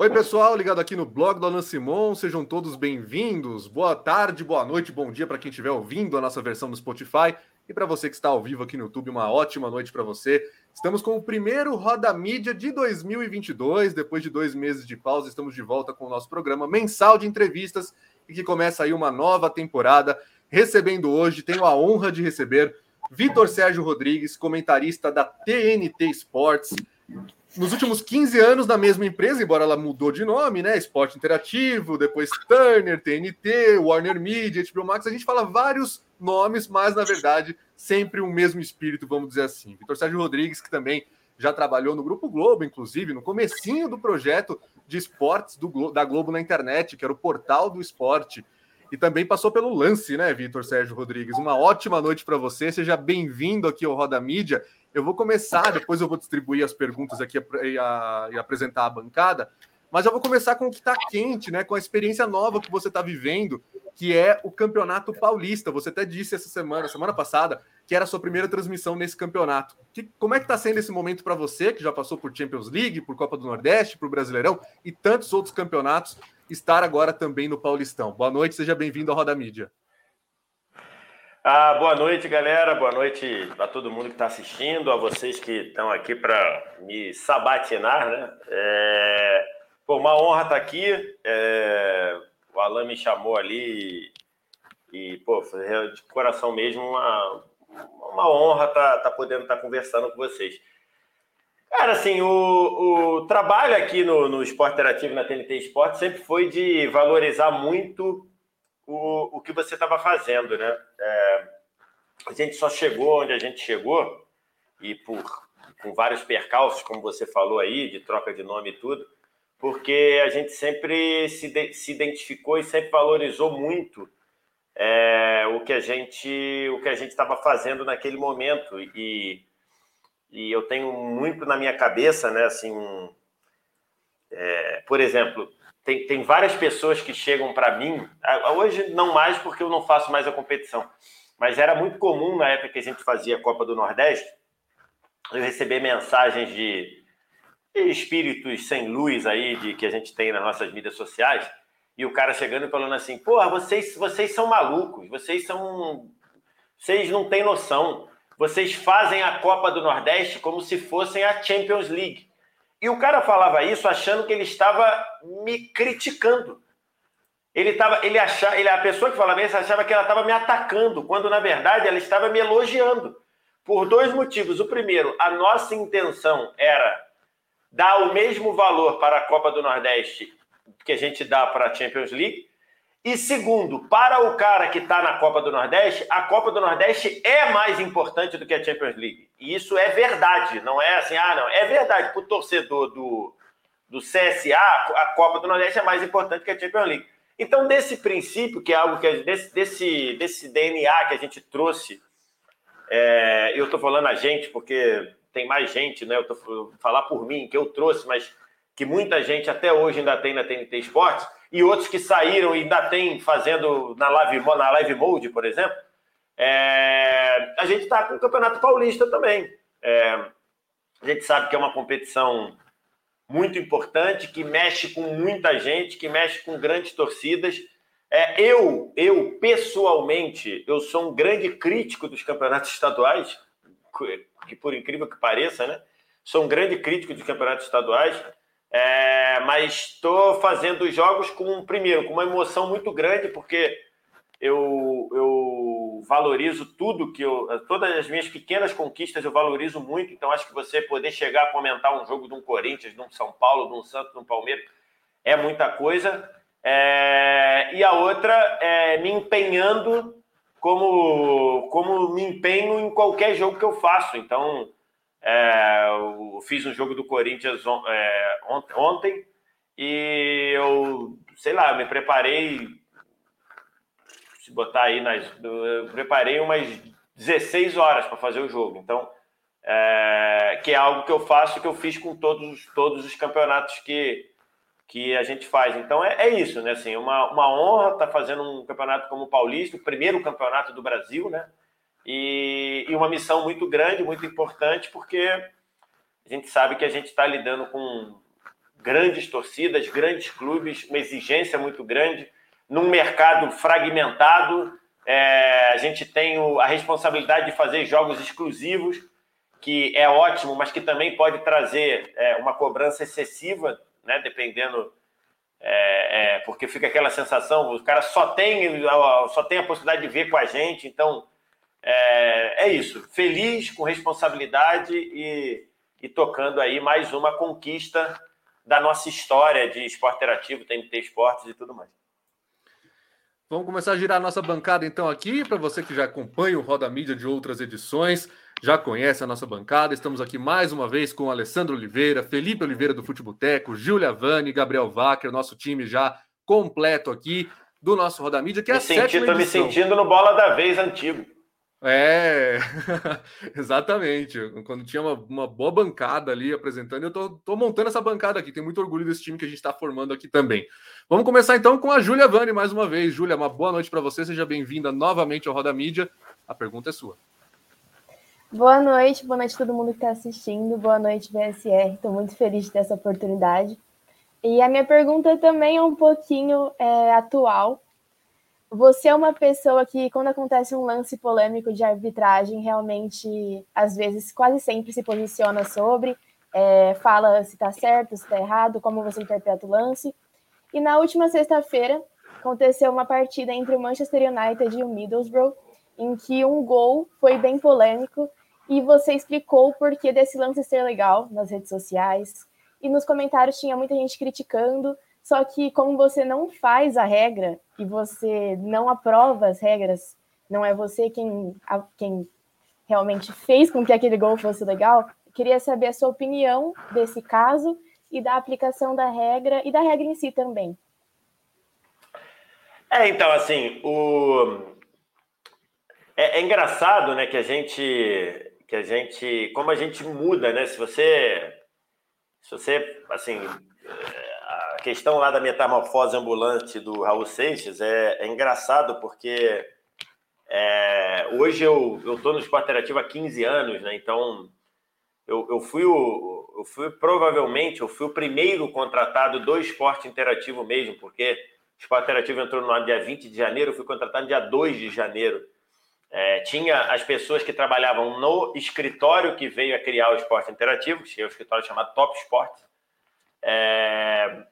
Oi, pessoal, ligado aqui no blog do Alan Simon, sejam todos bem-vindos. Boa tarde, boa noite, bom dia para quem estiver ouvindo a nossa versão no Spotify e para você que está ao vivo aqui no YouTube, uma ótima noite para você. Estamos com o primeiro Roda Mídia de 2022. Depois de dois meses de pausa, estamos de volta com o nosso programa mensal de entrevistas e que começa aí uma nova temporada. Recebendo hoje, tenho a honra de receber Vitor Sérgio Rodrigues, comentarista da TNT Sports nos últimos 15 anos na mesma empresa, embora ela mudou de nome, né? Esporte Interativo, depois Turner, TNT, Warner Media, HBO Max, a gente fala vários nomes, mas na verdade sempre o mesmo espírito, vamos dizer assim. Vitor Sérgio Rodrigues, que também já trabalhou no Grupo Globo, inclusive, no comecinho do projeto de esportes do, da Globo na internet, que era o portal do esporte. E também passou pelo lance, né, Vitor Sérgio Rodrigues? Uma ótima noite para você, seja bem-vindo aqui ao Roda Mídia. Eu vou começar, depois eu vou distribuir as perguntas aqui e, a, e apresentar a bancada, mas eu vou começar com o que está quente, né? Com a experiência nova que você está vivendo, que é o Campeonato Paulista. Você até disse essa semana, semana passada, que era a sua primeira transmissão nesse campeonato. Que, como é que está sendo esse momento para você, que já passou por Champions League, por Copa do Nordeste, por Brasileirão e tantos outros campeonatos, estar agora também no Paulistão? Boa noite, seja bem-vindo à Roda Mídia. Ah, boa noite, galera. Boa noite a todo mundo que está assistindo, a vocês que estão aqui para me sabatinar, né? É... Pô, uma honra estar tá aqui. É... O Alan me chamou ali e, pô, de coração mesmo, uma, uma honra estar tá, tá podendo estar tá conversando com vocês. Cara, assim, o, o trabalho aqui no, no Esporte Interativo, na TNT Esporte, sempre foi de valorizar muito o, o que você estava fazendo, né? É, a gente só chegou onde a gente chegou e por com vários percalços, como você falou aí, de troca de nome e tudo, porque a gente sempre se, se identificou e sempre valorizou muito é, o que a gente o que a gente estava fazendo naquele momento e, e eu tenho muito na minha cabeça, né? Assim, é, por exemplo, tem, tem várias pessoas que chegam para mim, hoje não mais porque eu não faço mais a competição, mas era muito comum na época que a gente fazia a Copa do Nordeste, eu receber mensagens de, de espíritos sem luz aí, de que a gente tem nas nossas mídias sociais, e o cara chegando e falando assim, porra, vocês, vocês são malucos, vocês são... Vocês não têm noção. Vocês fazem a Copa do Nordeste como se fossem a Champions League. E o cara falava isso achando que ele estava me criticando. Ele estava, ele achava, ele, a pessoa que falava isso achava que ela estava me atacando, quando na verdade ela estava me elogiando. Por dois motivos. O primeiro, a nossa intenção era dar o mesmo valor para a Copa do Nordeste que a gente dá para a Champions League. E segundo, para o cara que está na Copa do Nordeste, a Copa do Nordeste é mais importante do que a Champions League. E isso é verdade, não é assim, ah, não, é verdade. Para o torcedor do, do CSA, a Copa do Nordeste é mais importante que a Champions League. Então, desse princípio, que é algo que desse, desse, desse DNA que a gente trouxe, é, eu estou falando a gente, porque tem mais gente, né? Eu estou falar por mim, que eu trouxe, mas que muita gente até hoje ainda tem na TNT Esportes e outros que saíram e ainda tem fazendo na live, na live mode, por exemplo, é, a gente está com o Campeonato Paulista também. É, a gente sabe que é uma competição muito importante, que mexe com muita gente, que mexe com grandes torcidas. É, eu, eu, pessoalmente, eu sou um grande crítico dos campeonatos estaduais, que por incrível que pareça, né? Sou um grande crítico dos campeonatos estaduais. É, mas estou fazendo os jogos com, primeiro, com uma emoção muito grande, porque eu, eu valorizo tudo que eu. Todas as minhas pequenas conquistas eu valorizo muito. Então, acho que você poder chegar a comentar um jogo de um Corinthians, de um São Paulo, de um Santos, de um Palmeiras, é muita coisa. É, e a outra é me empenhando como, como me empenho em qualquer jogo que eu faço. Então, é, eu fiz um jogo do Corinthians é, ontem e eu, sei lá, me preparei. Se botar aí nas. Preparei umas 16 horas para fazer o jogo. Então, é, que é algo que eu faço que eu fiz com todos, todos os campeonatos que, que a gente faz. Então é, é isso, né? Assim, uma, uma honra estar tá fazendo um campeonato como o Paulista, o primeiro campeonato do Brasil, né? E, e uma missão muito grande, muito importante, porque a gente sabe que a gente está lidando com grandes torcidas, grandes clubes, uma exigência muito grande, num mercado fragmentado. É, a gente tem o, a responsabilidade de fazer jogos exclusivos, que é ótimo, mas que também pode trazer é, uma cobrança excessiva, né, dependendo. É, é porque fica aquela sensação, o cara só tem, só tem a possibilidade de ver com a gente, então é, é isso. Feliz, com responsabilidade e, e tocando aí mais uma conquista da nossa história de esporte interativo, TMT Esportes e tudo mais. Vamos começar a girar a nossa bancada então aqui, para você que já acompanha o Roda Mídia de outras edições, já conhece a nossa bancada. Estamos aqui mais uma vez com Alessandro Oliveira, Felipe Oliveira do Futeboteco, Júlia Vani, Gabriel Wacker, nosso time já completo aqui do nosso Roda Mídia, que é me a senti, sétima Estou me sentindo no Bola da Vez antigo. É, exatamente. Quando tinha uma, uma, boa bancada ali apresentando, eu tô, tô, montando essa bancada aqui. Tenho muito orgulho desse time que a gente está formando aqui também. Vamos começar então com a Júlia Vani mais uma vez. Júlia, uma boa noite para você. Seja bem-vinda novamente ao Roda Mídia. A pergunta é sua. Boa noite, boa noite a todo mundo que está assistindo. Boa noite, BSR. Estou muito feliz de ter essa oportunidade. E a minha pergunta também é um pouquinho é, atual você é uma pessoa que, quando acontece um lance polêmico de arbitragem, realmente, às vezes, quase sempre se posiciona sobre, é, fala se está certo, se está errado, como você interpreta o lance. E na última sexta-feira, aconteceu uma partida entre o Manchester United e o Middlesbrough, em que um gol foi bem polêmico e você explicou o porquê desse lance ser legal nas redes sociais. E nos comentários tinha muita gente criticando, só que como você não faz a regra e você não aprova as regras, não é você quem, quem realmente fez com que aquele gol fosse legal, queria saber a sua opinião desse caso e da aplicação da regra e da regra em si também. É, então, assim, o... é, é engraçado, né, que a gente, que a gente, como a gente muda, né, se você, se você, assim, a questão lá da metamorfose ambulante do Raul Seixas é, é engraçado porque é, hoje eu estou no esporte interativo há 15 anos, né? Então eu, eu, fui o, eu fui provavelmente eu fui o primeiro contratado do esporte interativo mesmo, porque o esporte interativo entrou no dia 20 de janeiro, eu fui contratado dia 2 de janeiro. É, tinha as pessoas que trabalhavam no escritório que veio a criar o esporte interativo, que é o escritório chamado Top Sport. É,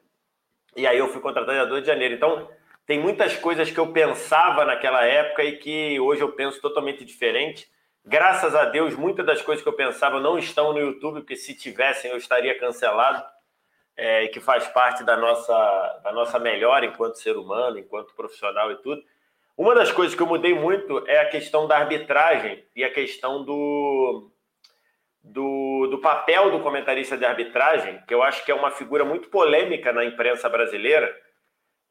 e aí eu fui contratado dia 2 de janeiro. Então, tem muitas coisas que eu pensava naquela época e que hoje eu penso totalmente diferente. Graças a Deus, muitas das coisas que eu pensava não estão no YouTube, porque se tivessem eu estaria cancelado, é, que faz parte da nossa, da nossa melhora enquanto ser humano, enquanto profissional e tudo. Uma das coisas que eu mudei muito é a questão da arbitragem e a questão do, do, do papel do comentarista de arbitragem, que eu acho que é uma figura muito polêmica na imprensa brasileira,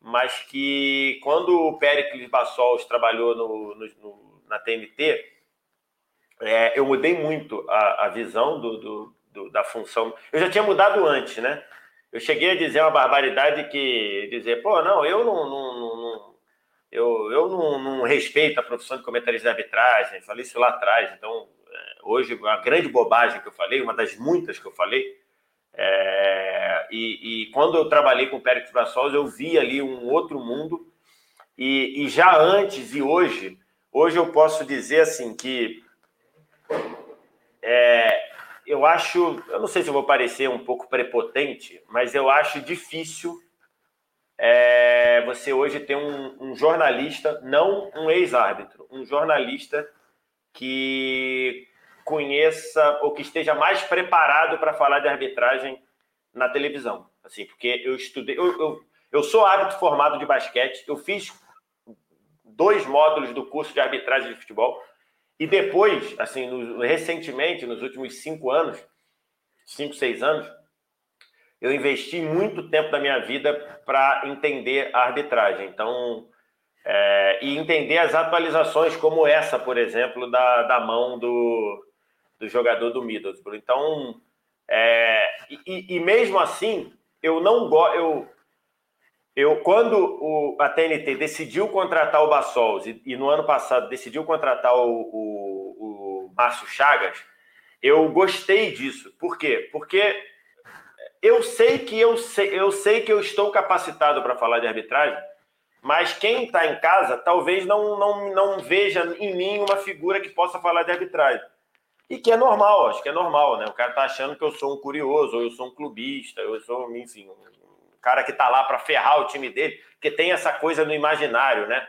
mas que quando o Pericles Bassols trabalhou no, no, no na TNT, é, eu mudei muito a, a visão do, do, do, da função. Eu já tinha mudado antes, né? Eu cheguei a dizer uma barbaridade que dizer, pô, não, eu não, não, não, não eu, eu não, não, respeito a profissão de comentarista de arbitragem, falei isso lá atrás, então hoje, uma grande bobagem que eu falei, uma das muitas que eu falei. É, e, e, quando eu trabalhei com o Pérez Brassols, eu vi ali um outro mundo. E, e, já antes e hoje, hoje eu posso dizer assim que é, eu acho, eu não sei se vou parecer um pouco prepotente, mas eu acho difícil é, você hoje ter um, um jornalista, não um ex-árbitro, um jornalista que conheça ou que esteja mais preparado para falar de arbitragem na televisão. Assim, porque eu estudei, eu, eu, eu sou árbitro formado de basquete, eu fiz dois módulos do curso de arbitragem de futebol e depois, assim, no, recentemente, nos últimos cinco anos, cinco, seis anos, eu investi muito tempo da minha vida para entender a arbitragem. Então, é, e entender as atualizações como essa, por exemplo, da, da mão do, do jogador do Middlesbrough. Então, é, e, e, mesmo assim, eu não gosto. Eu, eu, quando o, a TNT decidiu contratar o Bassols e, e no ano passado decidiu contratar o, o, o Márcio Chagas, eu gostei disso. Por quê? Porque eu sei que eu sei, eu sei que eu estou capacitado para falar de arbitragem, mas quem está em casa talvez não, não, não veja em mim uma figura que possa falar de arbitragem. E que é normal, acho que é normal, né? O cara tá achando que eu sou um curioso, ou eu sou um clubista, eu sou, enfim, um cara que tá lá para ferrar o time dele, porque tem essa coisa no imaginário, né?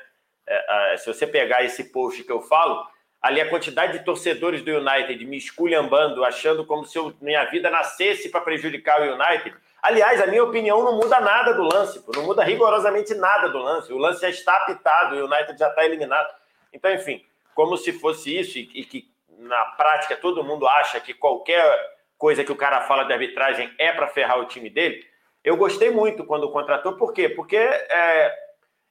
É, se você pegar esse post que eu falo, ali a quantidade de torcedores do United me esculhambando, achando como se eu, minha vida nascesse para prejudicar o United. Aliás, a minha opinião não muda nada do lance, não muda rigorosamente nada do lance. O lance já está apitado, o United já está eliminado. Então, enfim, como se fosse isso e, e que na prática todo mundo acha que qualquer coisa que o cara fala de arbitragem é para ferrar o time dele. Eu gostei muito quando contratou, por quê? Porque é,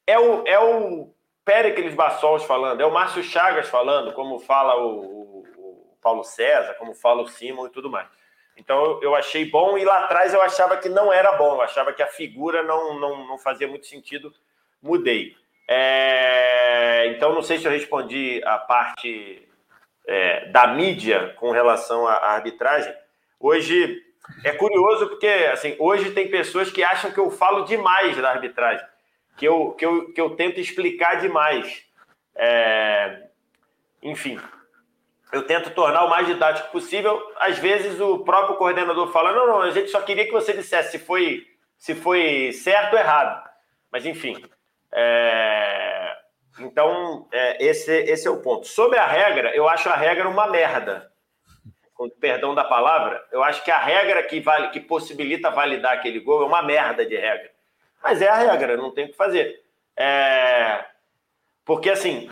é o, é o Péricles Bassols falando, é o Márcio Chagas falando, como fala o, o Paulo César, como fala o Simon e tudo mais. Então eu achei bom e lá atrás eu achava que não era bom, eu achava que a figura não, não, não fazia muito sentido, mudei. É, então não sei se eu respondi a parte é, da mídia com relação à arbitragem, hoje é curioso porque assim, hoje tem pessoas que acham que eu falo demais da arbitragem, que eu, que eu, que eu tento explicar demais. É, enfim, eu tento tornar o mais didático possível. Às vezes o próprio coordenador fala: não, não, a gente só queria que você dissesse se foi, se foi certo ou errado. Mas enfim. É... Então, é, esse, esse é o ponto. Sobre a regra, eu acho a regra uma merda. Com perdão da palavra, eu acho que a regra que, vale, que possibilita validar aquele gol é uma merda de regra. Mas é a regra, não tem o que fazer. É... Porque, assim,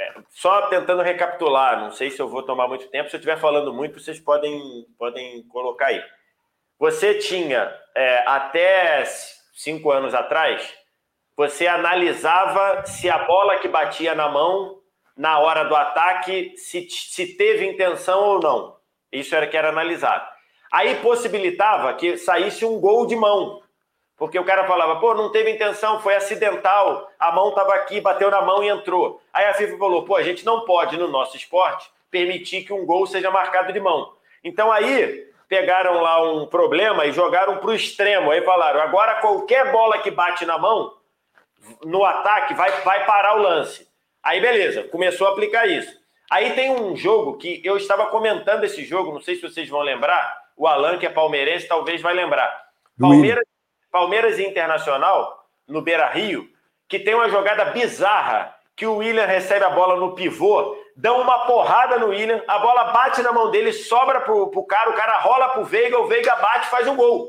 é, só tentando recapitular, não sei se eu vou tomar muito tempo, se eu estiver falando muito, vocês podem, podem colocar aí. Você tinha, é, até cinco anos atrás, você analisava se a bola que batia na mão na hora do ataque se, se teve intenção ou não. Isso era que era analisado. Aí possibilitava que saísse um gol de mão. Porque o cara falava, pô, não teve intenção, foi acidental, a mão estava aqui, bateu na mão e entrou. Aí a FIFA falou, pô, a gente não pode, no nosso esporte, permitir que um gol seja marcado de mão. Então aí pegaram lá um problema e jogaram para o extremo. Aí falaram, agora qualquer bola que bate na mão, no ataque, vai, vai parar o lance. Aí, beleza, começou a aplicar isso. Aí tem um jogo que eu estava comentando esse jogo, não sei se vocês vão lembrar. O Alan, que é palmeirense, talvez vai lembrar. Palmeiras, Palmeiras Internacional, no Beira Rio, que tem uma jogada bizarra, que o William recebe a bola no pivô, dão uma porrada no William, a bola bate na mão dele, sobra pro, pro cara, o cara rola pro Veiga, o Veiga bate faz um gol.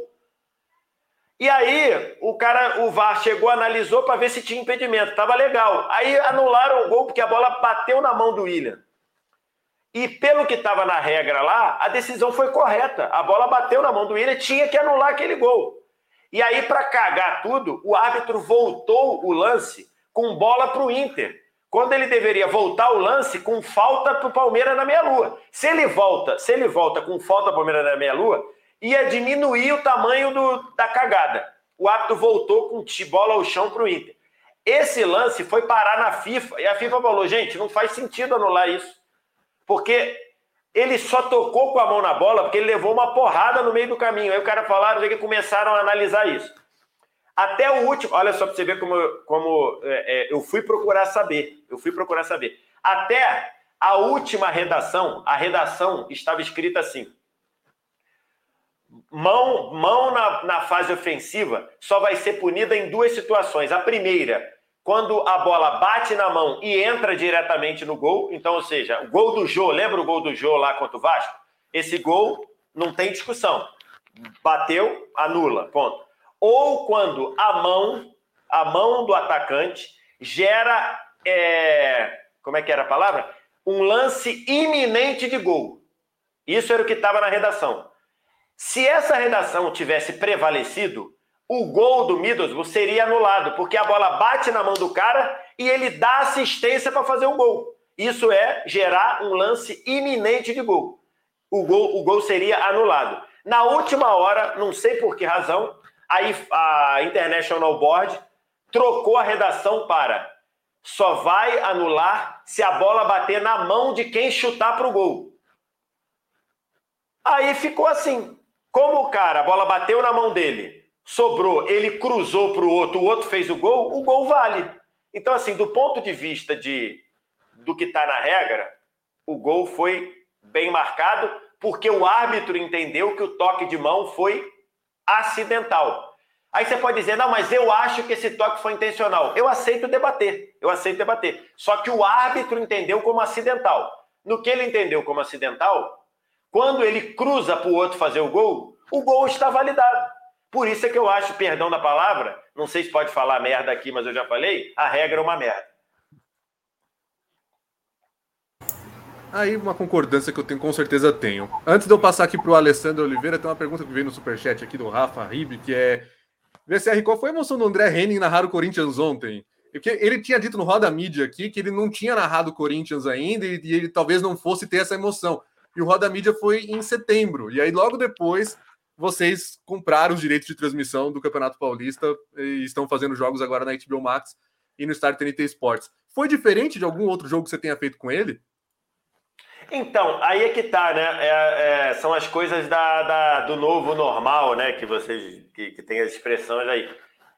E aí, o cara, o VAR chegou, analisou para ver se tinha impedimento. Tava legal. Aí anularam o gol porque a bola bateu na mão do William. E pelo que estava na regra lá, a decisão foi correta. A bola bateu na mão do William, tinha que anular aquele gol. E aí, para cagar tudo, o árbitro voltou o lance com bola para o Inter. Quando ele deveria voltar o lance com falta para o Palmeiras na meia-lua. Se ele volta, se ele volta com falta para o Palmeiras na meia-lua, ia diminuir o tamanho do, da cagada. O árbitro voltou com bola ao chão para o Inter. Esse lance foi parar na FIFA e a FIFA falou: gente, não faz sentido anular isso. Porque ele só tocou com a mão na bola porque ele levou uma porrada no meio do caminho. Aí o cara falaram que começaram a analisar isso. Até o último, olha só para você ver como, como é, é, eu fui procurar saber. Eu fui procurar saber. Até a última redação, a redação estava escrita assim: mão, mão na, na fase ofensiva só vai ser punida em duas situações. A primeira, quando a bola bate na mão e entra diretamente no gol. Então, ou seja, o gol do Jô, lembra o gol do Jô lá contra o Vasco? Esse gol não tem discussão. Bateu, anula, ponto. Ou quando a mão, a mão do atacante gera, é, como é que era a palavra? Um lance iminente de gol. Isso era o que estava na redação. Se essa redação tivesse prevalecido, o gol do Middlesbrough seria anulado, porque a bola bate na mão do cara e ele dá assistência para fazer um gol. Isso é gerar um lance iminente de gol. O gol, o gol seria anulado. Na última hora, não sei por que razão, aí a International Board trocou a redação para só vai anular se a bola bater na mão de quem chutar para o gol. Aí ficou assim. Como o cara, a bola bateu na mão dele, sobrou, ele cruzou para o outro, o outro fez o gol, o gol vale. Então, assim, do ponto de vista de do que está na regra, o gol foi bem marcado, porque o árbitro entendeu que o toque de mão foi acidental. Aí você pode dizer, não, mas eu acho que esse toque foi intencional. Eu aceito debater, eu aceito debater. Só que o árbitro entendeu como acidental. No que ele entendeu como acidental, quando ele cruza para o outro fazer o gol, o gol está validado. Por isso é que eu acho, perdão da palavra, não sei se pode falar merda aqui, mas eu já falei, a regra é uma merda. Aí uma concordância que eu tenho, com certeza tenho. Antes de eu passar aqui para o Alessandro Oliveira, tem uma pergunta que veio no superchat aqui do Rafa Ribe, que é VCR, qual foi a emoção do André Henning narrar o Corinthians ontem? Porque ele tinha dito no Roda Mídia aqui que ele não tinha narrado o Corinthians ainda e, ele talvez não fosse ter essa emoção. E o Roda Mídia foi em setembro. E aí, logo depois, vocês compraram os direitos de transmissão do Campeonato Paulista e estão fazendo jogos agora na HBO Max e no Star TNT Sports. Foi diferente de algum outro jogo que você tenha feito com ele? Então, aí é que tá, né? É, é, são as coisas da, da, do novo normal, né? Que vocês que, que tem as expressões aí.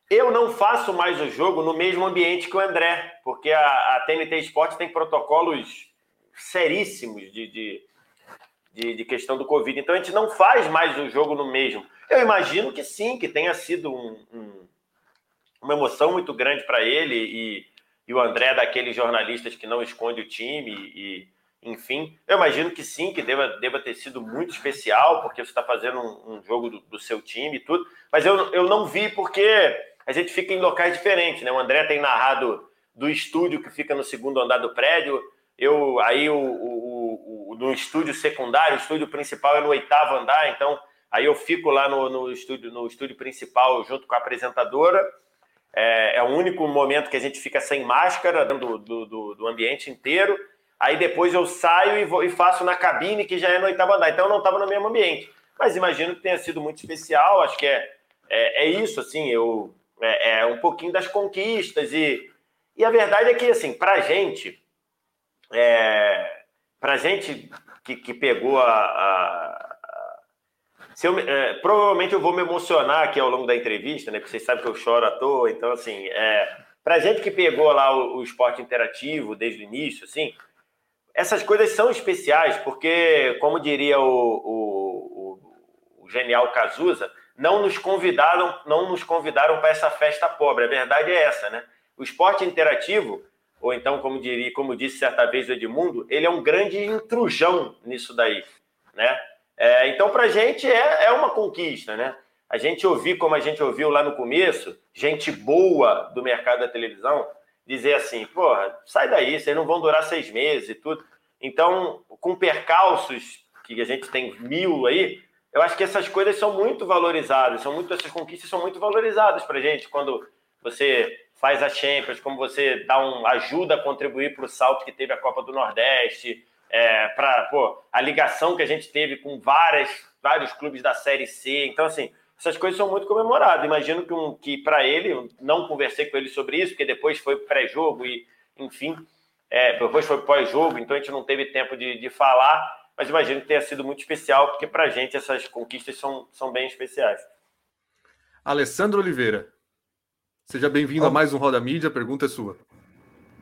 Eu não faço mais o jogo no mesmo ambiente que o André, porque a, a TNT Esporte tem protocolos seríssimos de, de, de, de, questão do Covid. Então a gente não faz mais o jogo no mesmo. Eu imagino que sim, que tenha sido um, um, uma emoção muito grande para ele e, e, o André daqueles jornalistas que não esconde o time e, enfim, eu imagino que sim, que deva, deva ter sido muito especial, porque você está fazendo um, um jogo do, do, seu time e tudo, mas eu, eu não vi porque a gente fica em locais diferentes, né? O André tem narrado do estúdio que fica no segundo andar do prédio, eu aí o, o, o, no estúdio secundário, o estúdio principal é no oitavo andar, então aí eu fico lá no, no estúdio no estúdio principal junto com a apresentadora. É, é, o único momento que a gente fica sem máscara do, do, do, do ambiente inteiro. Aí depois eu saio e, vou, e faço na cabine, que já é no oitavo andar. Então eu não estava no mesmo ambiente. Mas imagino que tenha sido muito especial. Acho que é, é, é isso, assim, eu, é, é, um pouquinho das conquistas. E, e a verdade é que, assim, para gente, é, para gente que, que pegou a. a, eu, é, provavelmente eu vou me emocionar aqui ao longo da entrevista, né? Porque vocês sabem que eu choro à toa. Então, assim, é, para gente que pegou lá o, o esporte interativo desde o início, assim essas coisas são especiais, porque, como diria o, o, o, genial Cazuza, não nos convidaram, não nos convidaram para essa festa pobre. A verdade é essa, né? O esporte interativo, ou então, como diria, como disse certa vez o Edmundo, ele é um grande intrujão nisso daí, né? É, então, para a gente é, é uma conquista, né? A gente ouvir, como a gente ouviu lá no começo, gente boa do mercado da televisão, dizer assim, porra, sai daí, vocês não vão durar seis meses e tudo. Então, com percalços, que a gente tem mil aí, eu acho que essas coisas são muito valorizadas, são muito, essas conquistas são muito valorizadas para gente quando você faz a Champions, como você dá um ajuda a contribuir para o salto que teve a Copa do Nordeste, é, para a ligação que a gente teve com várias, vários clubes da Série C. Então, assim, essas coisas são muito comemoradas. Imagino que, um, que para ele, não conversei com ele sobre isso, porque depois foi pré-jogo e, enfim, é, depois foi pós-jogo, então a gente não teve tempo de, de falar, mas imagino que tenha sido muito especial, porque para a gente essas conquistas são, são bem especiais. Alessandro Oliveira, seja bem-vindo a mais um Roda Mídia, a pergunta é sua.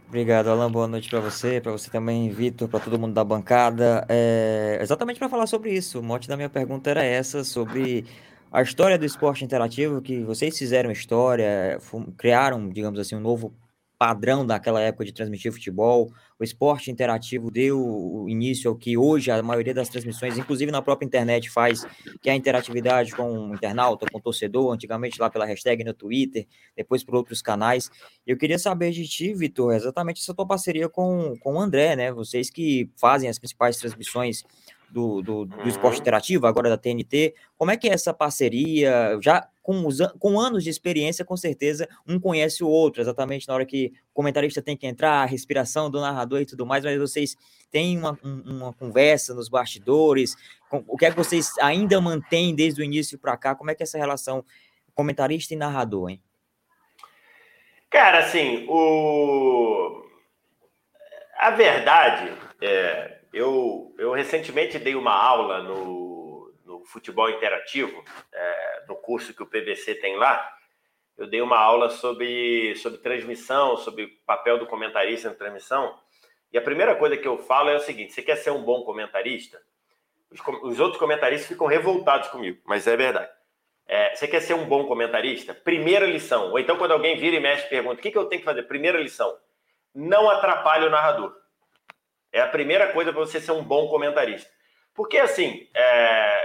Obrigado, Alan. Boa noite para você, para você também, Vitor, para todo mundo da bancada. É, exatamente para falar sobre isso. O mote da minha pergunta era essa, sobre a história do esporte interativo, que vocês fizeram história, criaram, digamos assim, um novo padrão daquela época de transmitir futebol. O esporte interativo deu início ao que hoje a maioria das transmissões, inclusive na própria internet, faz, que é a interatividade com o internauta, com o torcedor, antigamente lá pela hashtag no Twitter, depois por outros canais. Eu queria saber de ti, Vitor, exatamente essa tua parceria com, com o André, né? Vocês que fazem as principais transmissões do, do, do esporte interativo, agora da TNT. Como é que é essa parceria? Já com, os, com anos de experiência, com certeza, um conhece o outro, exatamente na hora que o comentarista tem que entrar, a respiração do narrador e tudo mais, mas vocês têm uma, uma conversa nos bastidores, o que é que vocês ainda mantêm desde o início para cá? Como é que é essa relação comentarista e narrador, hein? Cara, assim, o... a verdade é, eu, eu recentemente dei uma aula no, futebol interativo, é, no curso que o PVC tem lá, eu dei uma aula sobre, sobre transmissão, sobre papel do comentarista na transmissão. E a primeira coisa que eu falo é o seguinte: você quer ser um bom comentarista? Os, os outros comentaristas ficam revoltados comigo, mas é verdade. É, você quer ser um bom comentarista? Primeira lição. Ou então, quando alguém vira e mexe pergunta: o que, que eu tenho que fazer? Primeira lição: não atrapalhe o narrador. É a primeira coisa para você ser um bom comentarista. Porque, assim, é...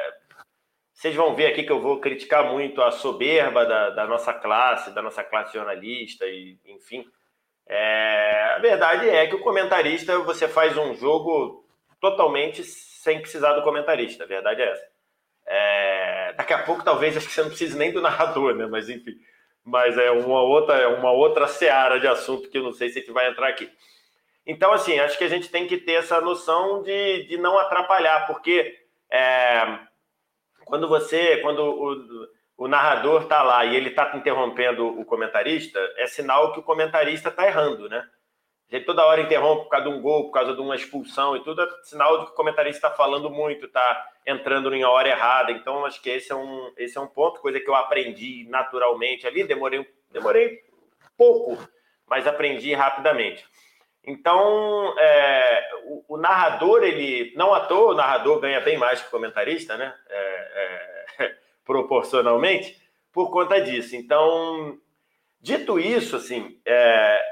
vocês vão ver aqui que eu vou criticar muito a soberba da, da nossa classe, da nossa classe jornalista, e enfim. É... A verdade é que o comentarista, você faz um jogo totalmente sem precisar do comentarista. A verdade é essa. É... Daqui a pouco, talvez, acho que você não precise nem do narrador, né? Mas, enfim. Mas é uma outra, é uma outra seara de assunto que eu não sei se a gente vai entrar aqui. Então, assim, acho que a gente tem que ter essa noção de, de não atrapalhar, porque é, quando você, quando o, o narrador está lá e ele está interrompendo o comentarista, é sinal que o comentarista está errando, né? Ele toda hora interrompe por causa de um gol, por causa de uma expulsão e tudo, é sinal de que o comentarista está falando muito, está entrando em hora errada. Então, acho que esse é um, esse é um ponto, coisa que eu aprendi naturalmente ali, demorei, demorei pouco, mas aprendi rapidamente. Então, é, o, o, narrador, ele não à toa, o narrador ganha bem mais que o comentarista, né? É, é, proporcionalmente, por conta disso. Então, dito isso, assim, é,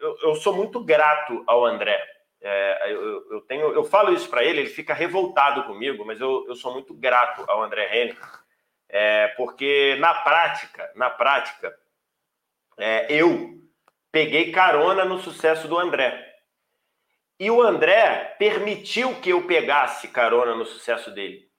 eu, eu, sou muito grato ao André. É, eu, eu, tenho, eu falo isso para ele, ele fica revoltado comigo, mas eu, eu sou muito grato ao André Henrique, é, porque na prática, na prática, eu peguei carona no sucesso do André. E o André permitiu que eu pegasse carona no sucesso dele.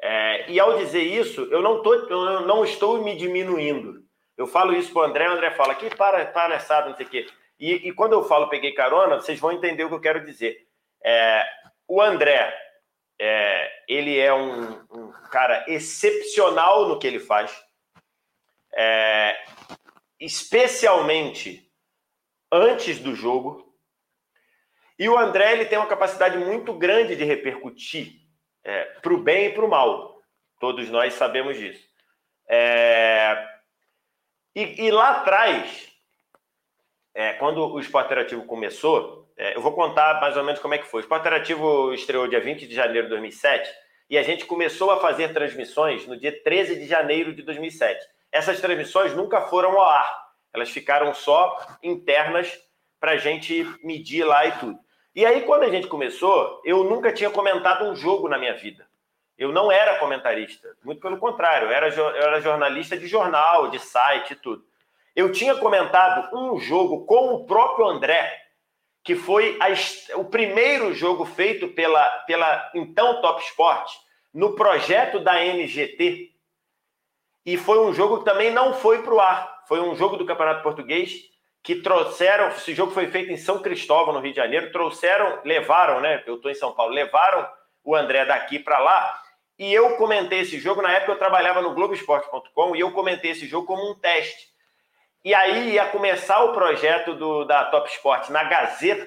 É, e ao dizer isso, eu não, tô, eu não estou me diminuindo. Eu falo isso para o André, o André fala que para, palhaçada, não sei o quê. E, e, quando eu falo peguei carona, vocês vão entender o que eu quero dizer. É, o André, é, ele é um, um, cara excepcional no que ele faz, é, especialmente antes do jogo. E o André ele tem uma capacidade muito grande de repercutir é, para o bem e para o mal. Todos nós sabemos disso. É... E, e, lá atrás, é, quando o Esporte Interativo começou, é, eu vou contar mais ou menos como é que foi. O Esporte Interativo estreou dia 20 de janeiro de 2007 e a gente começou a fazer transmissões no dia 13 de janeiro de 2007. Essas transmissões nunca foram ao ar. Elas ficaram só internas para a gente medir lá e tudo. E aí, quando a gente começou, eu nunca tinha comentado um jogo na minha vida. Eu não era comentarista, muito pelo contrário, eu era, eu era jornalista de jornal, de site e tudo. Eu tinha comentado um jogo com o próprio André, que foi a, o primeiro jogo feito pela, pela então Top Sport, no projeto da NGT. E foi um jogo que também não foi para o ar foi um jogo do Campeonato Português que trouxeram, esse jogo foi feito em São Cristóvão, no Rio de Janeiro, trouxeram, levaram, né? Eu estou em São Paulo, levaram o André daqui para lá. E eu comentei esse jogo, na época eu trabalhava no Globoesporte.com e eu comentei esse jogo como um teste. E aí ia começar o projeto do, da Top Sport na Gazeta,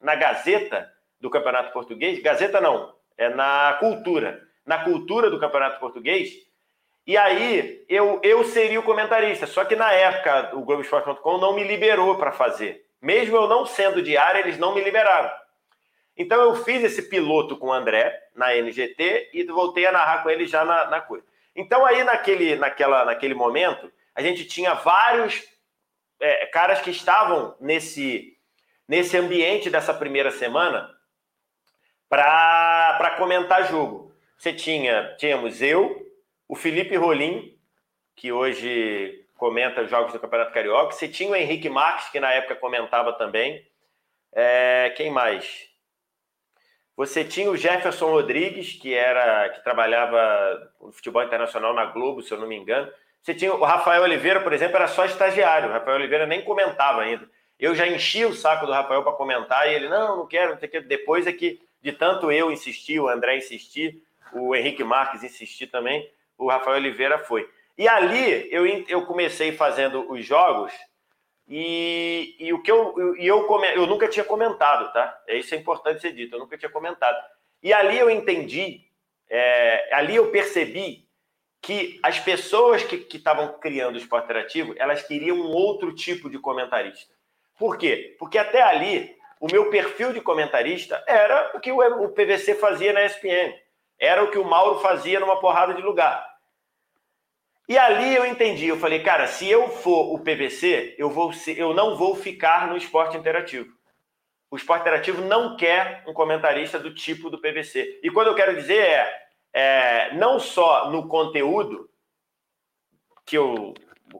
na Gazeta do Campeonato Português. Gazeta não, é na Cultura. Na Cultura do Campeonato Português e aí eu, eu seria o comentarista. Só que na época o Globoesporte.com não me liberou para fazer. Mesmo eu não sendo diário, eles não me liberaram. Então eu fiz esse piloto com o André na NGT e voltei a narrar com ele já na, na coisa. Então aí naquele, naquela, naquele momento, a gente tinha vários é, caras que estavam nesse, nesse ambiente dessa primeira semana para comentar jogo. Você tinha, tínhamos eu, o Felipe Rolim, que hoje comenta os jogos do Campeonato Carioca. Você tinha o Henrique Marques, que na época comentava também. É, quem mais? Você tinha o Jefferson Rodrigues, que era que trabalhava no futebol internacional na Globo, se eu não me engano. Você tinha o Rafael Oliveira, por exemplo, era só estagiário. O Rafael Oliveira nem comentava ainda. Eu já enchi o saco do Rafael para comentar e ele, não, não quero, não sei o que. Depois é que, de tanto eu insistir, o André insistir, o Henrique Marques insistir também, o Rafael Oliveira foi. E ali eu, eu comecei fazendo os jogos e, e o que eu, e eu, eu nunca tinha comentado, tá? Isso é importante ser dito, eu nunca tinha comentado. E ali eu entendi é, ali eu percebi que as pessoas que estavam criando o esporte interativo, elas queriam um outro tipo de comentarista. Por quê? Porque até ali, o meu perfil de comentarista era o que o PVC fazia na ESPN. Era o que o Mauro fazia numa porrada de lugar. E ali eu entendi, eu falei, cara, se eu for o PVC, eu, vou ser, eu não vou ficar no esporte interativo. O esporte interativo não quer um comentarista do tipo do PVC. E quando eu quero dizer é, é não só no conteúdo, que eu,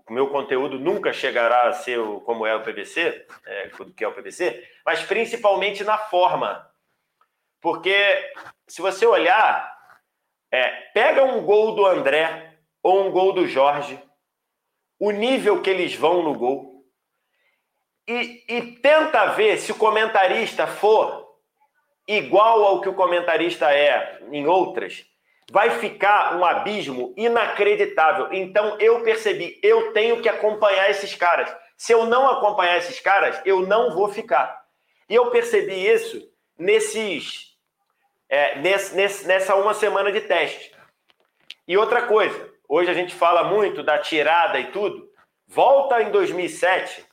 o meu conteúdo nunca chegará a ser o, como é o PVC, é, que é o PVC, mas principalmente na forma. Porque se você olhar, é, pega um gol do André ou um gol do Jorge, o nível que eles vão no gol, e, e tenta ver se o comentarista for igual ao que o comentarista é em outras, vai ficar um abismo inacreditável. Então eu percebi, eu tenho que acompanhar esses caras. Se eu não acompanhar esses caras, eu não vou ficar. E eu percebi isso nesses, é, nesse, nesse, nessa uma semana de teste. E outra coisa, hoje a gente fala muito da tirada e tudo. Volta em 2007,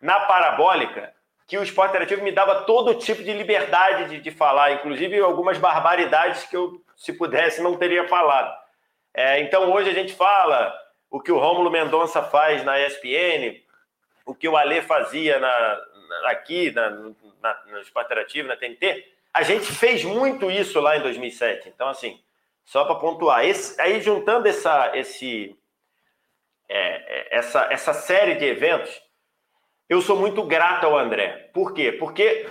na parabólica, que o esporte interativo me dava todo tipo de liberdade de, de falar, inclusive algumas barbaridades que eu, se pudesse, não teria falado. É, então hoje a gente fala o que o Rômulo Mendonça faz na ESPN, o que o Alê fazia na, na, aqui na, na, no esporte interativo, na TNT. A gente fez muito isso lá em 2007. Então, assim, só para pontuar. Esse, aí, juntando essa, esse, é, é, essa, essa série de eventos, eu sou muito grato ao André. Por quê? Porque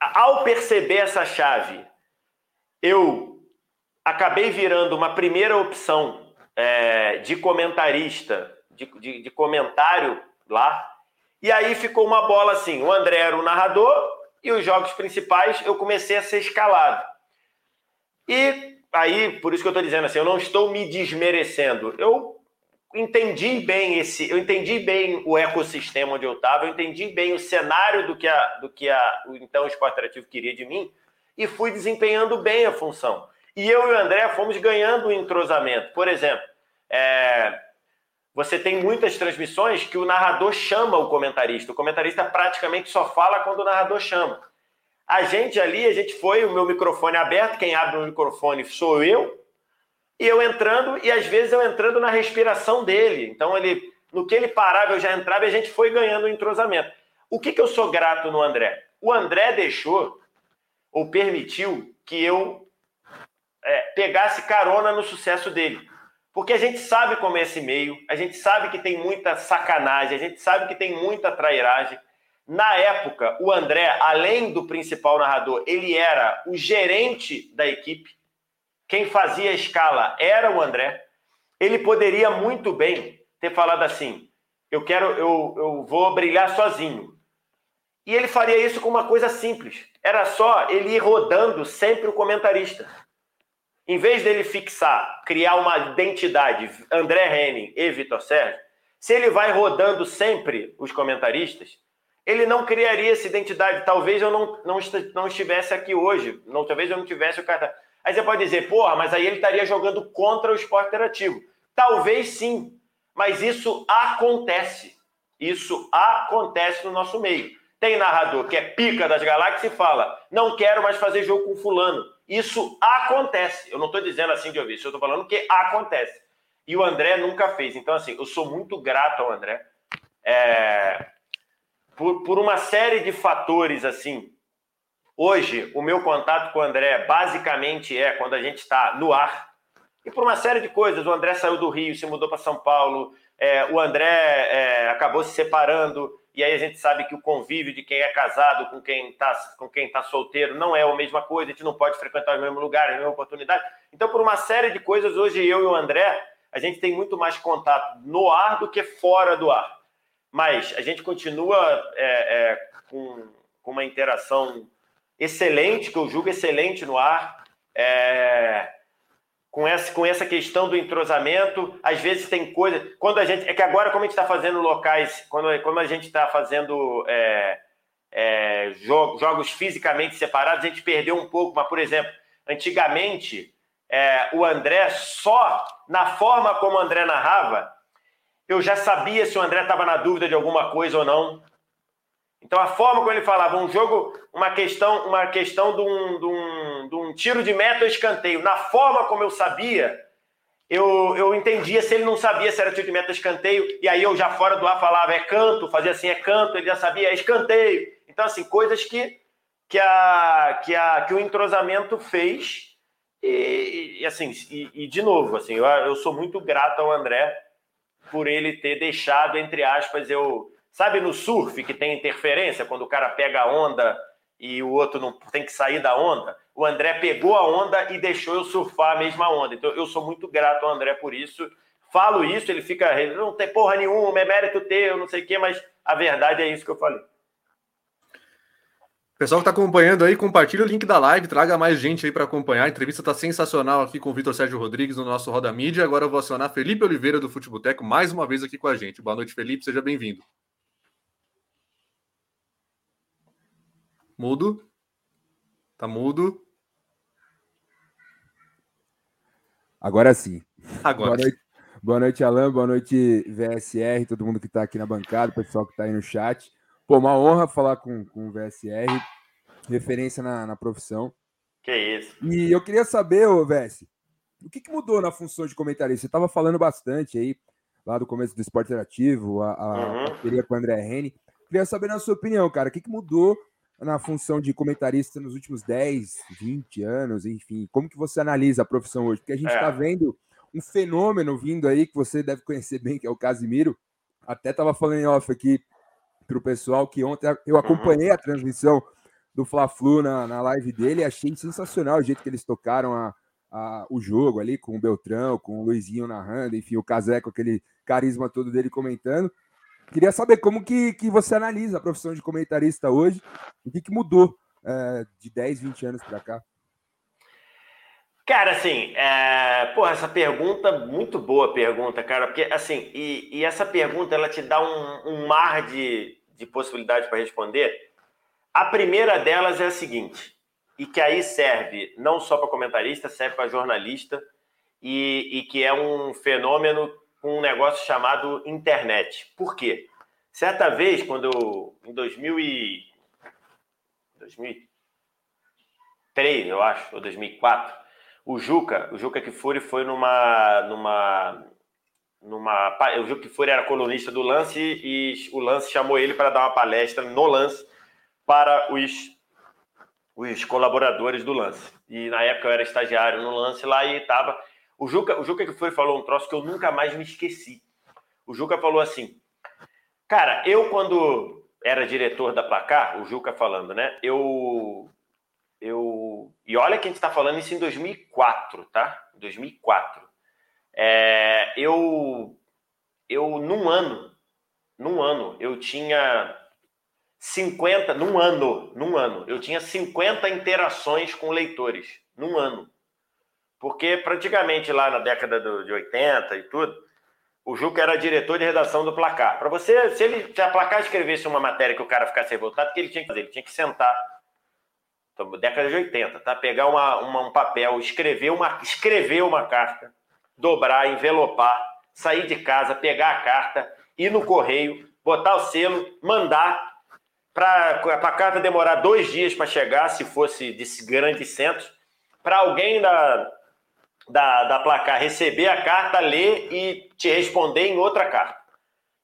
ao perceber essa chave, eu acabei virando uma primeira opção é, de comentarista, de, de, de comentário lá. E aí ficou uma bola assim: o André era o narrador e os jogos principais eu comecei a ser escalado. E aí, por isso que eu estou dizendo assim, eu não estou me desmerecendo. Eu entendi bem esse, eu entendi bem o ecossistema onde eu estava, eu entendi bem o cenário do que a, do que a, o então esporte interativo queria de mim e fui desempenhando bem a função. E eu e o André fomos ganhando o entrosamento. Por exemplo, é, você tem muitas transmissões que o narrador chama o comentarista. O comentarista praticamente só fala quando o narrador chama. A gente ali, a gente foi, o meu microfone aberto, quem abre o microfone sou eu, e eu entrando, e às vezes eu entrando na respiração dele. Então, ele, no que ele parava, eu já entrava e a gente foi ganhando o entrosamento. O que, que eu sou grato no André? O André deixou, ou permitiu, que eu é, pegasse carona no sucesso dele. Porque a gente sabe como é esse meio, a gente sabe que tem muita sacanagem, a gente sabe que tem muita trairagem. Na época, o André, além do principal narrador, ele era o gerente da equipe. Quem fazia a escala era o André. Ele poderia muito bem ter falado assim: eu quero, eu, eu vou brilhar sozinho. E ele faria isso com uma coisa simples. Era só ele ir rodando sempre o comentarista. Em vez dele fixar, criar uma identidade André Henning e Vitor Sérgio, se ele vai rodando sempre os comentaristas, ele não criaria essa identidade. Talvez eu não, não, não estivesse aqui hoje, não, talvez eu não tivesse o cartão. Aí você pode dizer, porra, mas aí ele estaria jogando contra o esporte interativo. Talvez sim, mas isso acontece. Isso acontece no nosso meio. Tem narrador que é pica das galáxias e fala: não quero mais fazer jogo com fulano. Isso acontece. Eu não estou dizendo assim de ouvir, eu estou falando que acontece. E o André nunca fez. Então, assim, eu sou muito grato ao André. É... Por, por uma série de fatores, assim, Hoje, o meu contato com o André basicamente é quando a gente está no ar. E por uma série de coisas. O André saiu do Rio, se mudou para São Paulo. É, o André é, acabou se separando. E aí a gente sabe que o convívio de quem é casado com quem está com quem tá solteiro não é a mesma coisa. A gente não pode frequentar o mesmo lugar, a mesma oportunidade. Então, por uma série de coisas, hoje eu e o André, a gente tem muito mais contato no ar do que fora do ar. Mas a gente continua é, é com, com uma interação excelente, que eu julgo excelente no ar. É, com, essa, com essa questão do entrosamento, às vezes tem coisa. Quando a gente. É que agora, como a gente está fazendo locais, quando, como a gente está fazendo é, é, jogos, jogos fisicamente separados, a gente perdeu um pouco, mas, por exemplo, Antigamente, é, o André, só na forma como o André narrava, eu já sabia se o André estava na dúvida de alguma coisa ou não. Então, a forma como ele falava, um jogo, uma questão, uma questão de um, de um, de um tiro de meta ou escanteio, na forma como eu sabia, eu, eu entendia se ele não sabia se era tiro de meta ou escanteio, e aí eu já fora do ar falava, é canto, fazia assim, é canto, ele já sabia, é escanteio. Então, assim, coisas que, que, a, que, a, que o entrosamento fez, e, e assim, e, e, de novo, assim, eu, eu sou muito grato ao André por ele ter deixado, entre aspas, eu Sabe no surf que tem interferência, quando o cara pega a onda e o outro não tem que sair da onda? O André pegou a onda e deixou eu surfar a mesma onda. Então eu sou muito grato ao André por isso. Falo isso, ele fica, não tem porra nenhuma, é mérito teu, não sei o quê, mas a verdade é isso que eu falei. Pessoal que está acompanhando aí, compartilha o link da live, traga mais gente aí para acompanhar. A entrevista está sensacional aqui com o Vitor Sérgio Rodrigues no nosso Roda Mídia. Agora eu vou acionar Felipe Oliveira do Futeboteco mais uma vez aqui com a gente. Boa noite, Felipe, seja bem-vindo. Mudo. Tá mudo. Agora sim. Agora. Boa noite, boa noite, Alan. Boa noite, VSR, todo mundo que está aqui na bancada, pessoal que está aí no chat. Pô, uma honra falar com, com o VSR, referência na, na profissão. Que isso. E eu queria saber, ô VS, o que, que mudou na função de comentarista? Você estava falando bastante aí, lá do começo do esporte interativo, a, a uhum. parceria com o André Rene. Queria saber, na sua opinião, cara, o que, que mudou na função de comentarista nos últimos 10, 20 anos, enfim, como que você analisa a profissão hoje? Porque a gente está é. vendo um fenômeno vindo aí que você deve conhecer bem, que é o Casimiro. Até estava falando em off aqui para o pessoal que ontem eu uhum. acompanhei a transmissão do Fla-Flu na, na live dele e achei sensacional o jeito que eles tocaram a, a, o jogo ali com o Beltrão, com o Luizinho narrando, enfim, o Caseco, aquele carisma todo dele comentando. Queria saber como que, que você analisa a profissão de comentarista hoje, o que, que mudou é, de 10, 20 anos para cá? Cara, assim, é... pô, essa pergunta, muito boa pergunta, cara, porque, assim, e, e essa pergunta, ela te dá um, um mar de, de possibilidades para responder. A primeira delas é a seguinte, e que aí serve não só para comentarista, serve para jornalista, e, e que é um fenômeno com um negócio chamado internet. Por quê? Certa vez, quando eu, em 2000 e, 2003, eu acho, ou 2004, o Juca, o Juca Kifuri foi numa, numa, numa, o Juca Kifuri era colunista do Lance e o Lance chamou ele para dar uma palestra no Lance para os, os colaboradores do Lance. E na época eu era estagiário no Lance lá e estava o Juca, o Juca que foi falou um troço que eu nunca mais me esqueci. O Juca falou assim: Cara, eu quando era diretor da Placar, o Juca falando, né? Eu eu e olha que a gente está falando isso em 2004, tá? 2004. É, eu eu num ano, num ano eu tinha 50, num ano, num ano, eu tinha 50 interações com leitores, num ano. Porque praticamente lá na década de 80 e tudo, o Juca era diretor de redação do placar. Para você, se ele se a placar escrevesse uma matéria que o cara ficasse revoltado, o que ele tinha que fazer? Ele tinha que sentar. Então, década de 80, tá? Pegar uma, uma, um papel, escrever uma, escrever uma carta, dobrar, envelopar, sair de casa, pegar a carta, ir no correio, botar o selo, mandar para a carta demorar dois dias para chegar, se fosse de grandes centros, para alguém da, da, da placar receber a carta, ler e te responder em outra carta.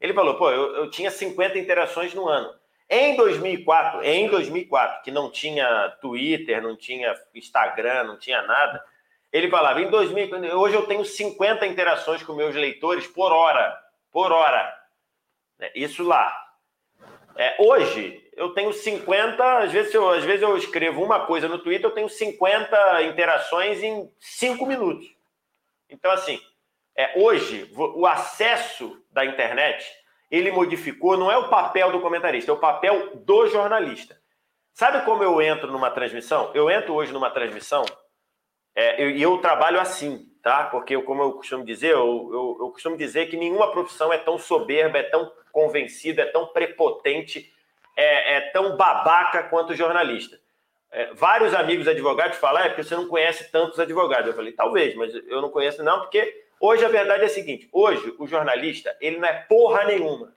Ele falou, pô, eu, eu tinha 50 interações no ano. Em 2004, em 2004, que não tinha Twitter, não tinha Instagram, não tinha nada, ele falava, em 2000, hoje eu tenho 50 interações com meus leitores por hora, por hora. Isso lá. É, hoje, eu tenho 50, às vezes, eu, às vezes eu escrevo uma coisa no Twitter, eu tenho 50 interações em 5 minutos. Então, assim, é, hoje, o acesso da internet, ele modificou, não é o papel do comentarista, é o papel do jornalista. Sabe como eu entro numa transmissão? Eu entro hoje numa transmissão é, e eu, eu, trabalho assim, tá? Porque, eu, como eu costumo dizer, eu, eu, eu costumo dizer que nenhuma profissão é tão soberba, é tão convencida, é tão prepotente é, é tão babaca quanto jornalista. é, vários amigos advogados falam, é porque você não conhece tantos advogados. Eu falei, talvez, mas eu não conheço não, porque hoje a verdade é a seguinte, hoje o jornalista, ele não é porra nenhuma.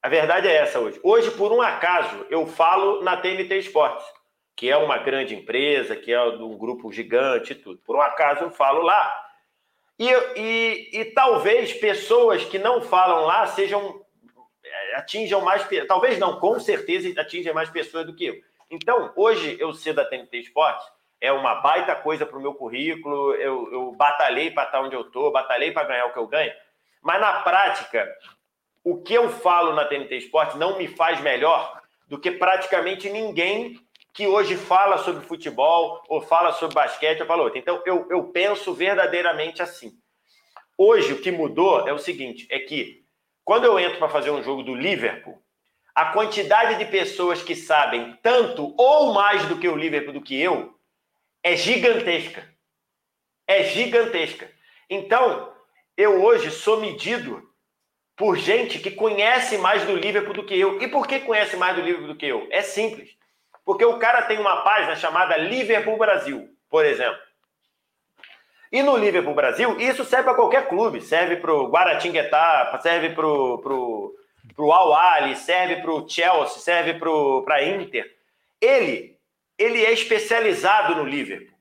A verdade é essa hoje. Hoje, por um acaso, eu falo na TNT Esportes, que é uma grande empresa, que é um grupo gigante e tudo. Por um acaso eu falo lá. E, e, e talvez pessoas que não falam lá sejam atinjam mais, talvez não, com certeza atinjam mais pessoas do que eu. Então, hoje eu ser da TNT Esportes é uma baita coisa para o meu currículo. Eu, eu batalhei para estar onde eu estou, batalhei para ganhar o que eu ganho. Mas na prática, o que eu falo na TNT Esportes não me faz melhor do que praticamente ninguém que hoje fala sobre futebol ou fala sobre basquete ou fala outro. Então, eu, eu penso verdadeiramente assim. Hoje, o que mudou é o seguinte: é que quando eu entro para fazer um jogo do Liverpool, a quantidade de pessoas que sabem tanto ou mais do que o Liverpool do que eu é gigantesca. É gigantesca. Então, eu hoje sou medido por gente que conhece mais do Liverpool do que eu. E por que conhece mais do Liverpool do que eu? É simples. Porque o cara tem uma página chamada Liverpool Brasil, por exemplo. E no Liverpool Brasil, isso serve para qualquer clube. Serve para o Guaratinguetá, serve para o Al serve para o Chelsea, serve para a Inter. Ele, ele é especializado no Liverpool.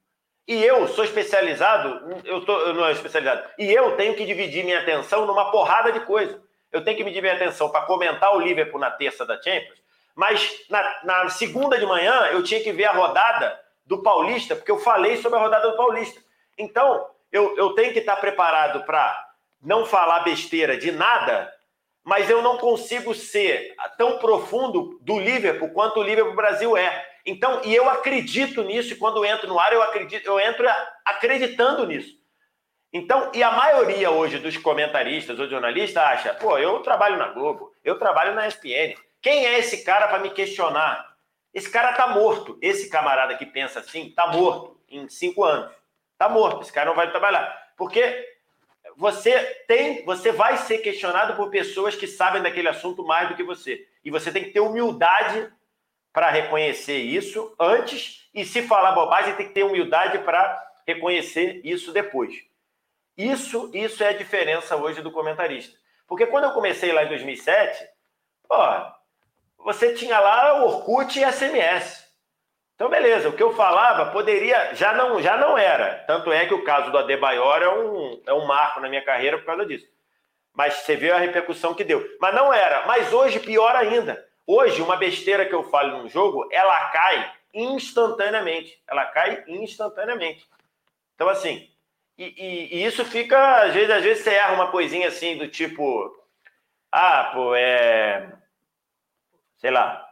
E eu sou especializado, eu, tô, eu não é especializado, e eu tenho que dividir minha atenção numa porrada de coisa. Eu tenho que dividir minha atenção para comentar o Liverpool na terça da Champions, mas na, na segunda de manhã eu tinha que ver a rodada do Paulista, porque eu falei sobre a rodada do Paulista. Então, eu, eu tenho que estar preparado para não falar besteira de nada mas eu não consigo ser tão profundo do Liverpool quanto o Liverpool Brasil é. Então, e eu acredito nisso, e quando eu entro no ar, eu acredito, eu entro acreditando nisso. Então, e a maioria hoje dos comentaristas ou jornalistas acha, pô, eu trabalho na Globo, eu trabalho na ESPN. Quem é esse cara para me questionar? Esse cara tá morto. Esse camarada que pensa assim, tá morto em cinco anos. Tá morto. Esse cara não vai trabalhar. Porque você tem, você vai ser questionado por pessoas que sabem daquele assunto mais do que você. E você tem que ter humildade para reconhecer isso antes e se falar bobagem tem que ter humildade para reconhecer isso depois. Isso, isso é a diferença hoje do comentarista. Porque quando eu comecei lá em 2007, ó, você tinha lá Orkut e SMS. Então, beleza, o que eu falava poderia, já não, já não era. Tanto é que o caso do Adebayor é um, é um marco na minha carreira por causa disso. Mas você vê a repercussão que deu. Mas não era. Mas hoje, pior ainda. Hoje, uma besteira que eu falo num jogo, ela cai instantaneamente. Ela cai instantaneamente. Então, assim, e, e, e, isso fica, às vezes, às vezes você erra uma coisinha assim do tipo, ah, pô, é. Sei lá,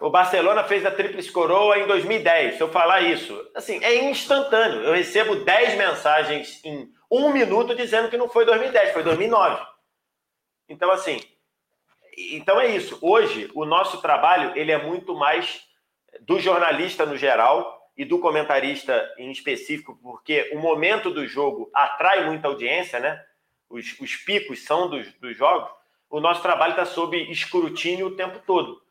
o Barcelona fez a tríplice coroa em 2010. Se eu falar isso, assim, é instantâneo. Eu recebo 10 mensagens em um minuto dizendo que não foi 2010, foi 2009. Então, assim, então é isso. Hoje, o nosso trabalho ele é muito mais do jornalista no geral e do comentarista em específico, porque o momento do jogo atrai muita audiência, né? Os, os picos são dos, dos jogos. O nosso trabalho está sob escrutínio o tempo todo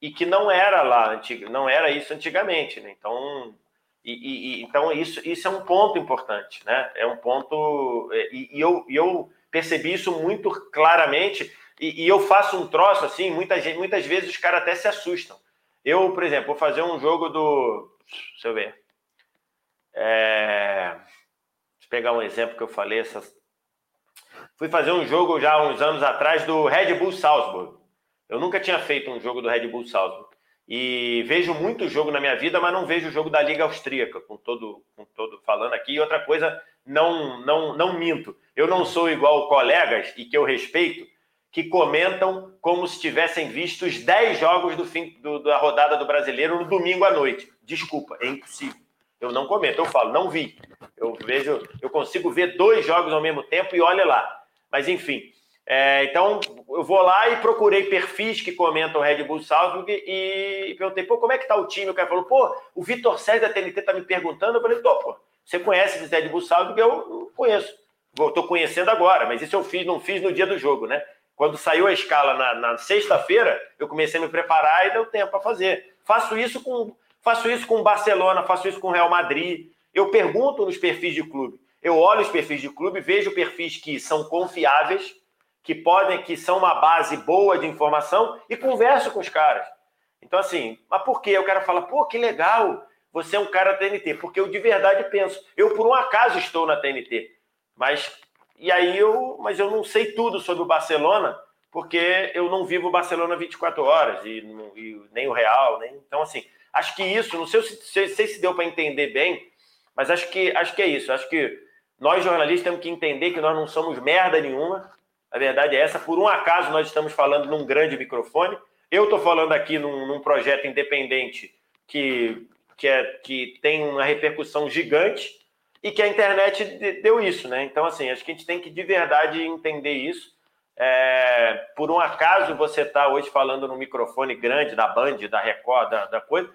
e que não era lá antiga, não era isso antigamente, né? Então, e, e, então isso, isso é um ponto importante, né? É um ponto é, e, e eu, eu percebi isso muito claramente e, eu faço um troço assim, muitas muitas vezes os caras até se assustam. Eu, por exemplo, vou fazer um jogo do, deixa eu ver, é, deixa eu pegar um exemplo que eu falei essas Fui fazer um jogo já uns anos atrás do Red Bull Salzburg. Eu nunca tinha feito um jogo do Red Bull Salzburg. E vejo muito jogo na minha vida, mas não vejo o jogo da Liga Austríaca, com todo, com todo falando aqui. E outra coisa, não, não, não minto. Eu não sou igual colegas e que eu respeito, que comentam como se tivessem visto os 10 jogos do fim do, da rodada do brasileiro no domingo à noite. Desculpa, é impossível. Eu não comento, eu falo, não vi. Eu vejo, eu consigo ver dois jogos ao mesmo tempo e olha lá. Mas enfim, é, então, eu vou lá e procurei perfis que comentam Red Bull Salzburg e perguntei, pô, como é que tá o time? O cara falou, pô, o Vitor Sérgio da TNT tá me perguntando. Eu falei, tô, pô, você conhece esse Red Bull Salzburg? Eu não conheço. Vou, tô conhecendo agora, mas isso eu fiz, não fiz no dia do jogo, né? Quando saiu a escala na, na sexta-feira, eu comecei a me preparar e deu tempo para fazer. Faço isso com, Faço isso com o Barcelona, faço isso com o Real Madrid. Eu pergunto nos perfis de clube. Eu olho os perfis de clube, vejo perfis que são confiáveis, que podem, que são uma base boa de informação e converso com os caras. Então, assim, mas por quê? Eu quero falar, pô, que legal, você é um cara TNT, porque eu de verdade penso, eu por um acaso estou na TNT, mas e aí eu, mas eu não sei tudo sobre o Barcelona, porque eu não vivo o Barcelona 24 horas e, e nem o Real, nem então assim, acho que isso, não sei se, sei se deu para entender bem, mas acho que acho que é isso, acho que nós jornalistas temos que entender que nós não somos merda nenhuma. A verdade é essa. Por um acaso nós estamos falando num grande microfone. Eu estou falando aqui num, num projeto independente que que, é, que tem uma repercussão gigante e que a internet deu isso, né? Então, assim, acho que a gente tem que de verdade entender isso. É, por um acaso você está hoje falando no microfone grande da Band, da Record, da, da, coisa,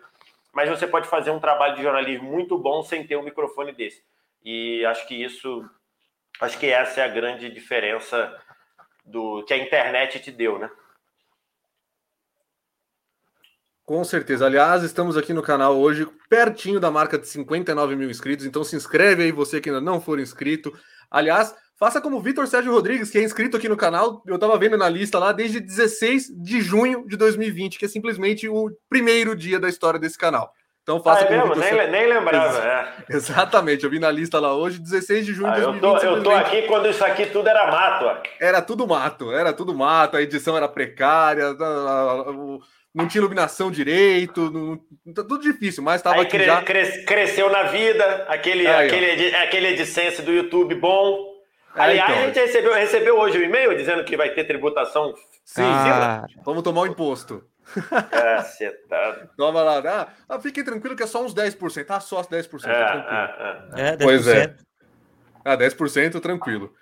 mas você pode fazer um trabalho de jornalismo muito bom sem ter um microfone desse. E acho que isso, acho que essa é a grande diferença do que a internet te deu, né? Com certeza. Aliás, estamos aqui no canal hoje, pertinho da marca de 59 mil inscritos. Então se inscreve aí, você que ainda não for inscrito. Aliás, faça como o Vitor Sérgio Rodrigues, que é inscrito aqui no canal. Eu estava vendo na lista lá desde 16 de junho de 2020, que é simplesmente o primeiro dia da história desse canal. Então faça ah, é mesmo? Nem, nem lembrava. É. Exatamente, eu vi na lista lá hoje, 16 de junho de ah, 2020. Eu tô, eu tô aqui quando isso aqui tudo era mato. Ó. Era tudo mato, era tudo mato, a edição era precária, não tinha iluminação direito, não, tá tudo difícil, mas estava aqui cre, já... Cres, cresceu na vida, aquele, aí, aquele, aquele AdSense do YouTube bom. É, Aliás, então. a gente recebeu, recebeu hoje o um e-mail dizendo que vai ter tributação Sim, ah, vamos tomar o imposto. Cacetado. Toma lá. Ah, ah, fiquem tranquilo que é só uns 10%. Ah, só 10%. É, é, é, é. Pois é. Ah, 10% tranquilo.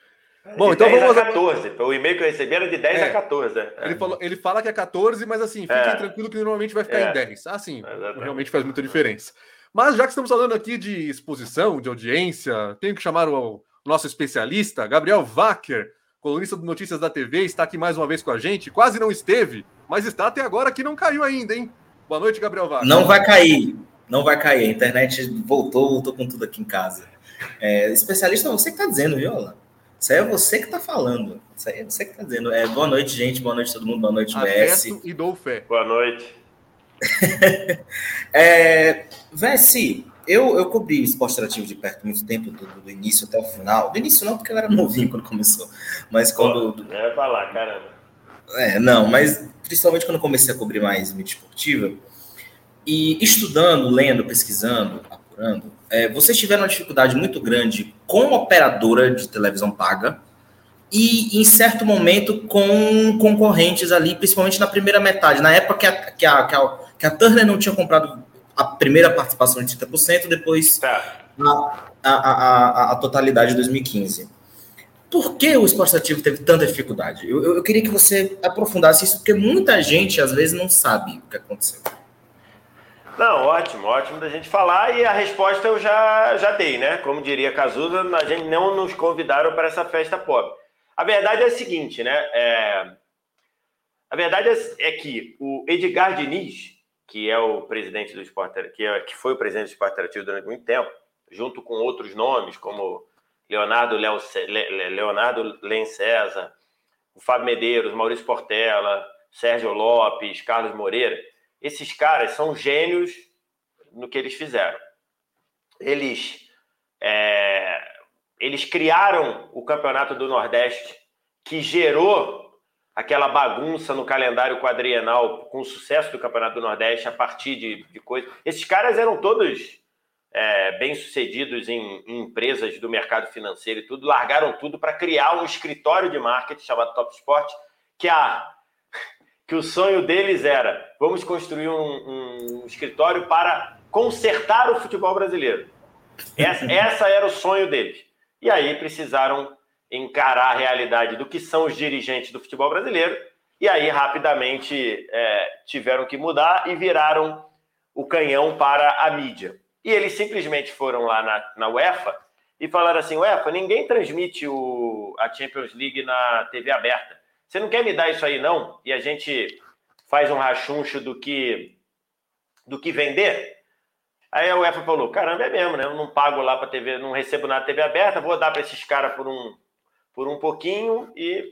Bom, então vamos. A 14. O e-mail que eu recebi era de 10 é. a 14. É. Ele, falou, ele fala que é 14, mas assim, fiquem é. tranquilo que normalmente vai ficar em 10. É. Assim, realmente faz muita diferença. Mas já que estamos falando aqui de exposição, de audiência, tenho que chamar o nosso especialista, Gabriel Wacker, colunista do Notícias da TV, está aqui mais uma vez com a gente. Quase não esteve, mas está até agora que não caiu ainda, hein? Boa noite, Gabriel Wacker. Não vai cair, não vai cair. A internet voltou, voltou com tudo aqui em casa. É, especialista, você que está dizendo, viu, Alan? Isso aí é você que está falando. Isso aí é você que está dizendo. É, boa noite, gente. Boa noite todo mundo. Boa noite, VS. e dou fé. Boa noite. é, VS, eu, eu cobri esporte interativo de perto muito tempo, do, do, início até o final. Do início não, porque eu era novinho quando começou. Mas quando. Pô, é pra lá, caramba. É, não, mas principalmente quando comecei a cobrir mais mídia esportiva. E estudando, lendo, pesquisando, apurando, é, vocês tiveram uma dificuldade muito grande com operadora de televisão paga e, em certo momento, com concorrentes ali, principalmente na primeira metade. Na época que a, que a, que a, que a Turner não tinha comprado a primeira participação de 30%, depois tá. a, a, a, a, totalidade de 2015. Por que o esporte ativo teve tanta dificuldade? Eu, eu, eu queria que você aprofundasse isso, porque muita gente, às vezes, não sabe o que aconteceu. Não, ótimo, ótimo da gente falar e a resposta eu já, já dei, né? Como diria Cazuza, a gente não nos convidaram para essa festa pobre. A verdade é a seguinte, né? É... A verdade é, é que o Edgar Diniz, que é o presidente do esporte, que, é, que foi o presidente do esporte interativo durante muito tempo, junto com outros nomes como Leonardo Léo, Leonardo Len César, o Fábio Medeiros, Maurício Portela, Sérgio Lopes, Carlos Moreira, esses caras são gênios no que eles fizeram. Eles, é, eles criaram o Campeonato do Nordeste, que gerou aquela bagunça no calendário quadrienal com o sucesso do Campeonato do Nordeste a partir de, de coisas. Esses caras eram todos é, bem-sucedidos em, em, empresas do mercado financeiro e tudo, largaram tudo para criar um escritório de marketing chamado Top Sport, que a que o sonho deles era: vamos construir um, um escritório para consertar o futebol brasileiro. Essa, essa, era o sonho deles. E aí precisaram encarar a realidade do que são os dirigentes do futebol brasileiro. E aí, rapidamente, é, tiveram que mudar e viraram o canhão para a mídia. E eles simplesmente foram lá na, na UEFA e falaram assim: UEFA, ninguém transmite o, a Champions League na TV aberta. Você não quer me dar isso aí, não? E a gente faz um rachuncho do que, do que vender? Aí a UEFA falou: caramba, é mesmo, né? Eu não pago lá para TV, não recebo nada TV aberta, vou dar para esses caras por um, por um pouquinho e,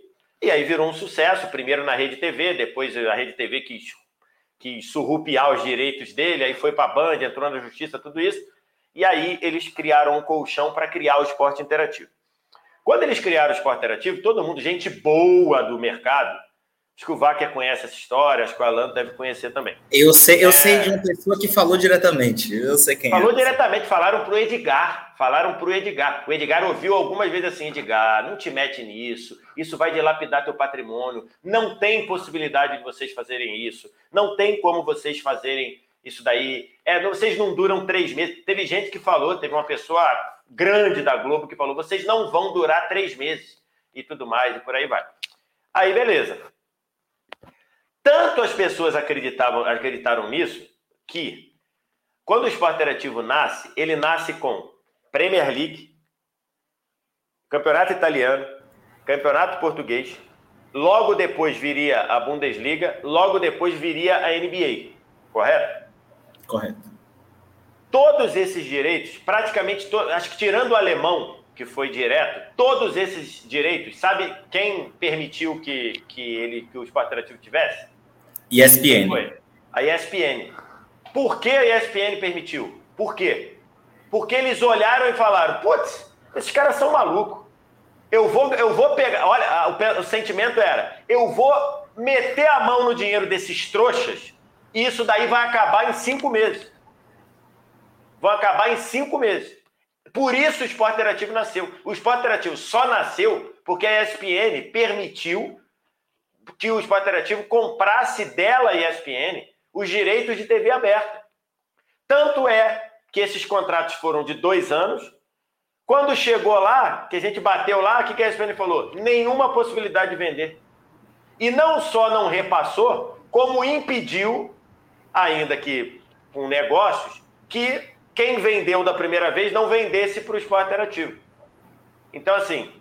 e aí virou um sucesso. Primeiro na Rede TV, depois a Rede TV quis, quis surrupiar os direitos dele, aí foi para a Band, entrou na justiça, tudo isso. E aí eles criaram um colchão para criar o esporte interativo. Quando eles criaram o esporte interativo, todo mundo, gente boa do mercado, Acho que o Wagner conhece essa história, acho que o Alan deve conhecer também. Eu sei, eu é... sei de uma pessoa que falou diretamente. Eu sei quem falou é. Diretamente, falaram para o Edgar. Falaram para o Edgar. O Edgar ouviu algumas vezes assim: Edgar, não te mete nisso, isso vai dilapidar teu patrimônio. Não tem possibilidade de vocês fazerem isso. Não tem como vocês fazerem isso daí. É, vocês não duram três meses. Teve gente que falou, teve uma pessoa grande da Globo que falou: vocês não vão durar três meses e tudo mais, e por aí vai. Aí, beleza. Tanto as pessoas acreditavam, acreditaram nisso que quando o esporte interativo nasce, ele nasce com Premier League, Campeonato Italiano, Campeonato Português, logo depois viria a Bundesliga, logo depois viria a NBA, correto? Correto. Todos esses direitos, praticamente todos, acho que tirando o alemão, que foi direto, todos esses direitos, sabe quem permitiu que, que, ele, que o esporte interativo tivesse? ESPN. Foi. A ESPN. Por que a ESPN permitiu? Por quê? Porque eles olharam e falaram: putz, esses caras são malucos. Eu vou, eu vou pegar. Olha, o, o sentimento era: eu vou meter a mão no dinheiro desses trouxas e isso daí vai acabar em cinco meses. Vai acabar em cinco meses. Por isso o esporte interativo nasceu. O esporte interativo só nasceu porque a ESPN permitiu que o Esporte Interativo comprasse dela, ESPN, os direitos de TV aberta. Tanto é que esses contratos foram de dois anos. Quando chegou lá, que a gente bateu lá, o que a ESPN falou? Nenhuma possibilidade de vender. E não só não repassou, como impediu, ainda que com negócios, que quem vendeu da primeira vez não vendesse para o esporte interativo. Então, assim,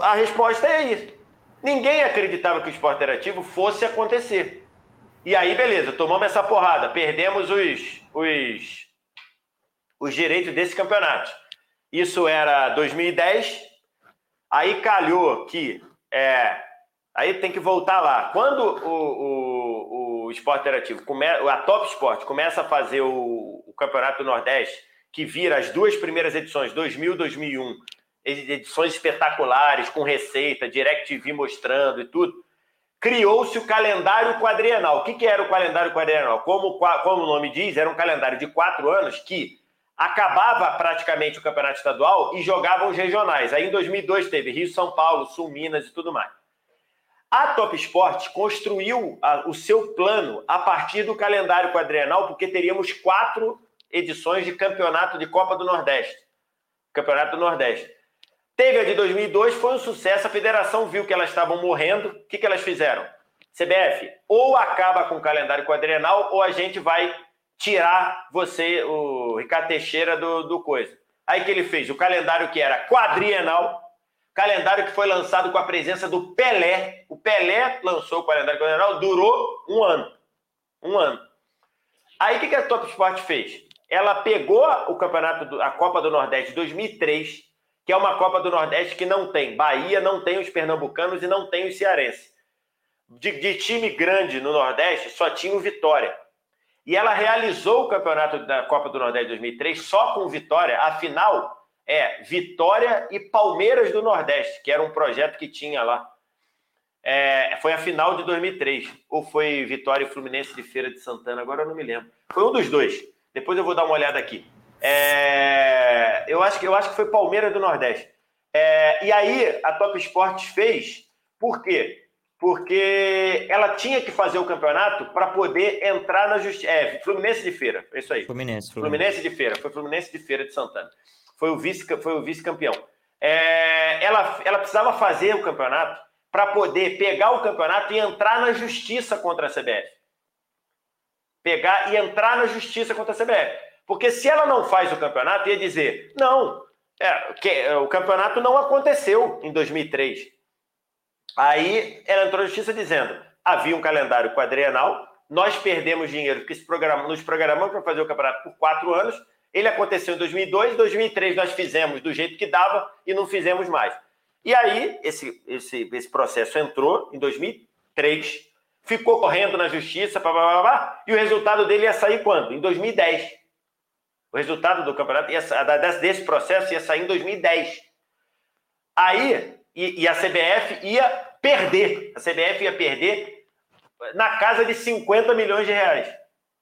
a resposta é isso. Ninguém acreditava que o esporte interativo fosse acontecer. E aí, beleza, tomamos essa porrada, perdemos os, os, os direitos desse campeonato. Isso era 2010. Aí calhou que. É, aí tem que voltar lá. Quando o, o, o esporte interativo, a Top Sport, começa a fazer o, o Campeonato do Nordeste, que vira as duas primeiras edições, 2000 2001, edições espetaculares, com receita, DirecTV mostrando e tudo, criou-se o calendário quadrienal. O que, que era o calendário quadrienal? Como, como o nome diz, era um calendário de quatro anos que acabava praticamente o campeonato estadual e jogavam os regionais. Aí em 2002 teve Rio, São Paulo, Sul, Minas e tudo mais. A Top Sport construiu a, o seu plano a partir do calendário quadrienal, porque teríamos quatro edições de campeonato de Copa do Nordeste. Campeonato do Nordeste. Teve a de 2002, foi um sucesso. A federação viu que elas estavam morrendo. O que, que elas fizeram? CBF, ou acaba com o calendário quadrienal, ou a gente vai tirar você, o Ricardo Teixeira, do, do coisa. Aí que ele fez? O calendário que era quadrienal, calendário que foi lançado com a presença do Pelé. O Pelé lançou o calendário quadrienal, durou um ano. Um ano. Aí o que, que a Top Sport fez? Ela pegou o campeonato, a Copa do Nordeste de 2003 que é uma Copa do Nordeste que não tem Bahia, não tem os pernambucanos e não tem os cearenses. De, de, time grande no Nordeste, só tinha o Vitória. E ela realizou o campeonato da Copa do Nordeste 2003 só com Vitória. A final é Vitória e Palmeiras do Nordeste, que era um projeto que tinha lá. É, foi a final de 2003. Ou foi Vitória e Fluminense de Feira de Santana, agora eu não me lembro. Foi um dos dois. Depois eu vou dar uma olhada aqui. É, eu, acho que, eu acho que foi Palmeiras do Nordeste. É, e aí a Top Sports fez, por quê? Porque ela tinha que fazer o campeonato para poder entrar na justiça. É, Fluminense de Feira, é isso aí. Fluminense, Fluminense. Fluminense de Feira, foi Fluminense de Feira de Santana. Foi o vice, foi o vice-campeão. É, ela, ela precisava fazer o campeonato para poder pegar o campeonato e entrar na justiça contra a CBF. Pegar e entrar na justiça contra a CBF. Porque se ela não faz o campeonato, ia dizer: não, é, que, é, o campeonato não aconteceu em 2003. Aí ela entrou na justiça dizendo: havia um calendário quadrienal, nós perdemos dinheiro, porque esse programa, nos programamos para fazer o campeonato por quatro anos. Ele aconteceu em 2002, 2003 nós fizemos do jeito que dava e não fizemos mais. E aí, esse, esse, esse processo entrou em 2003, ficou correndo na justiça, blá, blá, blá, blá, e o resultado dele ia sair quando? Em 2010. O resultado do campeonato, ia, desse processo ia sair em 2010. Aí, e, e a CBF ia perder. A CBF ia perder na casa de 50 milhões de reais.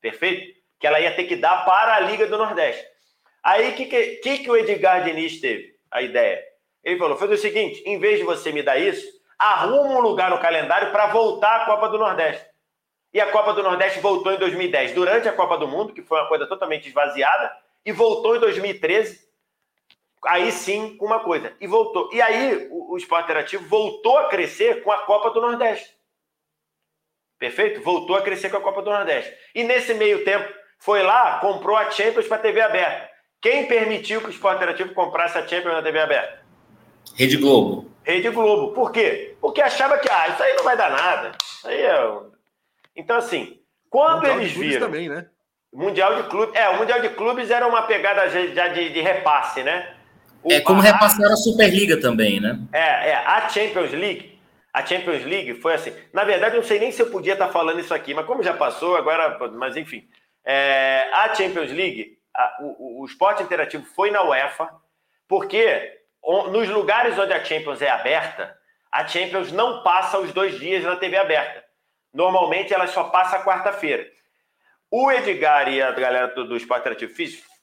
Perfeito? Que ela ia ter que dar para a Liga do Nordeste. Aí, o que, que, que o Edgar Diniz teve? A ideia. Ele falou: faz o seguinte, em vez de você me dar isso, arruma um lugar no calendário para voltar à Copa do Nordeste. E a Copa do Nordeste voltou em 2010, durante a Copa do Mundo, que foi uma coisa totalmente esvaziada, e voltou em 2013, aí sim, com uma coisa. E voltou. E aí o, o esporte interativo voltou a crescer com a Copa do Nordeste. Perfeito? Voltou a crescer com a Copa do Nordeste. E nesse meio tempo, foi lá, comprou a Champions para a TV aberta. Quem permitiu que o esporte interativo comprasse a Champions na TV aberta? Rede Globo. Rede Globo. Por quê? Porque achava que, ah, isso aí não vai dar nada. Isso aí é... Então, assim, quando eles viram. também, né? Mundial de Clubes. É, o Mundial de Clubes era uma pegada já de, de repasse, né? O, é como repassar a Superliga também, né? É, é. A Champions League. A Champions League foi assim. Na verdade, eu não sei nem se eu podia estar falando isso aqui, mas como já passou, agora. Mas enfim. É, a Champions League, a, o, o esporte interativo foi na UEFA, porque nos lugares onde a Champions é aberta, a Champions não passa os dois dias na TV aberta. Normalmente ela só passa quarta-feira. O Edgar e a galera do, Esporte Interativo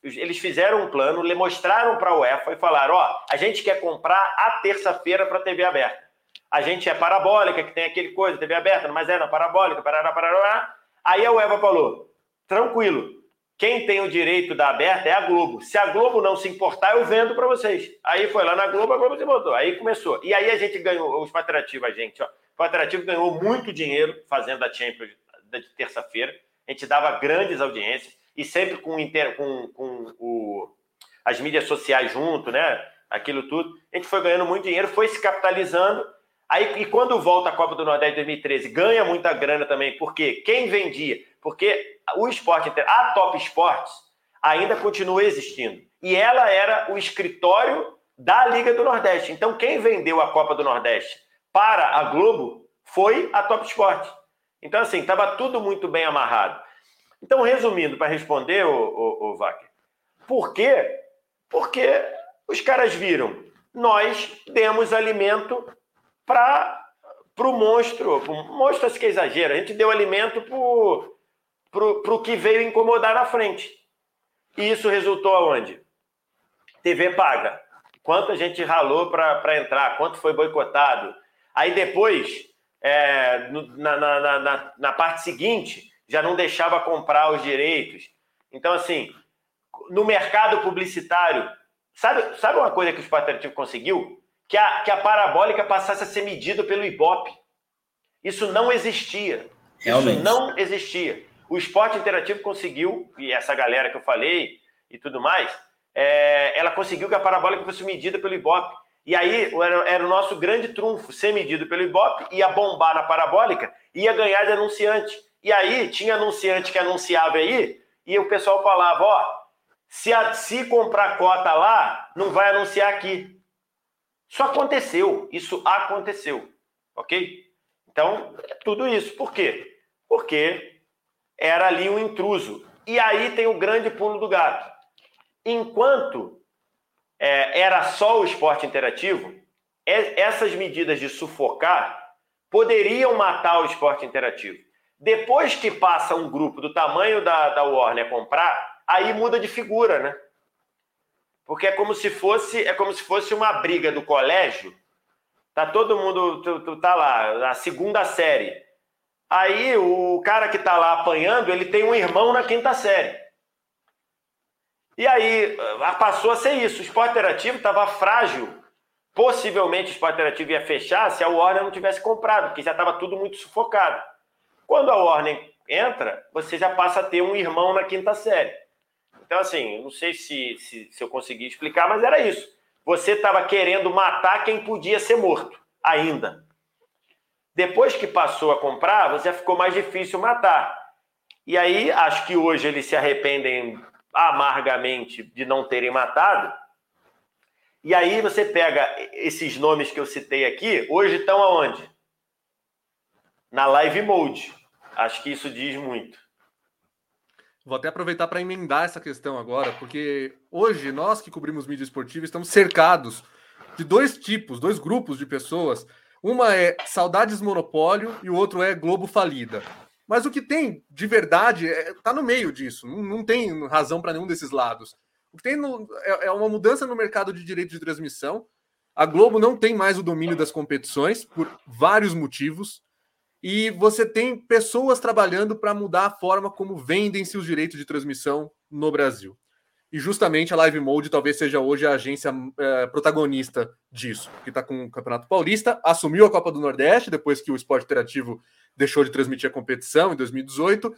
eles fizeram um plano, mostraram para a UEFA e falaram: ó, a gente quer comprar a terça-feira para a TV aberta. A gente é parabólica, que tem aquele coisa, TV aberta, mas é na parabólica, parará, parará. Aí a UEFA falou: tranquilo, quem tem o direito da aberta é a Globo. Se a Globo não se importar, eu vendo para vocês. Aí foi lá na Globo, a Globo se botou. Aí começou. E aí a gente ganhou, os patrativos, a gente, ó. O Patrativo ganhou muito dinheiro fazendo a Champions de terça-feira. A gente dava grandes audiências e sempre com, inter, com, com o, as mídias sociais junto, né? Aquilo tudo. A gente foi ganhando muito dinheiro, foi se capitalizando. Aí, e quando volta a Copa do Nordeste 2013, ganha muita grana também, porque quem vendia? Porque o esporte, a Top Sports, ainda continua existindo. E ela era o escritório da Liga do Nordeste. Então, quem vendeu a Copa do Nordeste para a Globo foi a Top Sport. Então, assim, estava tudo muito bem amarrado. Então, resumindo, para responder, o, o, por quê? Porque os caras viram, nós demos alimento para o monstro, monstro acho que é exagero, a gente deu alimento para o que veio incomodar na frente. E isso resultou aonde? TV paga. Quanto a gente ralou para entrar, quanto foi boicotado. Aí depois, é, na, na, na, na parte seguinte, já não deixava comprar os direitos. Então, assim, no mercado publicitário, sabe, sabe uma coisa que o Esporte Interativo conseguiu? Que a, que a parabólica passasse a ser medida pelo Ibope. Isso não existia. Realmente. Isso não existia. O esporte interativo conseguiu, e essa galera que eu falei e tudo mais, é, ela conseguiu que a parabólica fosse medida pelo Ibope. E aí era, o nosso grande trunfo, ser medido pelo Ibope, ia bombar na parabólica, ia ganhar de anunciante. E aí tinha anunciante que anunciava aí, e o pessoal falava, ó, se, a, se comprar cota lá, não vai anunciar aqui. Isso aconteceu, isso aconteceu, ok? Então, é tudo isso. Por quê? Porque era ali um intruso. E aí tem o grande pulo do gato. Enquanto é, era só o esporte interativo, essas medidas de sufocar poderiam matar o esporte interativo. Depois que passa um grupo do tamanho da, da Warner comprar, aí muda de figura, né? Porque é como se fosse é como se fosse uma briga do colégio. Tá todo mundo tu, tu tá lá, na segunda série. Aí o cara que tá lá apanhando, ele tem um irmão na quinta série. E aí ah, passou a ser isso. O esporte interativo estava frágil. Possivelmente o esporte interativo ia fechar se a Warner não tivesse comprado, porque já estava tudo muito sufocado. Quando a Warner entra, você já passa a ter um irmão na quinta série. Então, assim, não sei se, se, se eu consegui explicar, mas era isso. Você estava querendo matar quem podia ser morto, ainda. Depois que passou a comprar, você ficou mais difícil matar. E aí, acho que hoje eles se arrependem amargamente de não terem matado. E aí você pega esses nomes que eu citei aqui, hoje estão aonde? Na live mode. Acho que isso diz muito. Vou até aproveitar para emendar essa questão agora, porque hoje nós que cobrimos mídia esportiva estamos cercados de dois tipos, dois grupos de pessoas. Uma é saudades monopólio e o outro é Globo falida. Mas o que tem de verdade está é, tá no meio disso, não, não tem razão para nenhum desses lados. O que tem no, é, é, uma mudança no mercado de direito de transmissão. A Globo não tem mais o domínio das competições por vários motivos. E você tem pessoas trabalhando para mudar a forma como vendem-se os direitos de transmissão no Brasil. E justamente a Live Mode talvez seja hoje a agência é, protagonista disso, que está com o Campeonato Paulista, assumiu a Copa do Nordeste depois que o esporte interativo deixou de transmitir a competição em 2018.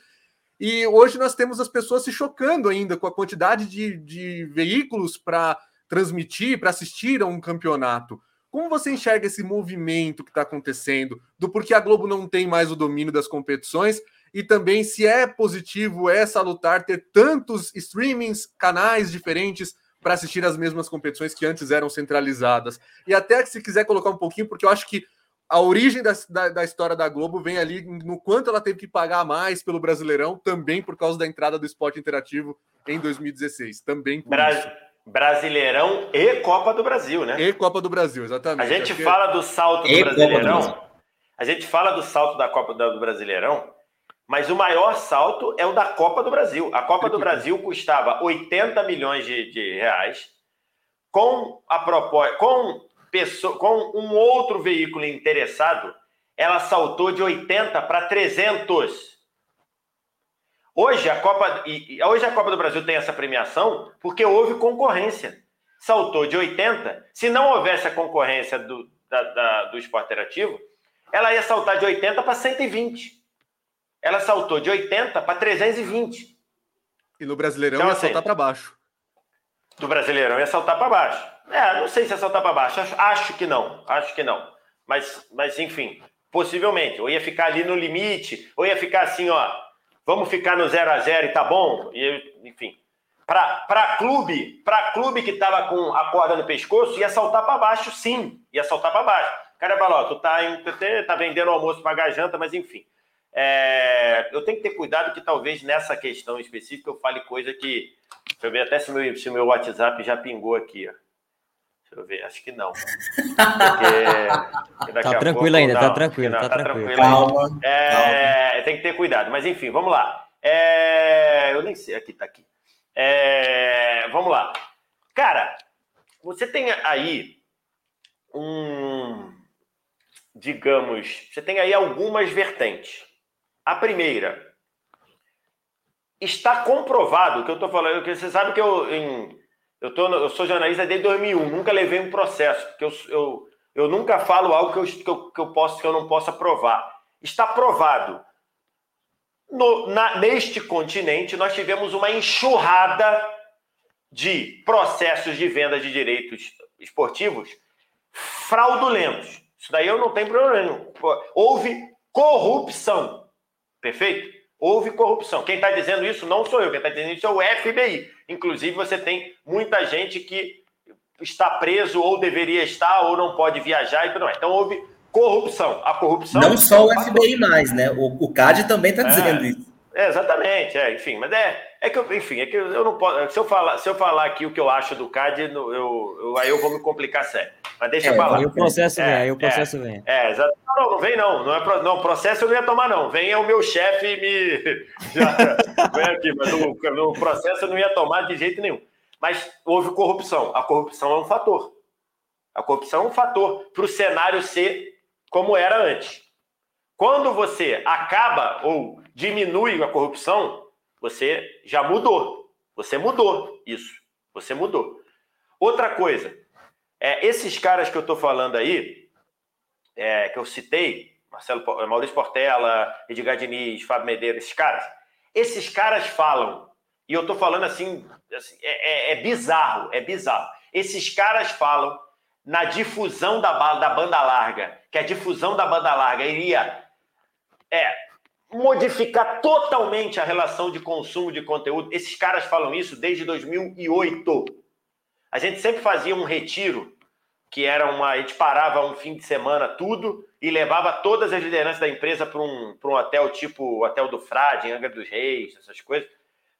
E hoje nós temos as pessoas se chocando ainda com a quantidade de, de veículos para transmitir, para assistir a um campeonato. Como você enxerga esse movimento que está acontecendo, do porquê a Globo não tem mais o domínio das competições e também se é positivo, é salutar ter tantos streamings, canais diferentes para assistir as mesmas competições que antes eram centralizadas. E até que se quiser colocar um pouquinho, porque eu acho que a origem da, da, da, história da Globo vem ali no quanto ela teve que pagar mais pelo Brasileirão, também por causa da entrada do esporte interativo em 2016. Também Bra Brasileirão e Copa do Brasil, né? E Copa do Brasil, exatamente. A gente fala do salto do Brasileirão. Do a gente fala do salto da Copa do Brasileirão, mas o maior salto é o da Copa do Brasil. A Copa do Brasil custava 80 milhões de, de reais. Com a proposta, com pessoa, com um outro veículo interessado, ela saltou de 80 para 300. Hoje a Copa hoje a Copa do Brasil tem essa premiação porque houve concorrência. Saltou de 80. Se não houvesse a concorrência do, da, da, do esporte interativo, ela ia saltar de 80 para 120. Ela saltou de 80 para 320. E no Brasileirão então, ia saltar assim, para baixo. Do Brasileirão ia saltar para baixo. É, não sei se é saltar para baixo. Acho, acho, que não. Acho que não. Mas, mas, enfim, possivelmente. Ou ia ficar ali no limite, ou ia ficar assim, ó. Vamos ficar no 0 a 0 e tá bom. E, enfim. Para clube, para clube que tava com a corda no pescoço, ia saltar para baixo, sim. Ia saltar para baixo. Cara, Baló, tu tá, tá vendendo almoço, pagar janta, mas enfim. É, eu tenho que ter cuidado que talvez nessa questão específica eu fale coisa que. Deixa eu ver até se meu, se meu WhatsApp já pingou aqui. Ó. Deixa eu ver, acho que não. Porque tá tranquilo pouco, ainda, tá não, tá tranquilo, não, tá, tá tranquilo. Calma, é, calma. Tem que ter cuidado, mas enfim, vamos lá. É, eu nem sei, aqui tá aqui. É, vamos lá. Cara, você tem aí um, digamos, você tem aí algumas vertentes. A primeira, está comprovado que eu estou falando, que você sabe que eu, em, eu, tô, eu sou jornalista desde 2001, nunca levei um processo, porque eu, eu, eu nunca falo algo que eu, que eu, que eu, posso, que eu não possa provar. Está provado. No, na, neste continente, nós tivemos uma enxurrada de processos de venda de direitos esportivos fraudulentos. Isso daí eu não tenho problema. Houve corrupção. Perfeito? Houve corrupção. Quem está dizendo isso não sou eu, quem está dizendo isso é o FBI. Inclusive, você tem muita gente que está preso ou deveria estar ou não pode viajar e tudo mais. Então, houve corrupção. A corrupção. Não só o FBI mais, né? O, o CAD também está é, dizendo isso. É, exatamente, é, enfim, mas é, é que eu, enfim, é que eu não posso. Se eu falar, se eu falar aqui o que eu acho do CAD, eu, eu, aí eu vou me complicar sério. Mas deixa é, eu falar. Aí o processo é, vem, aí o processo é, vem. É, exato. Não, não vem não. Não, é, não, processo eu não ia tomar, não. Vem é o meu chefe me. Já, vem aqui, mas no, no processo eu não ia tomar de jeito nenhum. Mas houve corrupção. A corrupção é um fator. A corrupção é um fator para o cenário ser como era antes. Quando você acaba ou diminui a corrupção, você já mudou. Você mudou isso. Você mudou. Outra coisa, é, esses caras que eu estou falando aí, é, que eu citei, Marcelo, Maurício Portela, Edgar Diniz, Fábio Medeiros, esses caras, esses caras falam, e eu estou falando assim, assim é, é, é, bizarro, é bizarro. Esses caras falam na difusão da, da banda larga, que a difusão da banda larga iria é, modificar totalmente a relação de consumo de conteúdo. Esses caras falam isso desde 2008. A gente sempre fazia um retiro, que era uma. A gente parava um fim de semana, tudo, e levava todas as lideranças da empresa para um, um hotel tipo Hotel do Frade, em Angra dos Reis, essas coisas,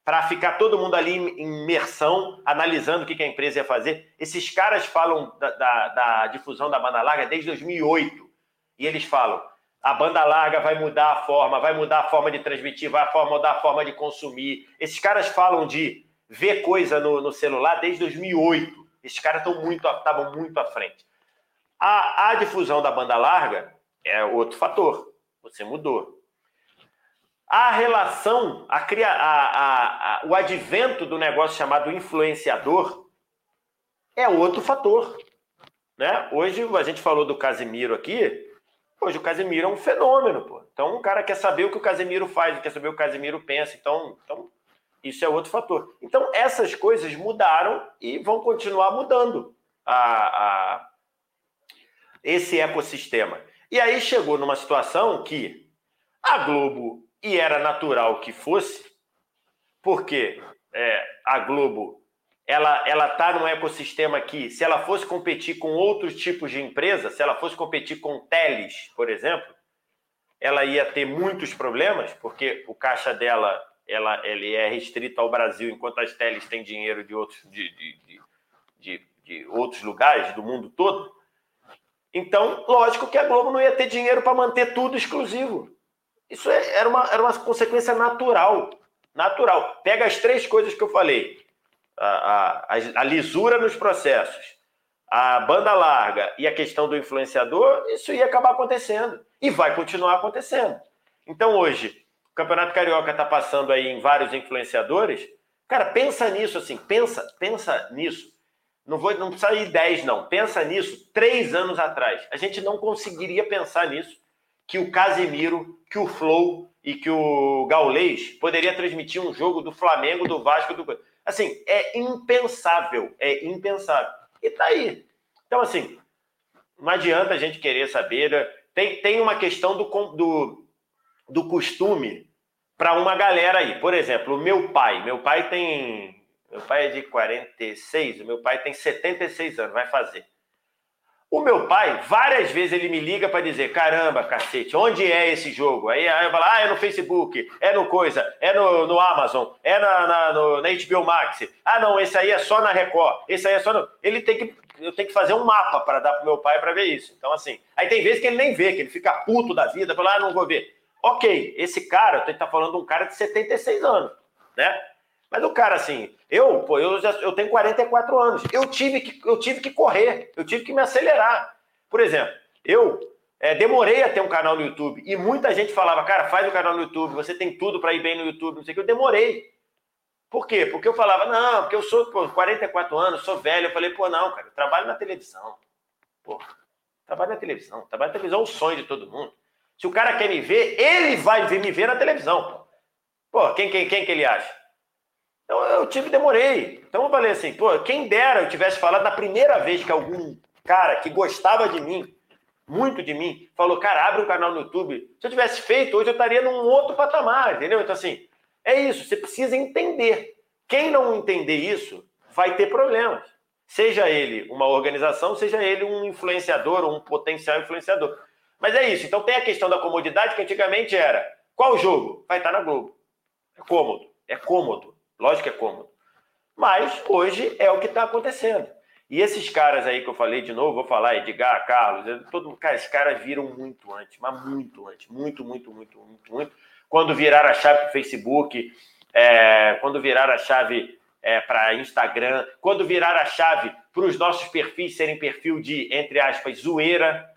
para ficar todo mundo ali em imersão, analisando o que, que a empresa ia fazer. Esses caras falam da, da, da difusão da banda larga desde 2008. E eles falam: a banda larga vai mudar a forma, vai mudar a forma de transmitir, vai mudar a forma de consumir. Esses caras falam de ver coisa no, no celular desde 2008. Esses caras estão muito, estavam muito à frente. A, a difusão da banda larga é outro fator. Você mudou. A relação, a, a, a, o advento do negócio chamado influenciador é outro fator. Né? Hoje a gente falou do Casimiro aqui, Hoje o Casemiro é um fenômeno, pô. Então o cara quer saber o que o Casemiro faz, quer saber o que o Casemiro pensa. Então, então isso é outro fator. Então essas coisas mudaram e vão continuar mudando a, a, esse ecossistema. E aí chegou numa situação que a Globo, e era natural que fosse, porque é, a Globo ela ela está num ecossistema que, se ela fosse competir com outros tipos de empresa, se ela fosse competir com teles, por exemplo, ela ia ter muitos problemas, porque o caixa dela ela, ele é restrito ao Brasil, enquanto as teles têm dinheiro de outros, de, de, de, de outros lugares do mundo todo. Então, lógico que a Globo não ia ter dinheiro para manter tudo exclusivo. Isso é, era, uma, era uma consequência natural. Natural. Pega as três coisas que eu falei a, a, a lisura nos processos, a banda larga e a questão do influenciador, isso ia acabar acontecendo e vai continuar acontecendo. Então hoje, o Campeonato Carioca está passando aí em vários influenciadores. Cara, pensa nisso assim, pensa, pensa nisso. Não vou, não precisa ir 10 não. Pensa nisso três anos atrás. A gente não conseguiria pensar nisso que o Casimiro, que o Flow e que o Gaulês poderia transmitir um jogo do Flamengo, do Vasco, do Assim, é impensável, é impensável. E tá aí. Então, assim, não adianta a gente querer saber. Né? Tem, tem uma questão do, do, do costume para uma galera aí. Por exemplo, o meu pai. Meu pai tem. Meu pai é de 46, o meu pai tem 76 anos, vai fazer. O meu pai, várias vezes ele me liga para dizer: caramba, cacete, onde é esse jogo? Aí, aí eu falo: ah, é no Facebook, é no Coisa, é no, no Amazon, é na, na, no, na HBO Max. Ah, não, esse aí é só na Record, esse aí é só no. Ele tem que. Eu tenho que fazer um mapa para dar pro meu pai para ver isso. Então, assim. Aí tem vezes que ele nem vê, que ele fica puto da vida, fala: ah, não vou ver. Ok, esse cara, eu tenho que estar falando de um cara de 76 anos, né? Mas o cara, assim, eu, pô, eu, já, eu tenho 44 anos. Eu tive, que, eu tive que correr, eu tive que me acelerar. Por exemplo, eu é, demorei a ter um canal no YouTube e muita gente falava, cara, faz o um canal no YouTube, você tem tudo para ir bem no YouTube, não sei o que. Eu demorei. Por quê? Porque eu falava, não, porque eu sou pô, 44 anos, sou velho. Eu falei, pô, não, cara, eu trabalho na televisão. Pô, trabalho na televisão. Trabalho na televisão é o sonho de todo mundo. Se o cara quer me ver, ele vai me ver na televisão, pô. Pô, quem, quem, quem que ele acha? Então eu tive, demorei. Então eu falei assim, pô, quem dera eu tivesse falado na primeira vez que algum cara que gostava de mim, muito de mim, falou, cara, abre um canal no YouTube. Se eu tivesse feito, hoje eu estaria num outro patamar, entendeu? Então, assim, é isso, você precisa entender. Quem não entender isso vai ter problemas. Seja ele uma organização, seja ele um influenciador ou um potencial influenciador. Mas é isso. Então tem a questão da comodidade, que antigamente era qual jogo? Vai estar na Globo. É cômodo. É cômodo. Lógico que é cômodo. Mas hoje é o que está acontecendo. E esses caras aí que eu falei de novo, vou falar, Edgar, Carlos, todo, cara, esses caras viram muito antes, mas muito antes, muito, muito, muito, muito, muito. Quando viraram a chave para Facebook, é, quando viraram a chave é, para Instagram, quando viraram a chave para os nossos perfis serem perfil de, entre aspas, zoeira,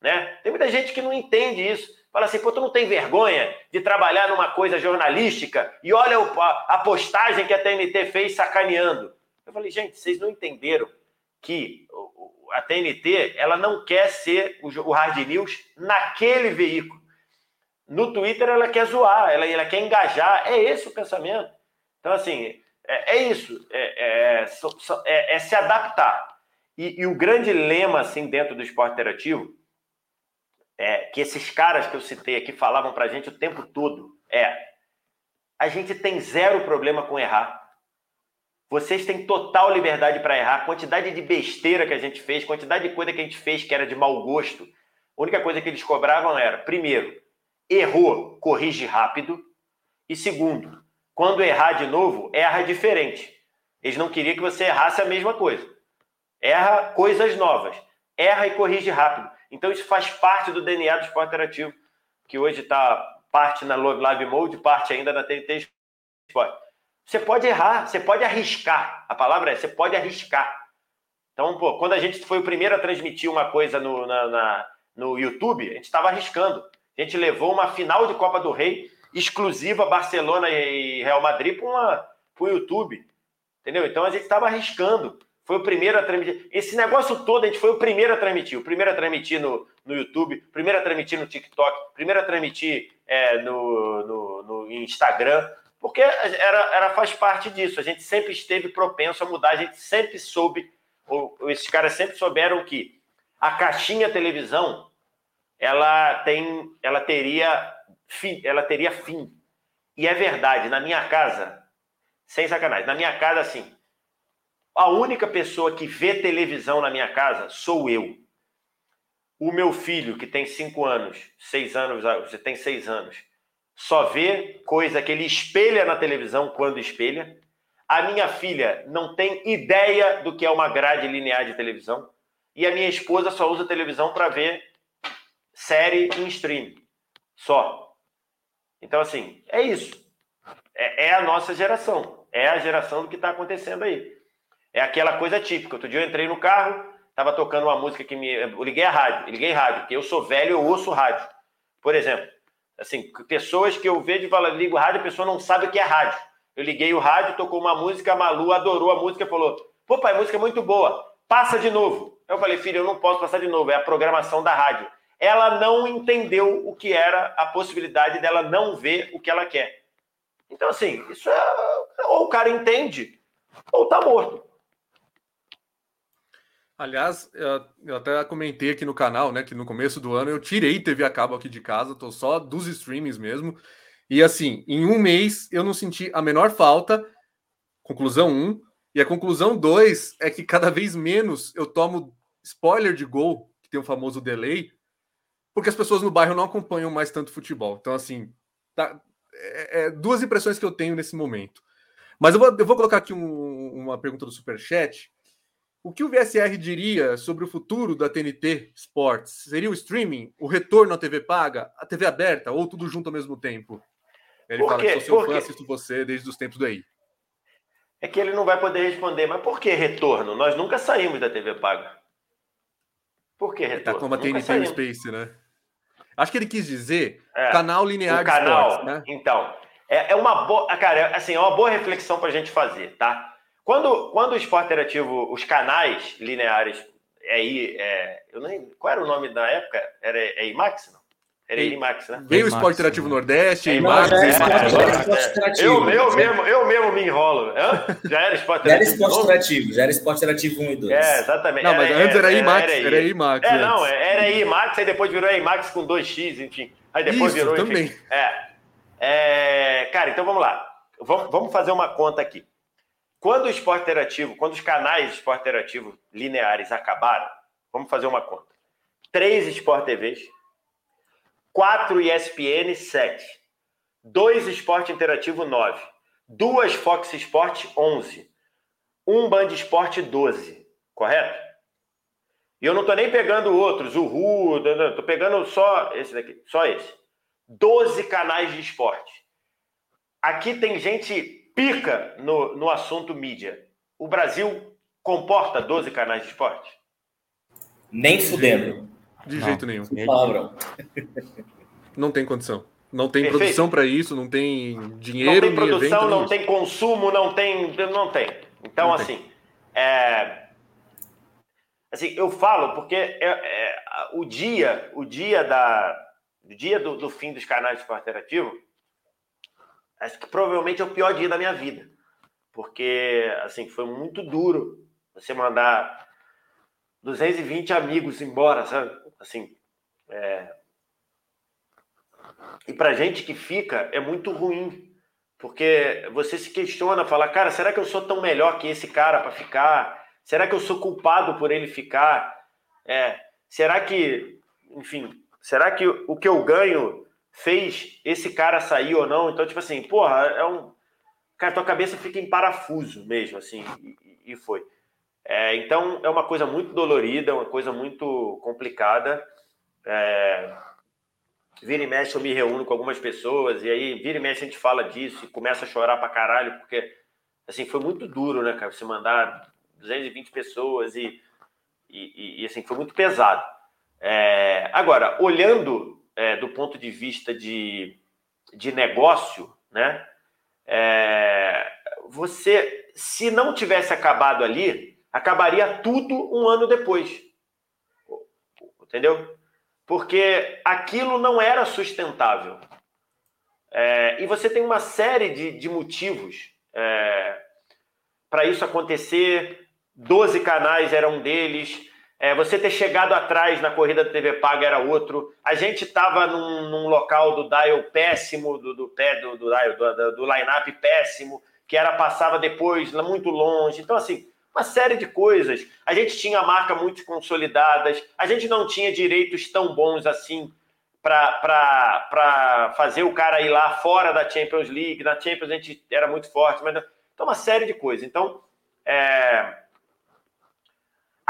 né? Tem muita gente que não entende isso. Fala assim, pô, tu não tem vergonha de trabalhar numa coisa jornalística e olha a postagem que a TNT fez sacaneando. Eu falei, gente, vocês não entenderam que a TNT ela não quer ser o hard news naquele veículo. No Twitter ela quer zoar, ela, ela quer engajar. É esse o pensamento. Então, assim, é, é isso. É, é, é, é se adaptar. E, e, o grande lema, assim, dentro do esporte interativo é, que esses caras que eu citei aqui falavam para a gente o tempo todo é: a gente tem zero problema com errar. Vocês têm total liberdade para errar. Quantidade de besteira que a gente fez, quantidade de coisa que a gente fez que era de mau gosto. A única coisa que eles cobravam era, primeiro, errou, corrige rápido. E segundo, quando errar de novo, erra diferente. Eles não queriam que você errasse a mesma coisa. Erra coisas novas. Erra e corrige rápido. Então isso faz parte do DNA do esporte interativo, que hoje está parte na Live Mode, parte ainda na TNT Esporte. Você pode errar, você pode arriscar. A palavra é, você pode arriscar. Então, pô, quando a gente foi o primeiro a transmitir uma coisa no, na, na no YouTube, a gente estava arriscando. A gente levou uma final de Copa do Rei exclusiva Barcelona e Real Madrid para o YouTube. Entendeu? Então a gente estava arriscando. Foi o primeiro a transmitir. Esse negócio todo, a gente foi o primeiro a transmitir. O primeiro a transmitir no, no YouTube, o primeiro a transmitir no TikTok, o primeiro a transmitir é, no, no, no Instagram porque era, era, faz parte disso. A gente sempre esteve propenso a mudar, a gente sempre soube, ou, esses caras sempre souberam que a caixinha televisão ela tem, ela teria fim, ela teria fim. E é verdade, na minha casa, sem sacanagem, na minha casa assim, a única pessoa que vê televisão na minha casa sou eu. O meu filho, que tem cinco anos, seis anos, você tem seis anos, só vê coisa que ele espelha na televisão quando espelha. A minha filha não tem ideia do que é uma grade linear de televisão. E a minha esposa só usa televisão para ver série em stream. Só. Então, assim, é isso. É, é a nossa geração. É a geração do que está acontecendo aí. É aquela coisa típica. Outro dia eu entrei no carro, estava tocando uma música que me. Eu liguei a rádio, liguei rádio, porque eu sou velho, eu ouço rádio. Por exemplo, Assim, pessoas que eu vejo e falo, ligo rádio, a pessoa não sabe o que é rádio. Eu liguei o rádio, tocou uma música, a Malu adorou a música, falou: pô, pai, música é muito boa, passa de novo. Eu falei, filho, eu não posso passar de novo, é a programação da rádio. Ela não entendeu o que era a possibilidade dela não ver o que ela quer. Então, assim, isso é. Ou o cara entende, ou tá morto. Aliás, eu até comentei aqui no canal, né, que no começo do ano eu tirei TV a cabo aqui de casa, tô só dos streamings mesmo. E assim, em um mês eu não senti a menor falta. Conclusão 1. Um, e a conclusão 2 é que cada vez menos eu tomo spoiler de gol, que tem o famoso delay, porque as pessoas no bairro não acompanham mais tanto futebol. Então, assim, tá, é, é duas impressões que eu tenho nesse momento. Mas eu vou, eu vou colocar aqui um, uma pergunta do Superchat o que o VSR diria sobre o futuro da TNT Sports? Seria o streaming, o retorno à TV paga, a TV aberta ou tudo junto ao mesmo tempo? Ele fala que sou seu fã, assisto você desde os tempos daí. É que ele não vai poder responder, mas por que retorno? Nós nunca saímos da TV paga. Por que retorno? Tá como a TNT no Space, né? Acho que ele quis dizer é, canal linear de canal, esportes, né? Então, é, é uma boa, cara, assim, é uma boa reflexão para a gente fazer, tá? Quando, quando o esporte interativo, os canais lineares, aí, é, é, eu nem, qual era o nome da época? Era é IMAX, não? Era IMAX, né? Veio o Esporte Interativo Nordeste, IMAX. É, é, eu, eu, mesmo, eu mesmo me enrolo. Já era Esporte Interativo? Já era Esporte Interativo, já era Esporte Interativo 1 e 2. É, exatamente. Não, mas antes era IMAX, era IMAX. É, não, era IMAX, aí depois virou IMAX com 2x, enfim. Aí depois Isso, virou. também. É. é. Cara, então vamos lá. Vamos fazer uma conta aqui. Quando o esporte interativo, quando os canais de esporte interativo lineares acabaram, vamos fazer uma conta. Três Sport TVs, quatro ESPN, sete. Dois Esporte Interativo, nove. Duas Fox Sport, onze. Um Band Esporte, doze. Correto? E eu não estou nem pegando outros, o Ru, estou pegando só esse daqui, só esse. Doze canais de esporte. Aqui tem gente pica no, no assunto mídia. O Brasil comporta 12 canais de esporte? Nem fudendo. De não, jeito nenhum. Palavrão. Não tem condição. Não tem Perfeito. produção para isso, não tem dinheiro. Não tem produção, não tem consumo, não tem. Não tem. Então, não assim, tem. É, assim, eu falo porque é, é, o dia, o dia da. O dia do, do fim dos canais de esporte interativo acho que provavelmente é o pior dia da minha vida. Porque, assim, foi muito duro você mandar 220 amigos embora, sabe? Assim, é, e para gente que fica é muito ruim, porque você se questiona, fala, cara, será que eu sou tão melhor que esse cara para ficar? Será que eu sou culpado por ele ficar? É, será que, enfim, será que o que eu ganho fez esse cara sair ou não? Então, tipo assim, porra, é um. Cara, tua cabeça fica em parafuso mesmo, assim, e, e foi. É, então, é uma coisa muito dolorida, uma coisa muito complicada. É, vira e mexe, eu me reúno com algumas pessoas, e aí vira e mexe a gente fala disso e começa a chorar pra caralho, porque, assim, foi muito duro, né, cara? Você mandar 220 pessoas e, e, e assim, foi muito pesado. É, agora, olhando é, do ponto de vista de, de negócio, né? É, você, se não tivesse acabado ali, acabaria tudo um ano depois. Entendeu? Porque aquilo não era sustentável. É, e você tem uma série de, de motivos é, para isso acontecer. Doze canais eram um deles. É, você ter chegado atrás na corrida da TV Paga era outro. A gente estava num, num, local do dial péssimo, do, do pé do, do, do, do line-up péssimo, que era passava depois muito longe. Então, assim, uma série de coisas. A gente tinha marca muito consolidadas, a gente não tinha direitos tão bons assim para fazer o cara ir lá fora da Champions League. Na Champions a gente era muito forte, mas então uma série de coisas. Então, é...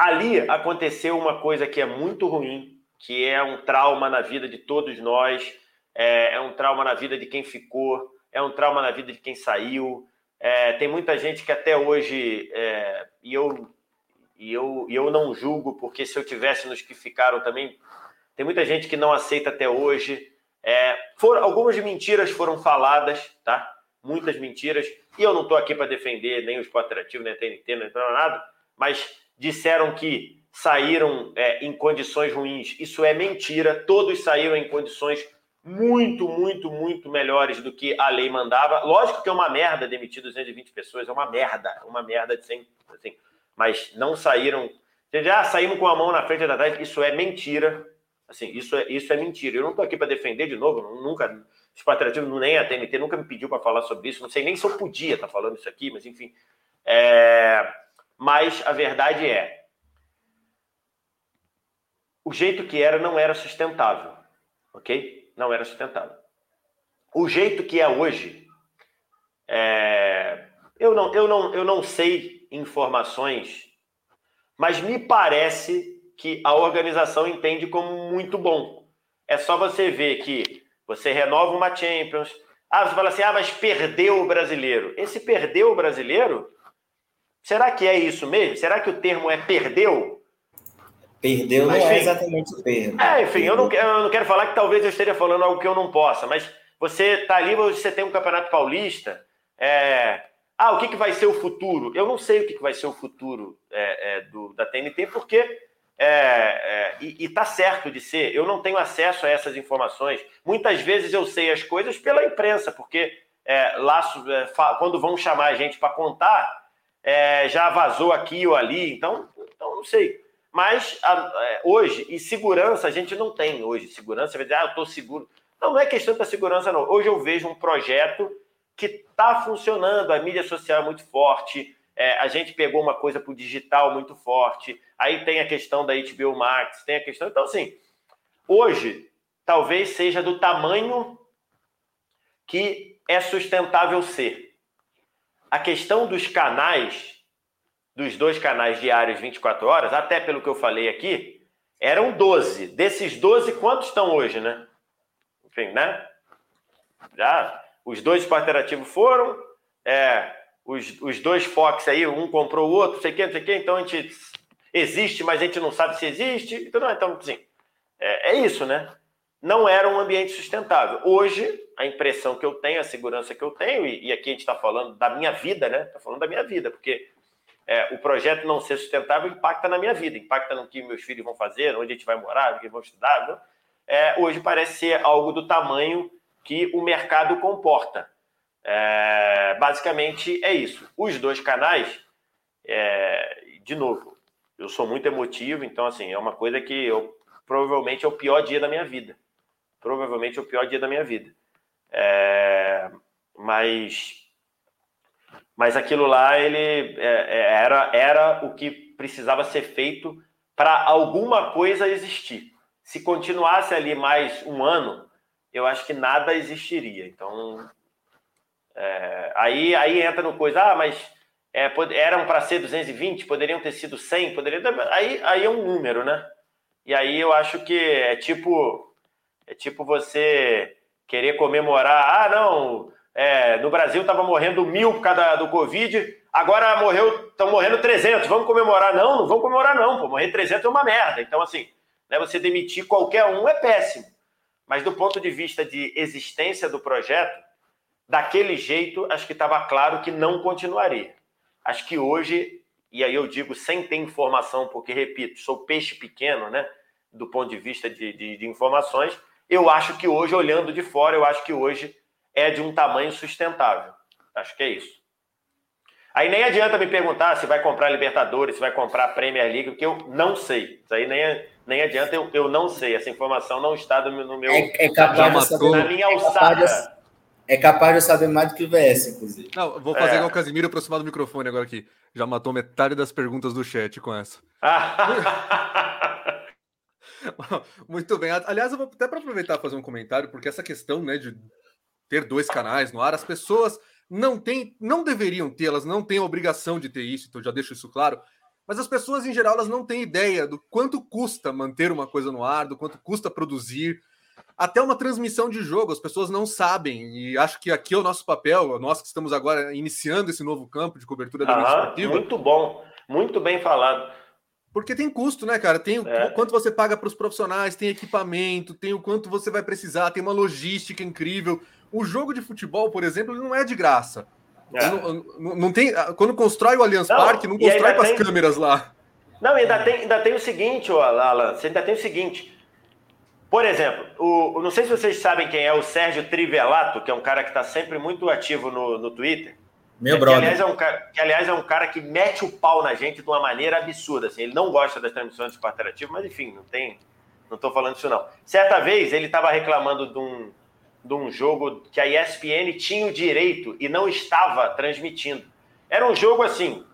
ali aconteceu uma coisa que é muito ruim, que é um trauma na vida de todos nós, é, é um trauma na vida de quem ficou, é um trauma na vida de quem saiu, é, tem muita gente que até hoje, é, e, eu, e, eu, e eu não julgo, porque se eu tivesse nos que ficaram também, tem muita gente que não aceita até hoje. É, foram, algumas mentiras foram faladas, tá? Muitas mentiras. E eu não estou aqui para defender nem o esporte interativo, nem a TNT, nem nada, mas disseram que saíram é, em condições ruins. Isso é mentira. Todos saíram em condições muito, muito, muito melhores do que a lei mandava. Lógico que é uma merda demitir 220 pessoas, é uma merda, uma merda de 100, assim, mas não saíram. Já saímos com a mão na frente da trás, isso é mentira. Assim, isso é, isso é mentira. Eu não estou aqui para defender de novo, nunca. Os patriotismos, nem a TNT nunca me pediu para falar sobre isso. Não sei nem se eu podia estar tá falando isso aqui, mas enfim. É... Mas a verdade é: o jeito que era não era sustentável, ok? não era sustentável. O jeito que é hoje, é... eu, não, eu, não, eu não sei informações, mas me parece que a organização entende como muito bom. É só você ver que você renova uma Champions. Ah, você fala assim, ah, mas perdeu o brasileiro. Esse perdeu o brasileiro, será que é isso mesmo? Será que o termo é perdeu? Perdeu mas, não é exatamente perda. É, enfim, eu não, eu não quero falar que talvez eu esteja falando algo que eu não possa, mas você tá ali, você tem um campeonato paulista. É... Ah, o que, que vai ser o futuro? Eu não sei o que, que vai ser o futuro é, é, do, da TNT, porque. É, é, e, e tá certo de ser, eu não tenho acesso a essas informações. Muitas vezes eu sei as coisas pela imprensa, porque é, lá, quando vão chamar a gente para contar, já vazou aqui ou ali, então, então não sei. Mas a, é, hoje, e segurança a gente não tem hoje. Segurança, você vai dizer, ah, eu estou seguro. Não, não é questão da segurança, não. Hoje eu vejo um projeto que está funcionando, a mídia social é muito forte, é, a gente pegou uma coisa para o digital muito forte, aí tem a questão da HBO Max, tem a questão. Então, assim, hoje talvez seja do tamanho que é sustentável ser. A questão dos canais dos dois canais diários 24 horas, até pelo que eu falei aqui, eram 12. Desses 12, quantos estão hoje, né? Enfim, né? Já os dois interativos foram, é, os, os dois Fox aí, um comprou o outro, sei que, sei que, então a gente existe, mas a gente não sabe se existe. Então, não, então assim, é, é isso, né? Não era um ambiente sustentável. Hoje, a impressão que eu tenho, a segurança que eu tenho, e, e aqui a gente está falando da minha vida, né? Está falando da minha vida, porque é, o projeto não ser sustentável impacta na minha vida, impacta no que meus filhos vão fazer, onde a gente vai morar, o que vão estudar. Né? É, hoje parece ser algo do tamanho que o mercado comporta. É, basicamente é isso. Os dois canais, é, de novo, eu sou muito emotivo, então assim é uma coisa que eu provavelmente é o pior dia da minha vida. provavelmente o pior dia da minha vida. É, mas, mas aquilo lá ele é, é era, era o que precisava ser feito para alguma coisa existir. Se continuasse ali mais um ano, eu acho que nada existiria. Então, é, aí, aí entra no coisa, ah, mas é, eram para ser 220, poderiam ter sido 100, poderiam aí, aí é um número, né? E aí eu acho que é tipo é tipo você querer comemorar, ah, não, é, no Brasil estava morrendo mil por causa do Covid, agora morreu, estão morrendo 300, vamos comemorar? Não, não vamos comemorar não, pô, morrer 300 é uma merda. Então, assim, né, você demitir qualquer um é péssimo. Mas do ponto de vista de existência do projeto, daquele jeito, acho que estava claro que não continuaria. Acho que hoje, e aí eu digo sem ter informação, porque, repito, sou peixe pequeno, né? Do ponto de vista de, de, de informações, eu acho que hoje, olhando de fora, eu acho que hoje é de um tamanho sustentável. Acho que é isso. Aí nem adianta me perguntar se vai comprar Libertadores, se vai comprar Premier League, porque eu não sei. Isso aí nem, nem adianta, eu, eu não sei. Essa informação não está no meu. É, é capaz de saber, na minha alçada. É capaz de saber mais do que o VS, inclusive. Não, vou fazer é. igual o Casimiro aproximar do microfone agora aqui. Já matou metade das perguntas do chat com essa. Muito bem. Aliás, eu vou até para aproveitar e fazer um comentário, porque essa questão né, de ter dois canais no ar, as pessoas não têm, não deveriam ter, elas não têm a obrigação de ter isso, então já deixo isso claro. Mas as pessoas, em geral, elas não têm ideia do quanto custa manter uma coisa no ar, do quanto custa produzir até uma transmissão de jogo, as pessoas não sabem, e acho que aqui é o nosso papel, nós que estamos agora iniciando esse novo campo de cobertura da ah, Muito bom, muito bem falado. Porque tem custo, né, cara? Tem é. o quanto você paga para os profissionais, tem equipamento, tem o quanto você vai precisar, tem uma logística incrível. O jogo de futebol, por exemplo, não é de graça. É. Não, não, não, tem, quando constrói o Allianz Parque, não constrói com as câmeras lá. Não, ainda tem, ainda tem o seguinte, Alan, você ainda tem o seguinte. Por exemplo, o, não sei se vocês sabem quem é o Sérgio Trivelato, que é um cara que está sempre muito ativo no, no Twitter. Meu que, brother. Aliás, é um cara, que, aliás, é um cara que mete o pau na gente de uma maneira absurda. Assim. Ele não gosta das transmissões de interativo, mas enfim, não tem. Não estou falando isso, não. Certa vez ele estava reclamando de um, de um jogo que a ESPN tinha o direito e não estava transmitindo. Era um jogo assim,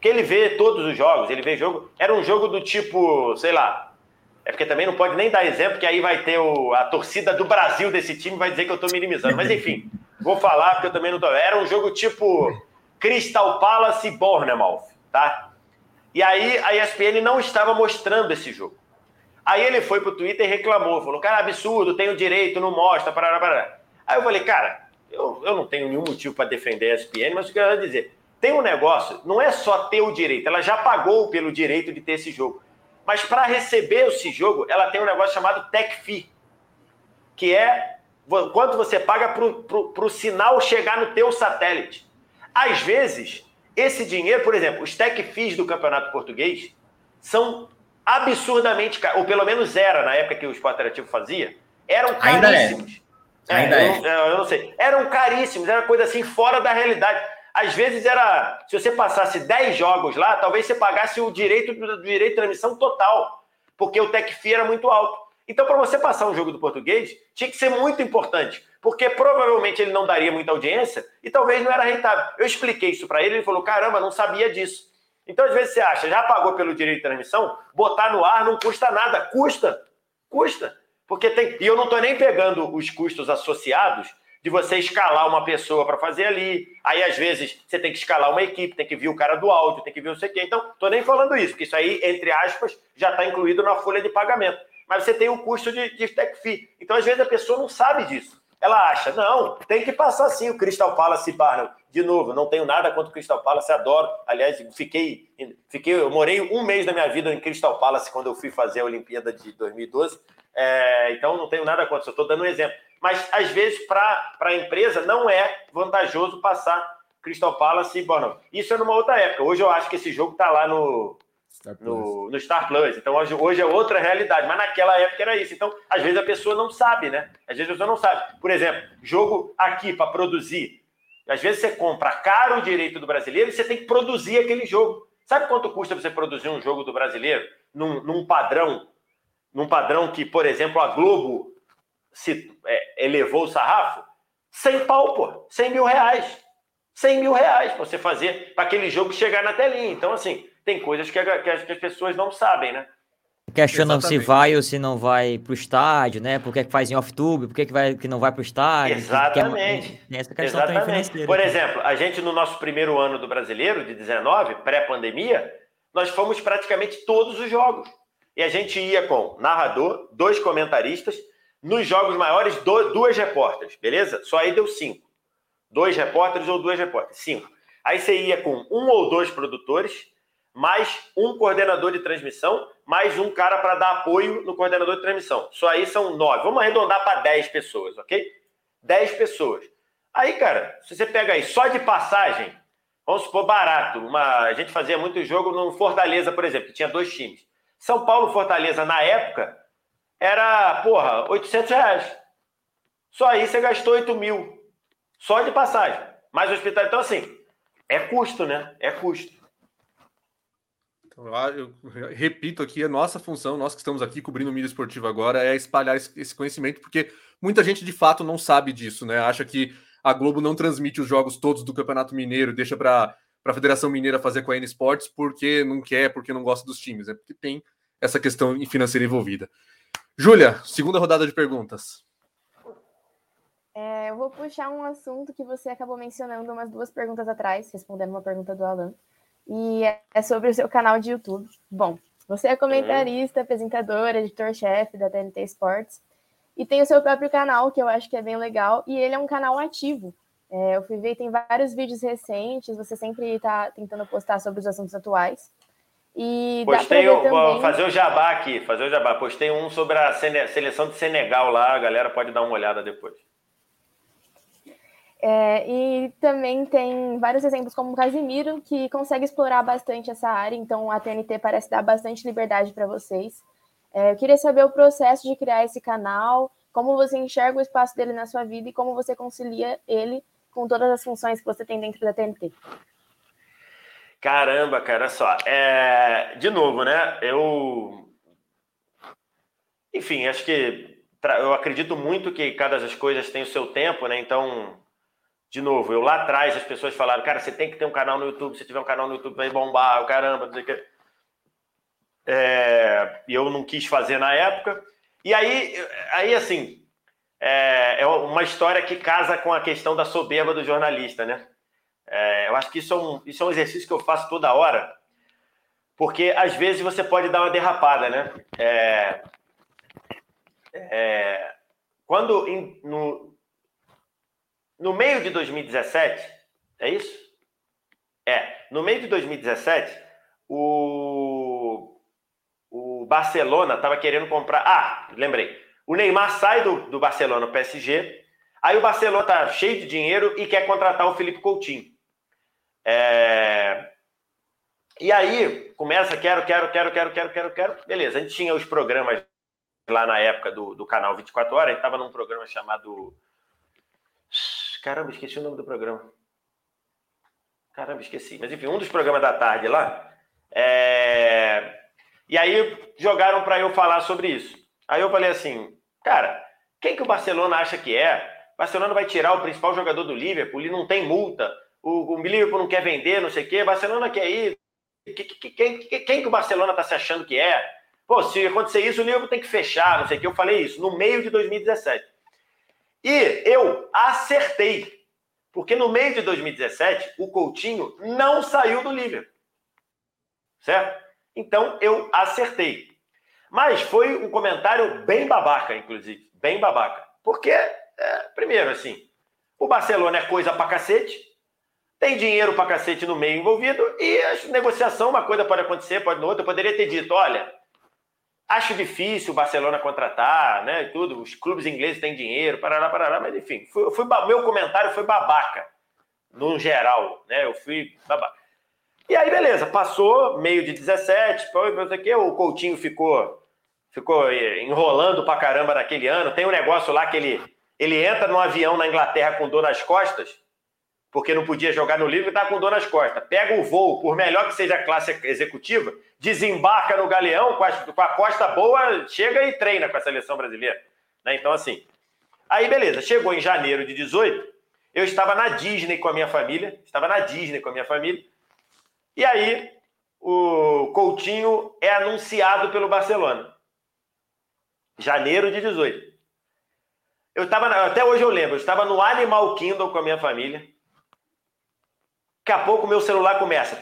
que ele vê todos os jogos, ele vê jogo. Era um jogo do tipo, sei lá, é porque também não pode nem dar exemplo, que aí vai ter o, a torcida do Brasil desse time vai dizer que eu estou minimizando. Mas enfim, vou falar porque eu também não estou. Era um jogo tipo Crystal Palace e Bournemouth, tá? E aí a ESPN não estava mostrando esse jogo. Aí ele foi pro Twitter e reclamou, falou, cara, absurdo, tenho direito, não mostra, parará, parará. Aí eu falei, cara, eu, eu não tenho nenhum motivo para defender a ESPN, mas o que eu quero dizer, tem um negócio, não é só ter o direito, ela já pagou pelo direito de ter esse jogo. Mas para receber esse jogo, ela tem um negócio chamado tech fee, que é quanto você paga para o sinal chegar no teu satélite. Às vezes, esse dinheiro, por exemplo, os tech fees do Campeonato Português são absurdamente caros, ou pelo menos era na época que o Esporte Interativo fazia, eram caríssimos. Ainda é. Ainda é, eu, eu não sei. Eram caríssimos, era coisa assim fora da realidade. Às vezes era. Se você passasse 10 jogos lá, talvez você pagasse o direito do direito de transmissão total, porque o Tech Fee era muito alto. Então, para você passar um jogo do português, tinha que ser muito importante, porque provavelmente ele não daria muita audiência e talvez não era rentável. Eu expliquei isso para ele, ele falou: caramba, não sabia disso. Então, às vezes você acha, já pagou pelo direito de transmissão, botar no ar não custa nada. Custa, custa. Porque tem. E eu não estou nem pegando os custos associados de você escalar uma pessoa para fazer ali. Aí, às vezes, você tem que escalar uma equipe, tem que vir o cara do áudio, tem que vir não sei o quê. Então, estou nem falando isso, porque isso aí, entre aspas, já está incluído na folha de pagamento. Mas você tem o custo de, de tech fee. Então, às vezes, a pessoa não sabe disso. Ela acha, não, tem que passar sim o Crystal Palace Barnum. De novo, não tenho nada contra o Crystal Palace, adoro. Aliás, fiquei, fiquei, eu morei um mês da minha vida em Crystal Palace quando eu fui fazer a Olimpíada de 2012. É, então, não tenho nada contra, só estou dando um exemplo mas às vezes para a empresa não é vantajoso passar Crystal Palace e Bournemouth. Isso é numa outra época. Hoje eu acho que esse jogo está lá no Star no, no, Star Plus. Então hoje, hoje é outra realidade, mas naquela época era isso. Então, às vezes a pessoa não sabe, né? Às vezes a pessoa não sabe. Por exemplo, jogo aqui para produzir. Às vezes você compra caro o direito do brasileiro e você tem que produzir aquele jogo. Sabe quanto custa você produzir um jogo do brasileiro num, num padrão, num padrão que, por exemplo, a Globo se é, elevou o sarrafo? 100 pau, pô. 100 mil reais. 100 mil reais para você fazer para aquele jogo chegar na telinha. Então, assim, tem coisas que, a, que, as, que as pessoas não sabem, né? Questionam se vai ou se não vai para o estádio, né? Por que, que faz em off-tube? Por que, que, vai, que não vai para o estádio? Exatamente. Que, essa questão Exatamente. Por exemplo, a gente no nosso primeiro ano do brasileiro, de 19, pré-pandemia, nós fomos praticamente todos os jogos. E a gente ia com narrador, dois comentaristas, nos jogos maiores, duas repórteres, beleza? Só aí deu cinco. Dois repórteres ou duas repórteres, cinco. Aí você ia com um ou dois produtores, mais um coordenador de transmissão, mais um cara para dar apoio no coordenador de transmissão. Só aí são nove. Vamos arredondar para dez pessoas, ok? Dez pessoas. Aí, cara, se você pega aí só de passagem, vamos supor barato, uma, a gente fazia muito jogo no Fortaleza, por exemplo, que tinha dois times. São Paulo Fortaleza, na época, era, porra, 800 reais. Só aí você gastou 8 mil. Só de passagem. Mais hospital. Então, assim, é custo, né? É custo. Então, eu repito aqui, a nossa função, nós que estamos aqui cobrindo o mídia esportivo agora, é espalhar esse conhecimento, porque muita gente de fato não sabe disso, né? Acha que a Globo não transmite os jogos todos do Campeonato Mineiro, deixa para a Federação Mineira fazer com a N Sports porque não quer, porque não gosta dos times, é porque tem essa questão financeira envolvida. Júlia, segunda rodada de perguntas. É, eu vou puxar um assunto que você acabou mencionando umas duas perguntas atrás, respondendo uma pergunta do Alan e é sobre o seu canal de YouTube. Bom, você é comentarista, uhum. apresentador, editor-chefe da TNT Sports e tem o seu próprio canal, que eu acho que é bem legal, e ele é um canal ativo. É, eu fui ver, tem vários vídeos recentes, você sempre está tentando postar sobre os assuntos atuais. E Postei, também... vou fazer o jabá aqui, fazer o jabá. Postei um sobre a seleção de Senegal lá, a galera pode dar uma olhada depois. É, e também tem vários exemplos, como o Casimiro, que consegue explorar bastante essa área, então a TNT parece dar bastante liberdade para vocês. É, eu queria saber o processo de criar esse canal, como você enxerga o espaço dele na sua vida e como você concilia ele com todas as funções que você tem dentro da TNT. Caramba, cara, só. É, de novo, né? Eu. Enfim, acho que eu acredito muito que cada das coisas tem o seu tempo, né? Então, de novo, eu lá atrás as pessoas falaram, cara, você tem que ter um canal no YouTube, se tiver um canal no YouTube vai bombar, caramba, não sei o que. É, eu não quis fazer na época. E aí, aí assim, é, é, uma história que casa com a questão da soberba do jornalista, né? É, eu acho que isso é, um, isso é um exercício que eu faço toda hora, porque às vezes você pode dar uma derrapada, né? É, é, quando no, no meio de 2017, é isso? É, no meio de 2017, o, o Barcelona estava querendo comprar. Ah, lembrei. O Neymar sai do, do Barcelona o PSG. Aí o Barcelona tá cheio de dinheiro e quer contratar o Felipe Coutinho. É... E aí começa, quero, quero, quero, quero, quero, quero, quero. Beleza, a gente tinha os programas lá na época do, do canal 24 Horas, a gente estava num programa chamado Caramba, esqueci o nome do programa. Caramba, esqueci. Mas enfim, um dos programas da tarde lá. É... E aí jogaram para eu falar sobre isso. Aí eu falei assim, cara, quem que o Barcelona acha que é? O Barcelona vai tirar o principal jogador do Liverpool, ele não tem multa. O, o Liverpool não quer vender, não sei o quê. Barcelona quer ir. Quem, quem, quem que o Barcelona está se achando que é? Pô, se acontecer isso, o Liverpool tem que fechar, não sei o quê. Eu falei isso no meio de 2017. E eu acertei, porque no meio de 2017 o Coutinho não saiu do Liverpool. Certo? Então eu acertei. Mas foi um comentário bem babaca, inclusive, bem babaca. Porque, é, primeiro, assim, o Barcelona é coisa pra cacete, tem dinheiro pra cacete no meio envolvido, e a negociação, uma coisa pode acontecer, pode no outra. Eu poderia ter dito: olha, Acho difícil o Barcelona contratar, né? E tudo. Os clubes ingleses têm dinheiro, parará, parará, mas enfim, fui, fui, meu comentário foi babaca, no geral, né? Eu fui babaca. E aí, beleza, passou meio de 17, aqui, o Coutinho ficou, ficou enrolando pra caramba naquele ano. Tem um negócio lá que ele, ele entra num avião na Inglaterra com dor nas costas porque não podia jogar no livro e está com dor nas costas. Pega o voo, por melhor que seja a classe executiva, desembarca no galeão com a, com a costa boa, chega e treina com a seleção brasileira. Né? Então, assim, Aí, beleza, chegou em janeiro de 18, eu estava na Disney com a minha família, estava na Disney com a minha família, e aí o Coutinho é anunciado pelo Barcelona. Janeiro de 18. Eu estava, até hoje eu lembro, eu estava no Animal Kingdom com a minha família. Daqui a pouco meu celular começa.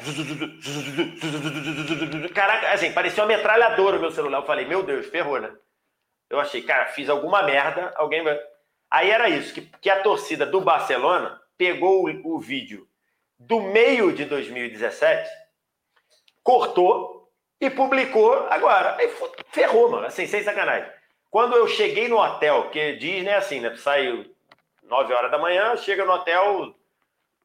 Caraca, assim, parecia uma metralhadora o meu celular. Eu falei, meu Deus, ferrou, né? Eu achei, cara, fiz alguma merda, alguém vai. Aí era isso, que, que a torcida do Barcelona pegou o, o vídeo do meio de 2017, cortou e publicou agora. Aí ferrou, mano, assim, sem sacanagem. Quando eu cheguei no hotel, que Disney é assim, né? Sai 9 horas da manhã, chega no hotel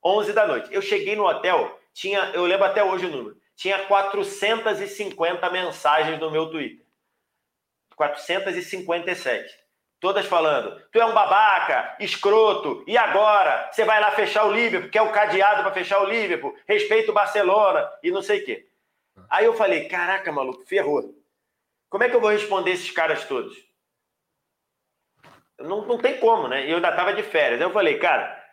11 da noite. Eu cheguei no hotel, tinha, eu lembro até hoje o número, tinha 450 mensagens no meu Twitter. 457. Todas falando, tu é um babaca, escroto, e agora? Você vai lá fechar o Liverpool, é o cadeado para fechar o Liverpool, respeita o Barcelona e não sei o quê. Aí eu falei, caraca, maluco, ferrou. Como é que eu vou responder esses caras todos? Não, não tem como, né? Eu ainda estava de férias. Eu falei, cara,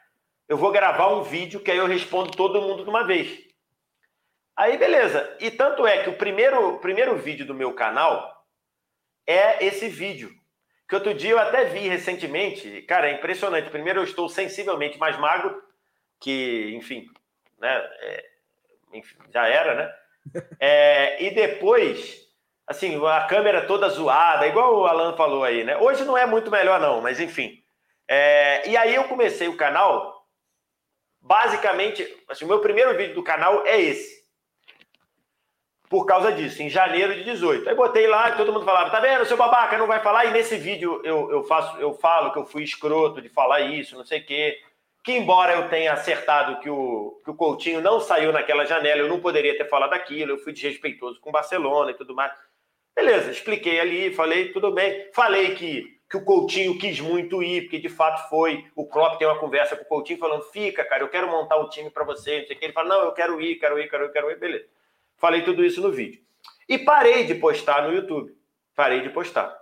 eu vou gravar um vídeo que aí eu respondo todo mundo de uma vez. Aí, beleza. E tanto é que o primeiro, primeiro vídeo do meu canal é esse vídeo. Que outro dia eu até vi recentemente. Cara, é impressionante. Primeiro, eu estou sensivelmente mais magro, que, enfim, né? É, enfim, já era, né? É, e depois, assim, a câmera toda zoada, igual o Alan falou aí, né? Hoje não é muito melhor, não, mas enfim. É, e aí eu comecei o canal, basicamente, assim, o meu primeiro vídeo do canal é esse. Por causa disso, em janeiro de 18. Aí botei lá e todo mundo falava, tá vendo, seu babaca, não vai falar? E nesse vídeo eu, eu, faço, eu falo que eu fui escroto de falar isso, não sei o quê. Que embora eu tenha acertado que o, que o Coutinho não saiu naquela janela, eu não poderia ter falado aquilo, eu fui desrespeitoso com o Barcelona e tudo mais. Beleza, expliquei ali, falei, tudo bem. Falei que, que o Coutinho quis muito ir, porque de fato foi. O Klopp tem uma conversa com o Coutinho falando: fica, cara, eu quero montar um time para você. Não sei o que. Ele fala: não, eu quero ir, quero ir, quero ir, quero ir. Beleza. Falei tudo isso no vídeo. E parei de postar no YouTube. Parei de postar.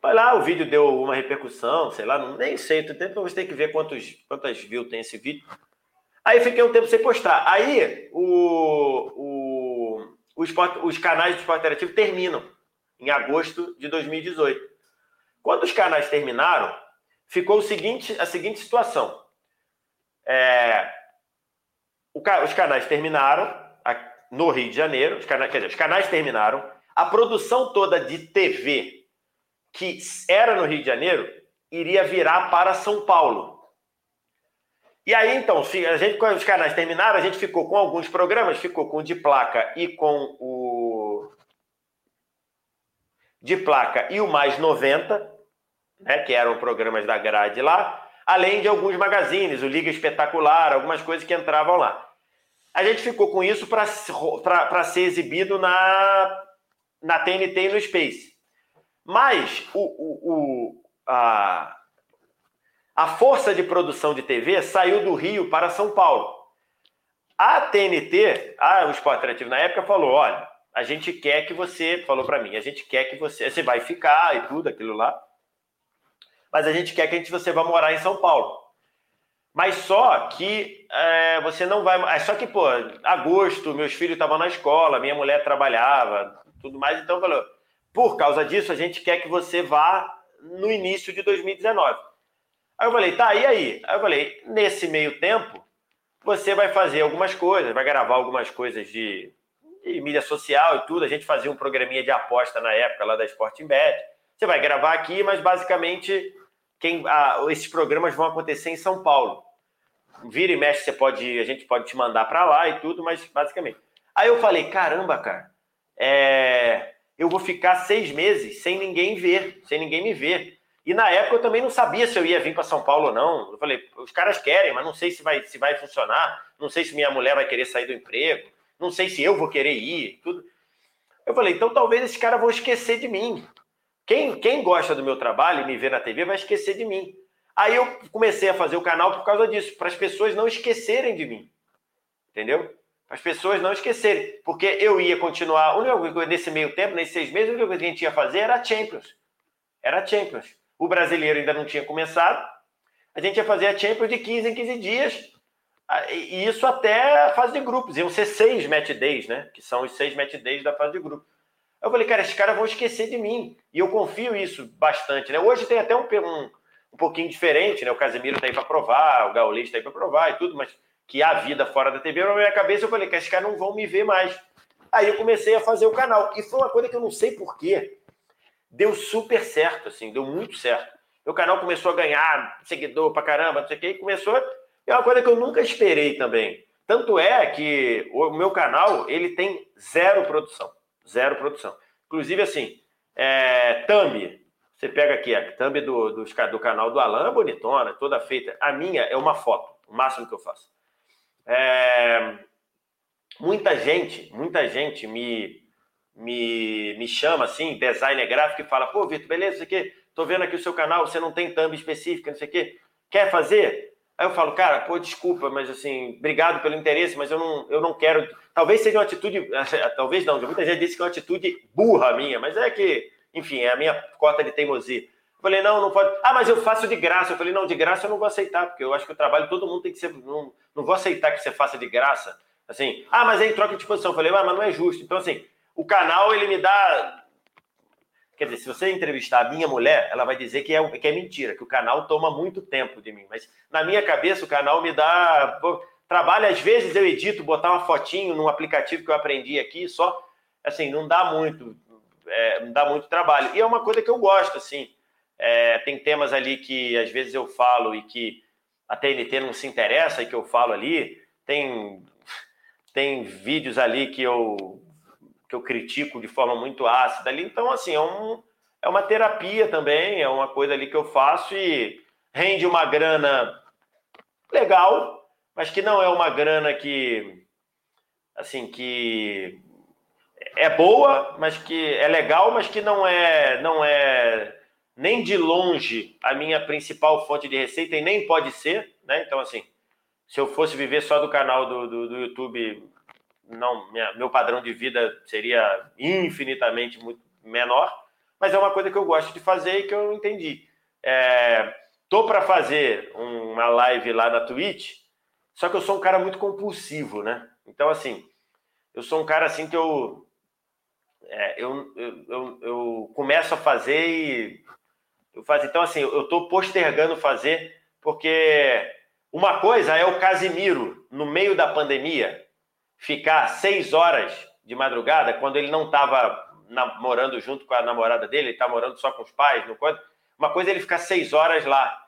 Vai lá, o vídeo deu uma repercussão, sei lá, nem sei, tempo você tem que ver quantos, quantas views tem esse vídeo. Aí fiquei um tempo sem postar. Aí o, o, o esporte, os canais do esporte interativo terminam em agosto de 2018. Quando os canais terminaram, ficou o seguinte, a seguinte situação. É, os canais terminaram no Rio de Janeiro, os canais, quer dizer, os canais terminaram, a produção toda de TV que era no Rio de Janeiro iria virar para São Paulo. E aí, então, a gente, quando os canais terminaram, a gente ficou com alguns programas, ficou com o de placa e com o. De placa e o Mais 90, né, que eram programas da grade lá, além de alguns magazines, o Liga Espetacular, algumas coisas que entravam lá. A gente ficou com isso para ser exibido na, na TNT e no Space. Mas o, o, o, a, a força de produção de TV saiu do Rio para São Paulo. A TNT, a, o Esporte Interativo na época, falou: olha, a gente quer que você, falou para mim, a gente quer que você, você vai ficar e tudo aquilo lá, mas a gente quer que a gente, você vá morar em São Paulo. Mas só que é, você não vai. É só que, pô, agosto, meus filhos estavam na escola, minha mulher trabalhava, tudo mais, então falou por causa disso, a gente quer que você vá no início de 2019. Aí eu falei, tá, e aí? Aí eu falei, nesse meio tempo, você vai fazer algumas coisas, vai gravar algumas coisas de, de mídia social e tudo. A gente fazia um programinha de aposta na época lá da Sporting Bet. Você vai gravar aqui, mas basicamente quem, ah, esses programas vão acontecer em São Paulo. Vira e mexe, você pode, a gente pode te mandar para lá e tudo, mas basicamente. Aí eu falei, caramba, cara, é, eu vou ficar seis meses sem ninguém ver, sem ninguém me ver. E na época eu também não sabia se eu ia vir para São Paulo ou não. Eu falei, os caras querem, mas não sei se vai, se vai funcionar, não sei se minha mulher vai querer sair do emprego, não sei se eu vou querer ir, tudo. Eu falei, então talvez esses caras vão esquecer de mim. Quem, quem gosta do meu trabalho e me vê na TV vai esquecer de mim. Aí eu comecei a fazer o canal por causa disso, para as pessoas não esquecerem de mim. Entendeu? as pessoas não esquecerem. Porque eu ia continuar, nesse meio tempo, nesses seis meses, a única coisa que a gente ia fazer era Champions. Era Champions. o brasileiro ainda não tinha começado, a gente ia fazer a Champions de 15 em 15 dias, e isso até a fase de grupos. Iam ser seis match days, né? Que são os seis match days da fase de grupos. Eu falei, cara, esses caras vão esquecer de mim. E eu confio isso bastante, né? Hoje tem até um, um, um pouquinho diferente, né? O Casemiro tá aí para provar, o Gaulês tá aí para provar e tudo, mas que há vida fora da TV, na minha cabeça eu falei que esses caras não vão me ver mais. Aí eu comecei a fazer o canal. E foi uma coisa que eu não sei porquê. Deu super certo, assim, deu muito certo. Meu canal começou a ganhar seguidor pra caramba, não sei o quê, e começou. É uma coisa que eu nunca esperei também. Tanto é que o meu canal, ele tem zero produção. Zero produção. Inclusive, assim, é, thumb. Você pega aqui a thumb do, do, do canal do Alan, bonitona, toda feita. A minha é uma foto, o máximo que eu faço. É, muita gente, muita gente me, me, me chama assim, designer gráfico, e fala: pô, Vitor, beleza, isso aqui, tô vendo aqui o seu canal, você não tem thumb específica, não sei o quê. Quer fazer? Aí eu falo, cara, pô, desculpa, mas assim, obrigado pelo interesse, mas eu não, eu não quero. Talvez seja uma atitude, talvez não, muita gente disse que é uma atitude burra minha, mas é que, enfim, é a minha cota de teimosia. Eu falei, não, não pode. Ah, mas eu faço de graça. Eu falei, não, de graça eu não vou aceitar, porque eu acho que o trabalho todo mundo tem que ser. Não, não vou aceitar que você faça de graça. Assim, ah, mas aí troca de posição. Eu falei, ah, mas não é justo. Então, assim, o canal, ele me dá. Quer dizer, se você entrevistar a minha mulher, ela vai dizer que é, que é mentira, que o canal toma muito tempo de mim. Mas na minha cabeça, o canal me dá. Trabalho, às vezes eu edito, botar uma fotinho num aplicativo que eu aprendi aqui, só. Assim, não dá muito. É, não dá muito trabalho. E é uma coisa que eu gosto, assim. É, tem temas ali que às vezes eu falo e que a TNT não se interessa e que eu falo ali. Tem tem vídeos ali que eu, que eu critico de forma muito ácida ali. Então, assim, é, um, é uma terapia também, é uma coisa ali que eu faço e rende uma grana legal, mas que não é uma grana que, assim, que é boa, mas que é legal, mas que não é, não é nem de longe a minha principal fonte de receita e nem pode ser, né? Então, assim, se eu fosse viver só do canal do, do, do YouTube, não, minha, meu padrão de vida seria infinitamente muito menor, mas é uma coisa que eu gosto de fazer e que eu entendi. É, tô para fazer uma live lá na Twitch, só que eu sou um cara muito compulsivo, né? Então, assim, eu sou um cara assim que eu, é, eu, eu, eu, eu, começo a fazer e eu faço. Então, assim, eu estou postergando fazer porque uma coisa é o Casimiro, no meio da pandemia, ficar seis horas de madrugada, quando ele não estava namorando junto com a namorada dele, ele está morando só com os pais, não pode. Uma coisa é ele ficar seis horas lá.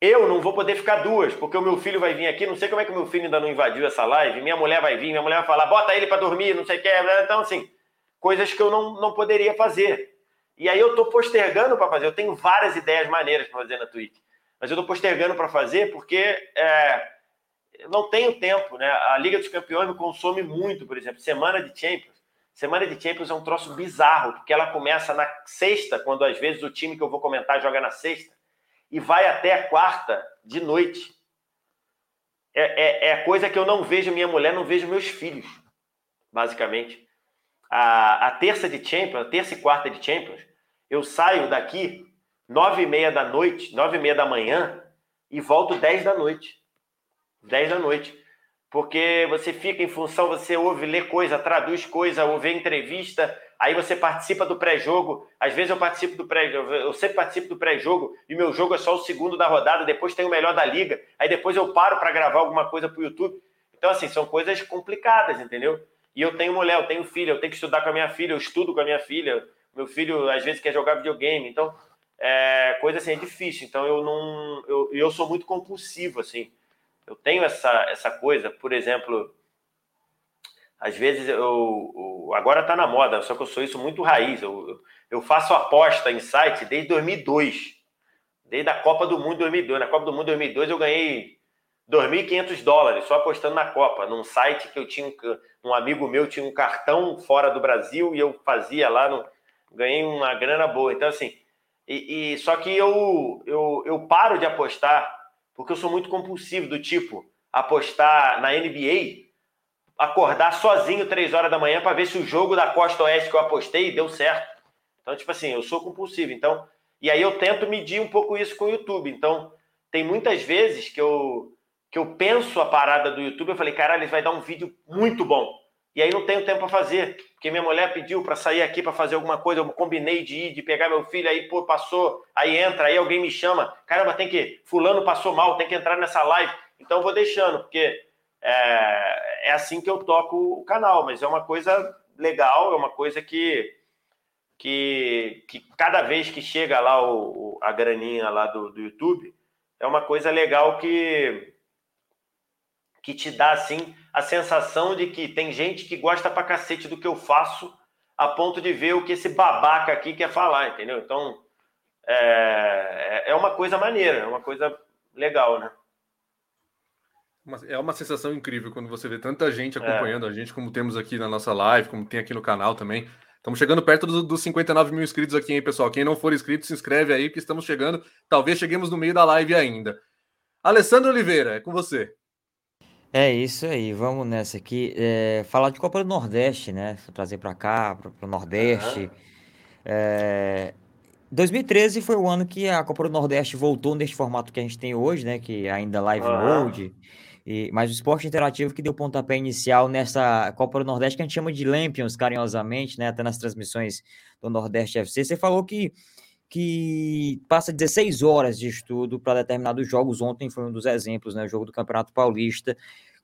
Eu não vou poder ficar duas, porque o meu filho vai vir aqui, não sei como é que o meu filho ainda não invadiu essa live, minha mulher vai vir, minha mulher vai falar, bota ele para dormir, não sei o que. Então, assim, coisas que eu não, não poderia fazer. E aí eu estou postergando para fazer. Eu tenho várias ideias maneiras para fazer na Twitch mas eu estou postergando para fazer porque é, não tenho tempo, né? A Liga dos Campeões me consome muito, por exemplo, semana de Champions. Semana de Champions é um troço bizarro, porque ela começa na sexta, quando às vezes o time que eu vou comentar joga na sexta, e vai até a quarta de noite. É, é, é coisa que eu não vejo minha mulher, não vejo meus filhos, basicamente. A, a terça de Champions, a terça e quarta de Champions, eu saio daqui nove e meia da noite, nove e meia da manhã e volto dez da noite. Dez da noite. Porque você fica em função, você ouve, lê coisa, traduz coisa, ouve entrevista, aí você participa do pré-jogo. Às vezes eu participo do pré eu sempre participo do pré-jogo e meu jogo é só o segundo da rodada, depois tem o melhor da liga. Aí depois eu paro para gravar alguma coisa para o YouTube. Então, assim, são coisas complicadas, entendeu? E eu tenho mulher, eu tenho filha, eu tenho que estudar com a minha filha, eu estudo com a minha filha. Meu filho, às vezes, quer jogar videogame. Então, é, coisa assim, é difícil. Então eu não. Eu, eu sou muito compulsivo, assim. Eu tenho essa, essa coisa, por exemplo, às vezes eu. eu agora tá na moda, só que eu sou isso muito raiz. Eu, eu faço aposta em site desde 2002. Desde a Copa do Mundo 2002. Na Copa do Mundo 2002 eu ganhei 2.500 dólares só apostando na Copa, num site que eu tinha. Um amigo meu tinha um cartão fora do Brasil e eu fazia lá, no, ganhei uma grana boa. Então, assim, e, e, só que eu, eu, eu paro de apostar porque eu sou muito compulsivo, do tipo apostar na NBA, acordar sozinho três horas da manhã para ver se o jogo da Costa Oeste que eu apostei deu certo. Então, tipo assim, eu sou compulsivo. Então, E aí eu tento medir um pouco isso com o YouTube. Então, tem muitas vezes que eu, que eu penso a parada do YouTube, eu falei, caralho, ele vai dar um vídeo muito bom. E aí não tenho tempo para fazer, porque minha mulher pediu para sair aqui para fazer alguma coisa, eu combinei de ir, de pegar meu filho, aí pô, passou, aí entra, aí alguém me chama, caramba, tem que, fulano passou mal, tem que entrar nessa live. Então eu vou deixando, porque é, é assim que eu toco o canal, mas é uma coisa legal, é uma coisa que que, que cada vez que chega lá o, a graninha lá do, do YouTube, é uma coisa legal que que te dá assim a sensação de que tem gente que gosta pra cacete do que eu faço, a ponto de ver o que esse babaca aqui quer falar, entendeu? Então é, é, é uma coisa maneira, é uma coisa legal, né? É uma sensação incrível quando você vê tanta gente acompanhando é. a gente, como temos aqui na nossa live, como tem aqui no canal também. Estamos chegando perto dos, dos 59 mil inscritos aqui, hein, pessoal? Quem não for inscrito, se inscreve aí, que estamos chegando. Talvez cheguemos no meio da live ainda. Alessandro Oliveira, é com você. É isso aí, vamos nessa aqui. É, falar de Copa do Nordeste, né? Trazer para cá, para o Nordeste. Uhum. É, 2013 foi o ano que a Copa do Nordeste voltou neste formato que a gente tem hoje, né? Que é ainda live uhum. mode. E, mas o esporte interativo que deu pontapé inicial nessa Copa do Nordeste, que a gente chama de Lampions, carinhosamente, né? Até nas transmissões do Nordeste FC. Você falou que, que passa 16 horas de estudo para determinados jogos. Ontem foi um dos exemplos, né? O jogo do Campeonato Paulista.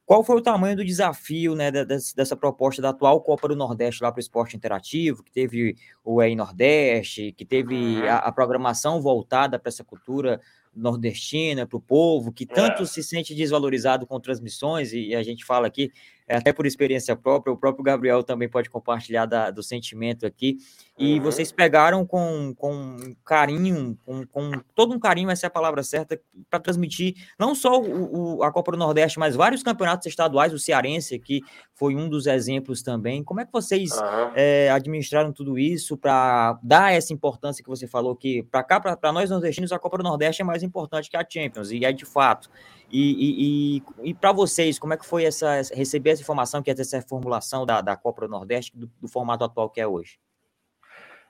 Qual foi o tamanho do desafio né, dessa, dessa proposta da atual Copa do Nordeste lá para o esporte interativo, que teve o EI Nordeste, que teve a, a programação voltada para essa cultura nordestina, para o povo, que tanto é. se sente desvalorizado com transmissões, e a gente fala aqui, até por experiência própria, o próprio Gabriel também pode compartilhar da, do sentimento aqui. E uhum. vocês pegaram com, com carinho, com, com, todo um carinho, essa é a palavra certa, para transmitir não só o, o, a Copa do Nordeste, mas vários campeonatos estaduais, o Cearense aqui foi um dos exemplos também. Como é que vocês uhum. é, administraram tudo isso para dar essa importância que você falou que para cá, para nós nordestinos, a Copa do Nordeste é mais importante que a Champions, e é de fato. E, e, e, e para vocês, como é que foi essa, receber essa informação, que é essa formulação da, da Copa do Nordeste, do, do, formato atual que é hoje?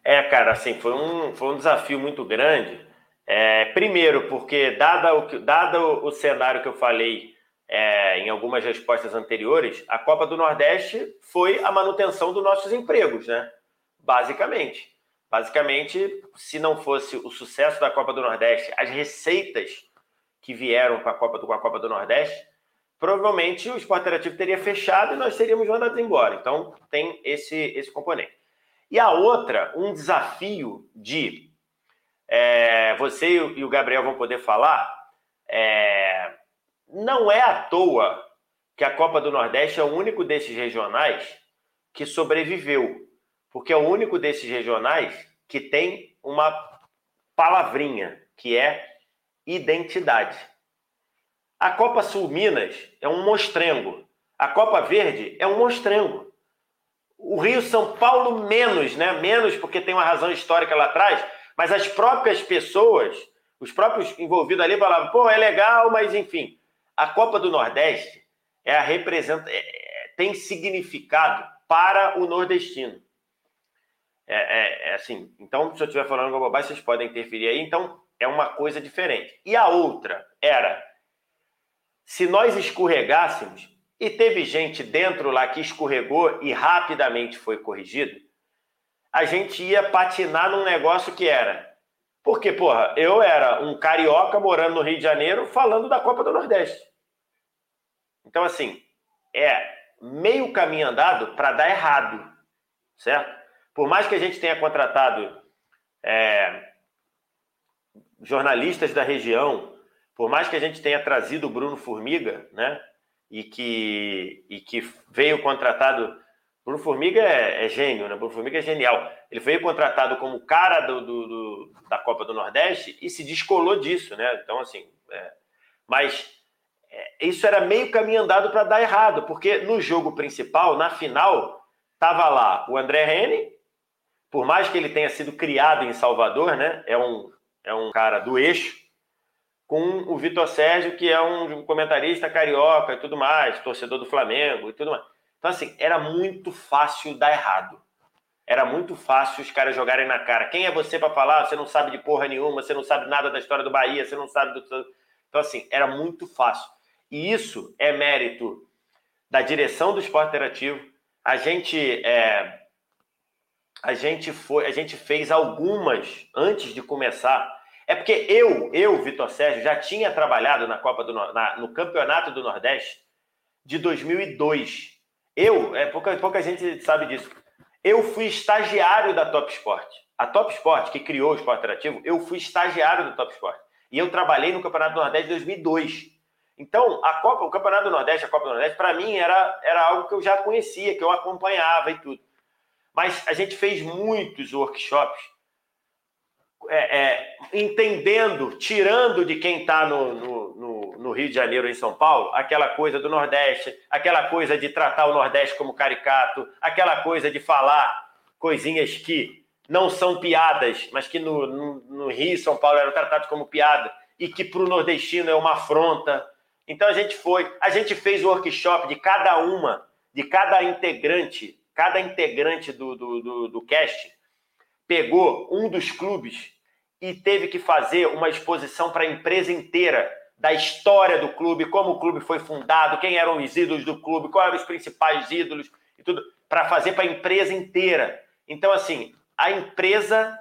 É, cara, assim, foi um, foi um desafio muito grande. É, primeiro, porque, dada o, dado o cenário que eu falei é, em algumas respostas anteriores, a Copa do Nordeste foi a manutenção dos nossos empregos, né? Basicamente. Basicamente, se não fosse o sucesso da Copa do Nordeste, as receitas que vieram com a Copa do, com a Copa do Nordeste, provavelmente o esporte interativo teria fechado e nós teríamos mandado embora. Então, tem esse, esse componente. E a outra, um desafio de. É, você e o Gabriel vão poder falar. É, não é à toa que a Copa do Nordeste é o único desses regionais que sobreviveu. Porque é o único desses regionais que tem uma palavrinha, que é identidade. A Copa Sul Minas é um mostrengo. A Copa Verde é um mostrengo. O Rio São Paulo menos, né? Menos porque tem uma razão histórica lá atrás, mas as próprias pessoas, os próprios envolvidos ali falavam, pô, é legal, mas enfim. A Copa do Nordeste é a representa é, é tem significado para o nordestino. É, é, é, assim, então, se eu estiver falando com bobagem, vocês podem interferir aí. Então, é uma coisa diferente. E a outra era: se nós escorregássemos, e teve gente dentro lá que escorregou e rapidamente foi corrigido, a gente ia patinar num negócio que era. Porque, porra, eu era um carioca morando no Rio de Janeiro falando da Copa do Nordeste. Então, assim, é meio caminho andado para dar errado, certo? Por mais que a gente tenha contratado é, jornalistas da região, por mais que a gente tenha trazido o Bruno Formiga, né? E que, e que veio contratado. Bruno Formiga é, é gênio, né? Bruno Formiga é genial. Ele veio contratado como cara do, do, do da Copa do Nordeste e se descolou disso, né? Então, assim. É, mas é, isso era meio caminho andado para dar errado, porque no jogo principal, na final, estava lá o André Rene, por mais que ele tenha sido criado em Salvador, né? É um, é um cara do eixo, com o Vitor Sérgio, que é um comentarista carioca e tudo mais, torcedor do Flamengo e tudo mais. Então, assim, era muito fácil dar errado. era muito fácil os caras jogarem na cara. Quem é você para falar? Você não sabe de porra nenhuma, você não sabe nada da história do Bahia, você não sabe do. Então, assim, era muito fácil. E isso é mérito da direção do esporte interativo. A gente. É... A gente foi, a gente fez algumas antes de começar. É porque eu, eu, Vitor Sérgio, já tinha trabalhado na Copa do na, no Campeonato do Nordeste de 2002. Eu, é pouca, pouca gente sabe disso eu fui estagiário da Top Sport. A Top Sport, que criou o esporte interativo, eu fui estagiário do Top Sport. E eu trabalhei no Campeonato do Nordeste em 2002. Então, a Copa, o Campeonato do Nordeste, a Copa do Nordeste, para mim era, era algo que eu já conhecia, que eu acompanhava e tudo. Mas a gente fez muitos workshops é, é, entendendo, tirando de quem está no, no, no, no, Rio de Janeiro, em São Paulo, aquela coisa do Nordeste, aquela coisa de tratar o Nordeste como caricato, aquela coisa de falar coisinhas que não são piadas, mas que no, no Rio e São Paulo eram tratados como piada, e que para o nordestino é uma afronta. Então a gente foi, a gente fez o workshop de cada uma, de cada integrante, cada integrante do, do, do, do cast pegou um dos clubes e teve que fazer uma exposição para a empresa inteira da história do clube, como o clube foi fundado, quem eram os ídolos do clube, quais eram os principais ídolos e tudo, para fazer para a empresa inteira. Então, assim, a empresa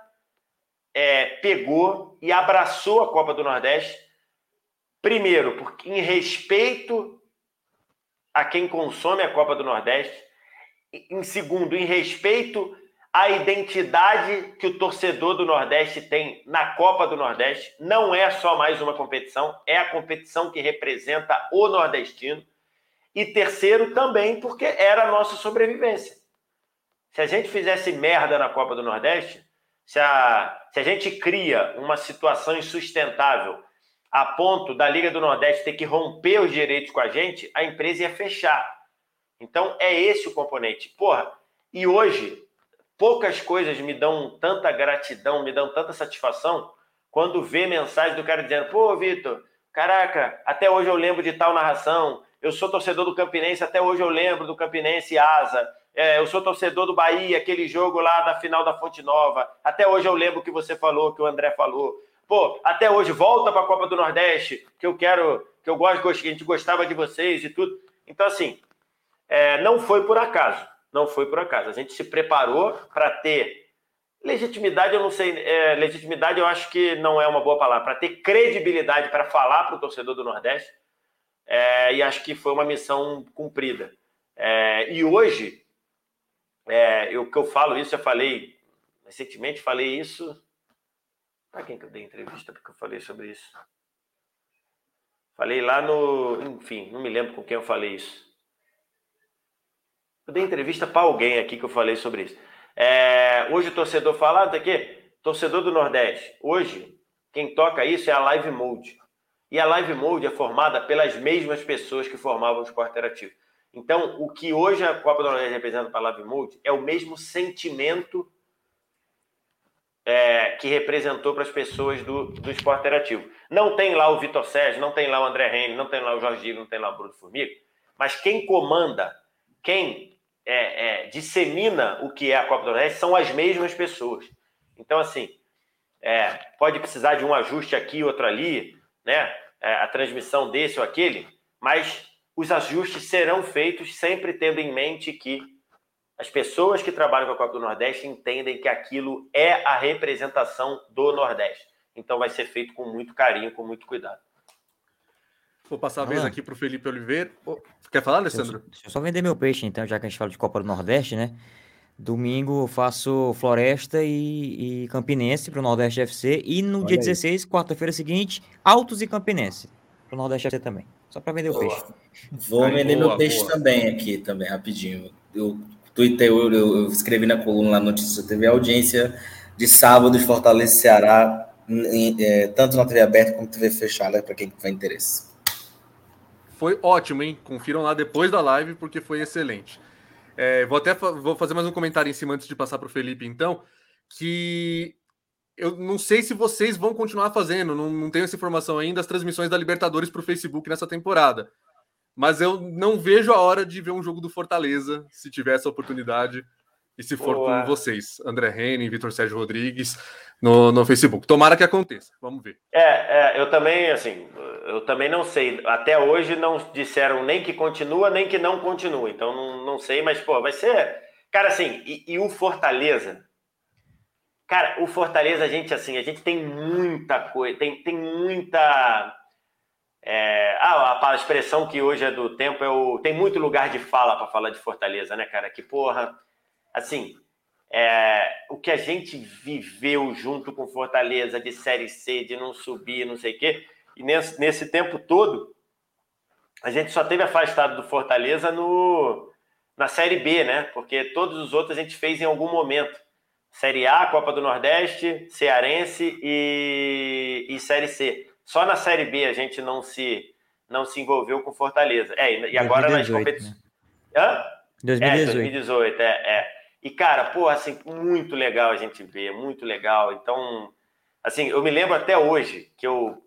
é, pegou e abraçou a Copa do Nordeste, primeiro, porque em respeito a quem consome a Copa do Nordeste, em segundo, em respeito a identidade que o torcedor do Nordeste tem na Copa do Nordeste. Não é só mais uma competição, é a competição que representa o nordestino. E terceiro, também porque era a nossa sobrevivência. Se a gente fizesse merda na Copa do Nordeste, se a, se a gente cria uma situação insustentável a ponto da Liga do Nordeste ter que romper os direitos com a gente, a empresa ia fechar. Então é esse o componente. Porra, e hoje poucas coisas me dão tanta gratidão, me dão tanta satisfação quando vê mensagem do cara dizendo: pô, Vitor, caraca, até hoje eu lembro de tal narração. Eu sou torcedor do Campinense, até hoje eu lembro do Campinense Asa. É, eu sou torcedor do Bahia, aquele jogo lá da final da Fonte Nova. Até hoje eu lembro que você falou, que o André falou. Pô, até hoje volta para a Copa do Nordeste, que eu quero, que eu gosto, que a gente gostava de vocês e tudo. Então, assim, é, não foi por acaso não foi por acaso. A gente se preparou para ter legitimidade, eu não sei, é, legitimidade eu acho que não é uma boa palavra, para ter credibilidade para falar para o torcedor do Nordeste, é, e acho que foi uma missão cumprida. É, e hoje, é, eu que eu falo isso, eu falei recentemente, falei isso. Para quem que eu dei entrevista porque eu falei sobre isso? Falei lá no. Enfim, não me lembro com quem eu falei isso. Eu dei entrevista para alguém aqui que eu falei sobre isso. É, hoje o torcedor fala, ah, aqui, torcedor do Nordeste. Hoje, quem toca isso é a Live Mode. E a Live Mode é formada pelas mesmas pessoas que formavam o esporte interativo. Então, o que hoje a Copa do Nordeste representa para a Live Mode é o mesmo sentimento é, que representou para as pessoas do, do esporte interativo. Não tem lá o Vitor Sérgio, não tem lá o André Reine, não tem lá o Jorge não tem lá o Bruno Formiga, mas quem comanda, quem é, é, dissemina o que é a Copa do Nordeste são as mesmas pessoas. Então, assim, é, pode precisar de um ajuste aqui, outro ali, né? É, a transmissão desse ou aquele, mas os ajustes serão feitos sempre tendo em mente que as pessoas que trabalham com a Copa do Nordeste entendem que aquilo é a representação do Nordeste. Então vai ser feito com muito carinho, com muito cuidado. Vou passar a vez aqui para o Felipe Oliveira. Oh, quer falar, Alessandro? Deixa eu só vender meu peixe, então, já que a gente fala de Copa do Nordeste, né? Domingo eu faço Floresta e, e Campinense para o Nordeste FC. E no Olha dia aí. 16, quarta-feira seguinte, Altos e Campinense para o Nordeste FC também. Só para vender boa. o peixe. Vou Aí, vender boa, meu peixe boa. também aqui, também, rapidinho. Eu, Twitter, eu, eu, eu escrevi na coluna lá notícia, teve audiência de sábado de Fortaleza e Ceará, em, é, tanto na TV aberta como na TV fechada, para quem tiver interesse. Foi ótimo, hein? Confiram lá depois da live, porque foi excelente. É, vou até fa vou fazer mais um comentário em cima antes de passar para o Felipe, então, que eu não sei se vocês vão continuar fazendo, não, não tenho essa informação ainda, as transmissões da Libertadores para o Facebook nessa temporada. Mas eu não vejo a hora de ver um jogo do Fortaleza, se tiver essa oportunidade. E se for Boa. por vocês, André Rene, Vitor Sérgio Rodrigues, no, no Facebook. Tomara que aconteça. Vamos ver. É, é, eu também, assim, eu também não sei. Até hoje não disseram nem que continua, nem que não continua. Então não, não sei, mas, pô, vai ser. Cara, assim, e, e o Fortaleza. Cara, o Fortaleza, a gente, assim, a gente tem muita coisa, tem, tem muita. É, ah, a, a expressão que hoje é do tempo é o. Tem muito lugar de fala para falar de Fortaleza, né, cara? Que porra. Assim, é, o que a gente viveu junto com Fortaleza de Série C, de não subir, não sei o quê, e nesse, nesse tempo todo, a gente só teve afastado do Fortaleza no, na Série B, né? Porque todos os outros a gente fez em algum momento. Série A, Copa do Nordeste, Cearense e, e Série C. Só na Série B a gente não se, não se envolveu com Fortaleza. É, e agora 2018, nas competições. Né? Hã? 2018. É, 2018, é, é. E, cara, pô, assim, muito legal a gente ver, muito legal. Então, assim, eu me lembro até hoje que eu.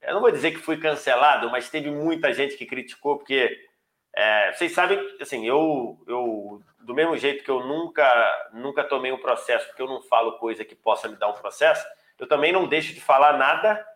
Eu não vou dizer que fui cancelado, mas teve muita gente que criticou, porque é, vocês sabem, assim, eu, eu, do mesmo jeito que eu nunca, nunca tomei um processo, porque eu não falo coisa que possa me dar um processo, eu também não deixo de falar nada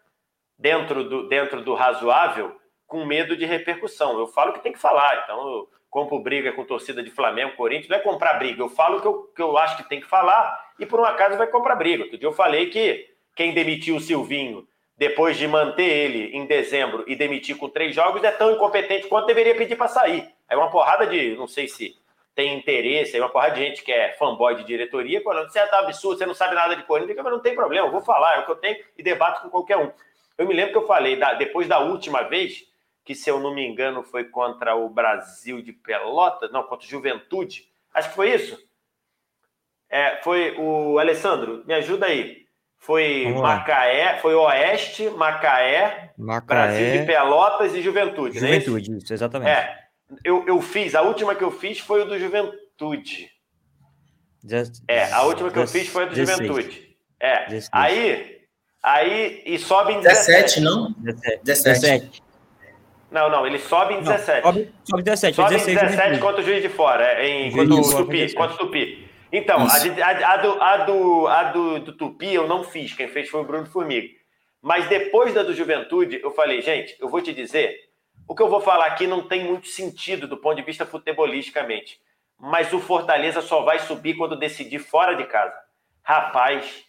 dentro do, dentro do razoável com medo de repercussão. Eu falo o que tem que falar, então eu, compro briga com torcida de Flamengo, Corinthians, não é comprar briga. Eu falo o que eu, que eu acho que tem que falar e por um acaso vai comprar briga. Outro dia eu falei que quem demitiu o Silvinho depois de manter ele em dezembro e demitir com três jogos é tão incompetente quanto deveria pedir para sair. Aí uma porrada de, não sei se tem interesse, aí uma porrada de gente que é fanboy de diretoria, falando, você tá absurdo, você não sabe nada de Corinthians, mas não tem problema, eu vou falar, é o que eu tenho e debato com qualquer um. Eu me lembro que eu falei, depois da última vez, que, se eu não me engano, foi contra o Brasil de Pelotas, não, contra o Juventude. Acho que foi isso. É, foi o Alessandro, me ajuda aí. Foi Macaé, foi Oeste, Macaé, Macaé, Brasil de Pelotas e Juventude. É Juventude, é isso? exatamente. É, eu, eu fiz, a última que eu fiz foi o do Juventude. Just, é, a última que just, eu fiz foi a do 16. Juventude. É, 16. aí, aí e sobe em 17. 17, não? 17. 17. Não, não, ele sobe em 17. Não, sobe, sobe 17. Sobe 16, em 17 contra o juiz de fora, é, em, contra, o Tupi, contra o Tupi. Então, a, a, a, do, a, do, a do, do Tupi eu não fiz, quem fez foi o Bruno Formiga. Mas depois da do Juventude, eu falei, gente, eu vou te dizer, o que eu vou falar aqui não tem muito sentido do ponto de vista futebolisticamente. Mas o Fortaleza só vai subir quando decidir fora de casa. Rapaz,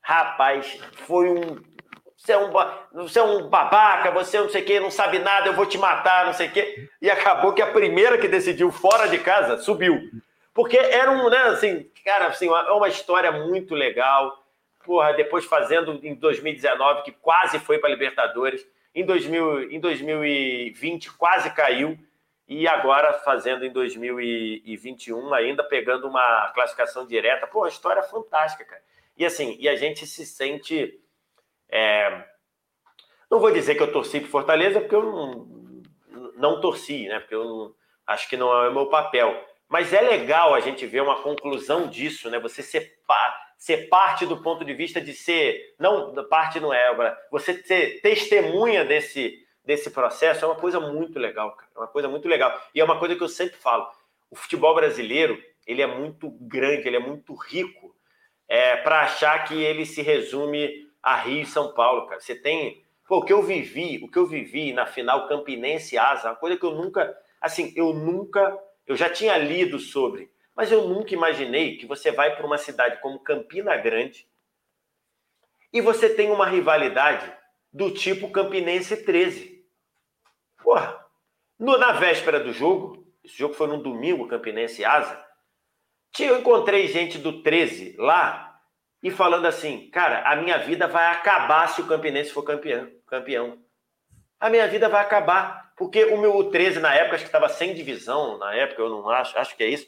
rapaz, foi um você é um, você é um babaca, você não sei o quê, não sabe nada, eu vou te matar, não sei o quê. E acabou que a primeira que decidiu fora de casa subiu. Porque era um, né, assim, cara, assim, é uma história muito legal. Porra, depois fazendo em 2019, que quase foi para Libertadores. Em, 2000, em 2020 quase caiu. E agora fazendo em 2021, ainda pegando uma classificação direta. Pô, história fantástica, cara. E assim, e a gente se sente é, não vou dizer que eu torci para Fortaleza, porque eu não, não torci, né? Porque eu não, acho que não é o meu papel. Mas é legal a gente ver uma conclusão disso, né? Você ser, ser parte do ponto de vista de ser. Não, parte não é, você ser testemunha desse, desse processo é uma coisa muito legal, cara. É uma coisa muito legal. E é uma coisa que eu sempre falo. O futebol brasileiro, ele é muito grande, ele é muito rico é, para achar que ele se resume a Rio e São Paulo, cara. Você tem. Pô, o que eu vivi, o que eu vivi na final Campinense Asa, uma coisa que eu nunca. Assim, eu nunca. Eu já tinha lido sobre, mas eu nunca imaginei que você vai para uma cidade como Campina Grande e você tem uma rivalidade do tipo Campinense 13. Porra, no, na véspera do jogo, esse jogo foi num domingo, Campinense Asa, eu encontrei gente do 13 lá e falando assim, cara, a minha vida vai acabar se o Campinense for campeão. campeão. A minha vida vai acabar. Porque o meu 13 na época, acho que estava sem divisão, na época, eu não acho, acho que é isso.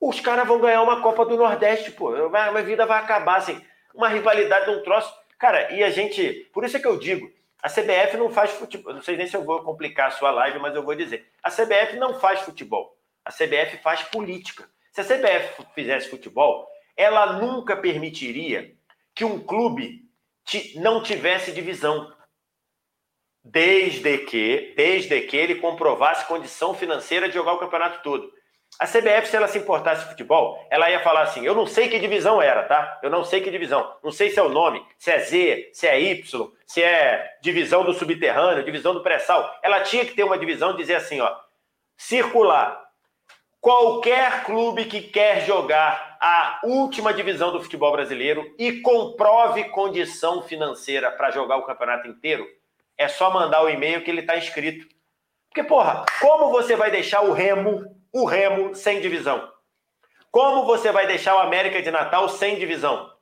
Os caras vão ganhar uma Copa do Nordeste, pô. A minha vida vai acabar, assim. Uma rivalidade, um troço. Cara, e a gente. Por isso é que eu digo, a CBF não faz futebol. Não sei nem se eu vou complicar a sua live, mas eu vou dizer. A CBF não faz futebol. A CBF faz política. Se a CBF fizesse futebol, ela nunca permitiria que um clube não tivesse divisão. Desde que, desde que ele comprovasse condição financeira de jogar o campeonato todo. A CBF, se ela se importasse de futebol, ela ia falar assim: eu não sei que divisão era, tá? Eu não sei que divisão. Não sei se é o nome, se é Z, se é Y, se é divisão do subterrâneo, divisão do pré-sal. Ela tinha que ter uma divisão dizer assim: ó, circular. Qualquer clube que quer jogar a última divisão do futebol brasileiro e comprove condição financeira para jogar o campeonato inteiro, é só mandar o e-mail que ele está inscrito. Porque, porra, como você vai deixar o Remo o Remo sem divisão? Como você vai deixar o América de Natal sem divisão?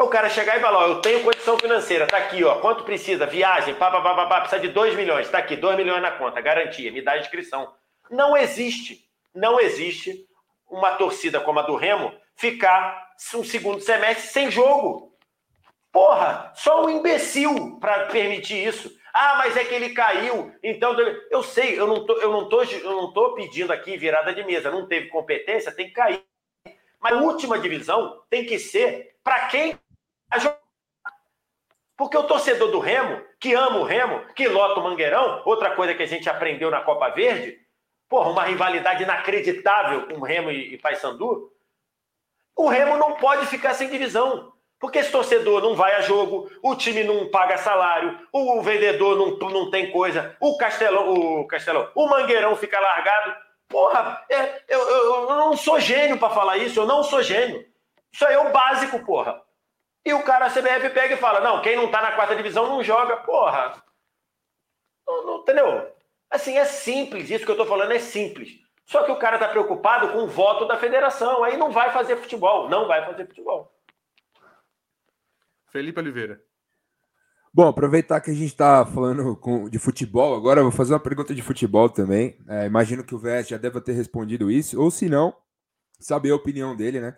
O cara chegar e falar, ó, eu tenho condição financeira, tá aqui, ó, quanto precisa? Viagem, pá, pá, pá, pá, pá precisa de 2 milhões, tá aqui, 2 milhões na conta, garantia, me dá a inscrição. Não existe, não existe uma torcida como a do Remo ficar um segundo semestre sem jogo. Porra, só um imbecil para permitir isso. Ah, mas é que ele caiu. Então, eu sei, eu não tô, eu não tô, eu não tô pedindo aqui virada de mesa. Não teve competência, tem que cair. Mas a última divisão tem que ser para quem porque o torcedor do Remo, que ama o Remo, que lota o Mangueirão, outra coisa que a gente aprendeu na Copa Verde, porra, uma rivalidade inacreditável com Remo e, e Paysandu, o Remo não pode ficar sem divisão. Porque esse torcedor não vai a jogo, o time não paga salário, o vendedor não, não tem coisa, o Castelão, o Castelão, o Mangueirão fica largado. Porra, é, eu, eu, eu, não sou gênio para falar isso, eu não sou gênio. Isso aí é o básico, porra. E o cara, a CBF, pega e fala: não, quem não tá na quarta divisão não joga, porra. Não, não, entendeu? Assim, é simples, isso que eu tô falando é simples. Só que o cara tá preocupado com o voto da federação, aí não vai fazer futebol, não vai fazer futebol. Felipe Oliveira. Bom, aproveitar que a gente está falando com, de futebol, agora eu vou fazer uma pergunta de futebol também. É, imagino que o VS já deva ter respondido isso, ou se não, saber a opinião dele, né?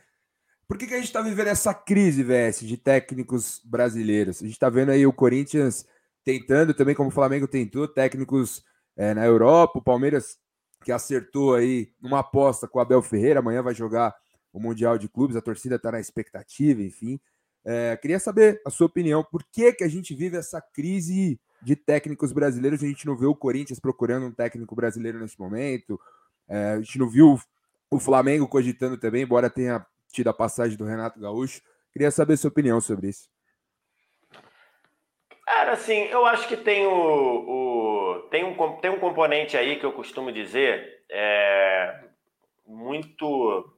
Por que, que a gente está vivendo essa crise, VS, de técnicos brasileiros? A gente está vendo aí o Corinthians tentando, também como o Flamengo tentou, técnicos é, na Europa, o Palmeiras que acertou aí uma aposta com o Abel Ferreira, amanhã vai jogar o Mundial de Clubes, a torcida está na expectativa, enfim. É, queria saber a sua opinião. Por que, que a gente vive essa crise de técnicos brasileiros? A gente não vê o Corinthians procurando um técnico brasileiro nesse momento. É, a gente não viu o Flamengo cogitando também, embora tenha tido a passagem do Renato Gaúcho. Queria saber a sua opinião sobre isso. Cara, assim, eu acho que tem o, o, tem, um, tem um componente aí que eu costumo dizer é, muito,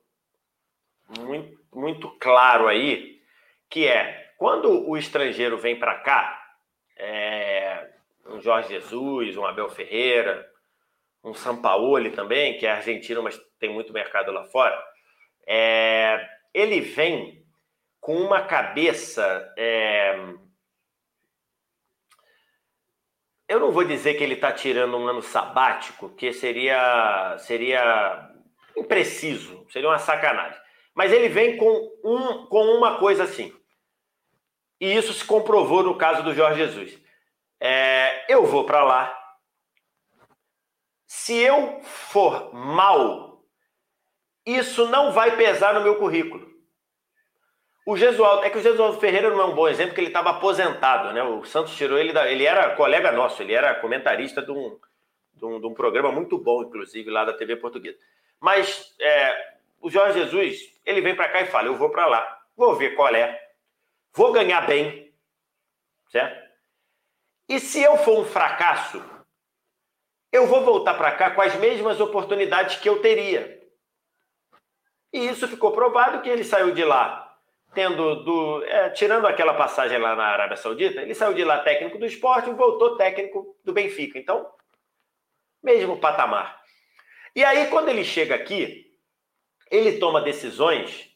muito, muito claro aí, que é quando o estrangeiro vem para cá, é, um Jorge Jesus, um Abel Ferreira, um Sampaoli também, que é argentino, mas tem muito mercado lá fora, é, ele vem com uma cabeça. É, eu não vou dizer que ele está tirando um ano sabático, que seria, seria impreciso, seria uma sacanagem. Mas ele vem com, um, com uma coisa assim. E isso se comprovou no caso do Jorge Jesus. É, eu vou para lá. Se eu for mal, isso não vai pesar no meu currículo. O Jesualdo, é que o Jesualdo Ferreira não é um bom exemplo, porque ele estava aposentado, né? O Santos tirou ele da, ele era colega nosso, ele era comentarista de um, de um, de um programa muito bom, inclusive, lá da TV Portuguesa. Mas é, o Jorge Jesus, ele vem para cá e fala: eu vou para lá, vou ver qual é, vou ganhar bem, certo? E se eu for um fracasso, eu vou voltar para cá com as mesmas oportunidades que eu teria. E isso ficou provado que ele saiu de lá tendo do é, tirando aquela passagem lá na Arábia Saudita, ele saiu de lá técnico do esporte e voltou técnico do Benfica. Então, mesmo patamar. E aí quando ele chega aqui, ele toma decisões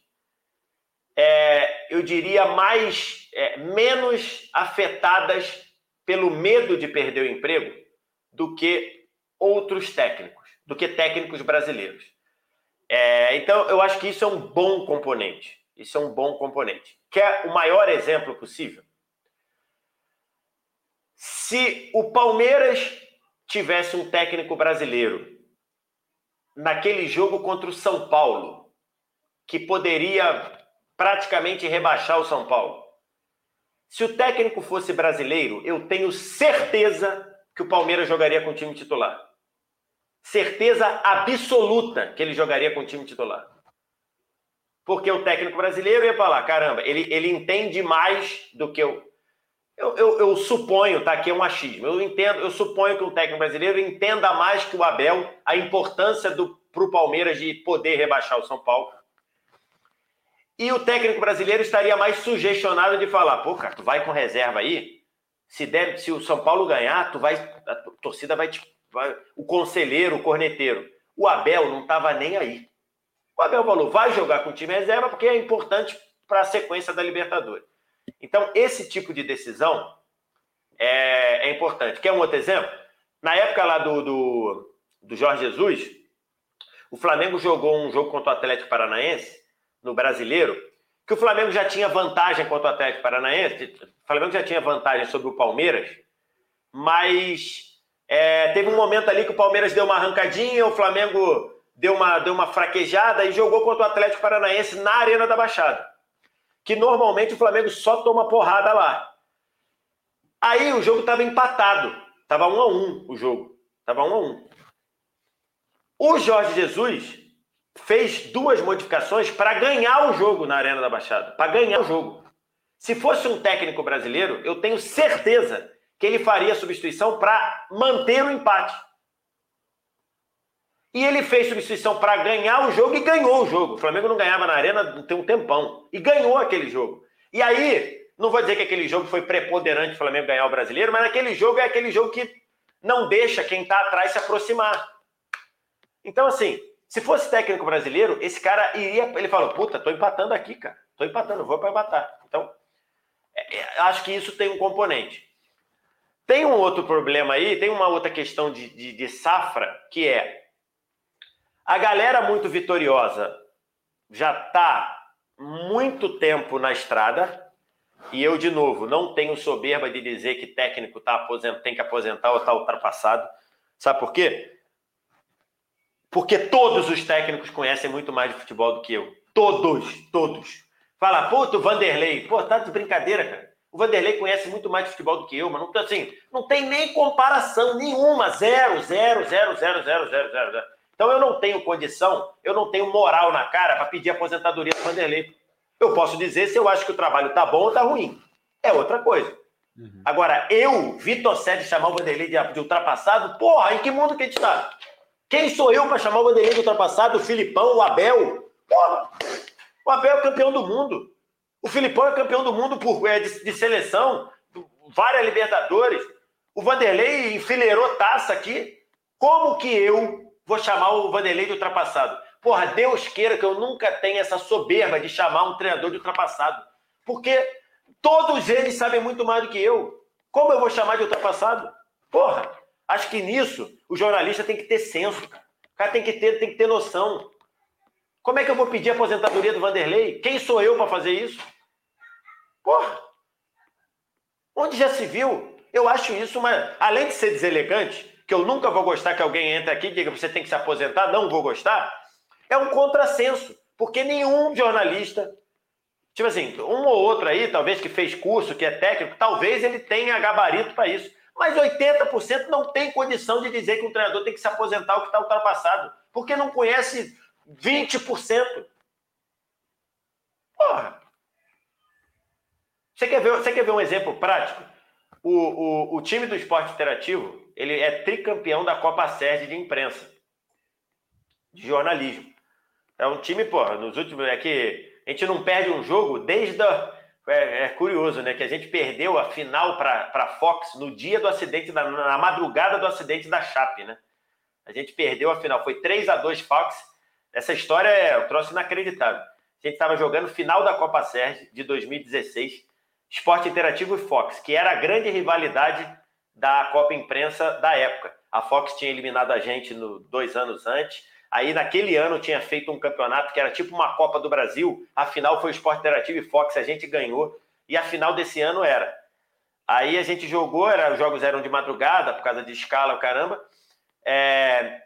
é, eu diria, mais é, menos afetadas pelo medo de perder o emprego do que outros técnicos, do que técnicos brasileiros. É, então, eu acho que isso é um bom componente. Isso é um bom componente. Quer o maior exemplo possível? Se o Palmeiras tivesse um técnico brasileiro naquele jogo contra o São Paulo, que poderia praticamente rebaixar o São Paulo. Se o técnico fosse brasileiro, eu tenho certeza que o Palmeiras jogaria com o time titular. certeza absoluta que ele jogaria com o time titular. Porque o técnico brasileiro ia falar: caramba, ele, ele entende mais do que eu. Eu, eu, eu suponho, tá? Aqui é um achismo. Eu entendo, eu suponho que o técnico brasileiro entenda mais que o Abel a importância para o Palmeiras de poder rebaixar o São Paulo. E o técnico brasileiro estaria mais sugestionado de falar: pô, cara, tu vai com reserva aí? Se, der, se o São Paulo ganhar, tu vai, a torcida vai te. Vai, o conselheiro, o corneteiro. O Abel não estava nem aí. O Abel falou: vai jogar com o time reserva porque é importante para a sequência da Libertadores. Então, esse tipo de decisão é, é, importante. Quer um outro exemplo? Na época lá do, do, do Jorge Jesus, o Flamengo jogou um jogo contra o Atlético Paranaense, no brasileiro, que o Flamengo já tinha vantagem contra o Atlético Paranaense, o Flamengo já tinha vantagem sobre o Palmeiras, mas é, teve um momento ali que o Palmeiras deu uma arrancadinha, o Flamengo deu uma, deu uma fraquejada e jogou contra o Atlético Paranaense na Arena da Baixada. Que normalmente o Flamengo só toma porrada lá. Aí o jogo estava empatado. Estava um a um o jogo. Estava um a um. O Jorge Jesus fez duas modificações para ganhar o jogo na Arena da Baixada. Para ganhar o jogo. Se fosse um técnico brasileiro, eu tenho certeza que ele faria a substituição para manter o empate. E ele fez substituição para ganhar o jogo e ganhou o jogo. O Flamengo não ganhava na arena tem um tempão. E ganhou aquele jogo. E aí, não vou dizer que aquele jogo foi preponderante o Flamengo ganhar o brasileiro, mas aquele jogo é aquele jogo que não deixa quem está atrás se aproximar. Então, assim, se fosse técnico brasileiro, esse cara iria. Ele falou: puta, tô empatando aqui, cara. Tô empatando, vou para empatar. Então, é, é, acho que isso tem um componente. Tem um outro problema aí, tem uma outra questão de, de, de safra, que é a galera muito vitoriosa já está muito tempo na estrada. E eu, de novo, não tenho soberba de dizer que técnico tá aposent... tem que aposentar ou está ultrapassado. Sabe por quê? Porque todos os técnicos conhecem muito mais de futebol do que eu. Todos, todos. Fala, puto, Vanderlei. Pô, tá de brincadeira, cara. O Vanderlei conhece muito mais de futebol do que eu, mas não, assim, não tem nem comparação nenhuma. Zero, zero, zero, zero, zero, zero, zero. zero. Então eu não tenho condição, eu não tenho moral na cara para pedir aposentadoria do Vanderlei. Eu posso dizer se eu acho que o trabalho tá bom ou tá ruim. É outra coisa. Uhum. Agora, eu, Vitor Sede, chamar o Vanderlei de, de ultrapassado, porra, em que mundo que a gente está? Quem sou eu para chamar o Vanderlei de ultrapassado? O Filipão, o Abel? Porra! O Abel é campeão do mundo. O Filipão é campeão do mundo por, é, de, de seleção, várias Libertadores. O Vanderlei enfileirou taça aqui. Como que eu vou chamar o Vanderlei de ultrapassado. Porra, Deus queira que eu nunca tenha essa soberba de chamar um treinador de ultrapassado. Porque todos eles sabem muito mais do que eu. Como eu vou chamar de ultrapassado? Porra, acho que nisso o jornalista tem que ter senso. O cara tem que ter, tem que ter noção. Como é que eu vou pedir a aposentadoria do Vanderlei? Quem sou eu para fazer isso? Porra! Onde já se viu? Eu acho isso uma. Além de ser deselegante, que eu nunca vou gostar que alguém entre aqui e diga você tem que se aposentar, não vou gostar, é um contrassenso, porque nenhum jornalista, tipo assim, um ou outro aí, talvez que fez curso, que é técnico, talvez ele tenha gabarito para isso. Mas 80% não tem condição de dizer que um treinador tem que se aposentar ou que está ultrapassado, porque não conhece 20%. Porra! Você quer ver, você quer ver um exemplo prático? O, o, o time do esporte interativo, ele é tricampeão da Copa Sérgio de imprensa, de jornalismo. É um time, pô, nos últimos. É que a gente não perde um jogo desde. A, é, é, curioso, né? Que a gente perdeu a final para a Fox no dia do acidente, da, na madrugada do acidente da Chape, né? A gente perdeu a final. Foi 3 a 2 Fox. Essa história é um troço inacreditável. A gente estava jogando final da Copa Sérgio de 2016, Esporte Interativo e Fox, que era a grande rivalidade da Copa Imprensa da época. A Fox tinha eliminado a gente no, dois anos antes. Aí, naquele ano, tinha feito um campeonato que era tipo uma Copa do Brasil. A final foi o Esporte Interativo e Fox, a gente ganhou. E a final desse ano era. Aí a gente jogou, era, os jogos eram de madrugada, por causa de escala, caramba. É...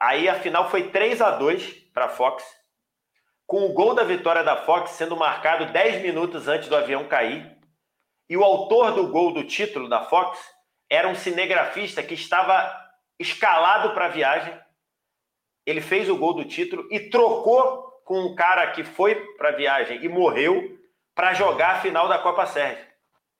Aí a final foi 3 a 2 para a Fox, com o gol da vitória da Fox sendo marcado 10 minutos antes do avião cair. E o autor do gol do título da Fox era um cinegrafista que estava escalado para a viagem. Ele fez o gol do título e trocou com um cara que foi para a viagem e morreu para jogar a final da Copa Sérgio.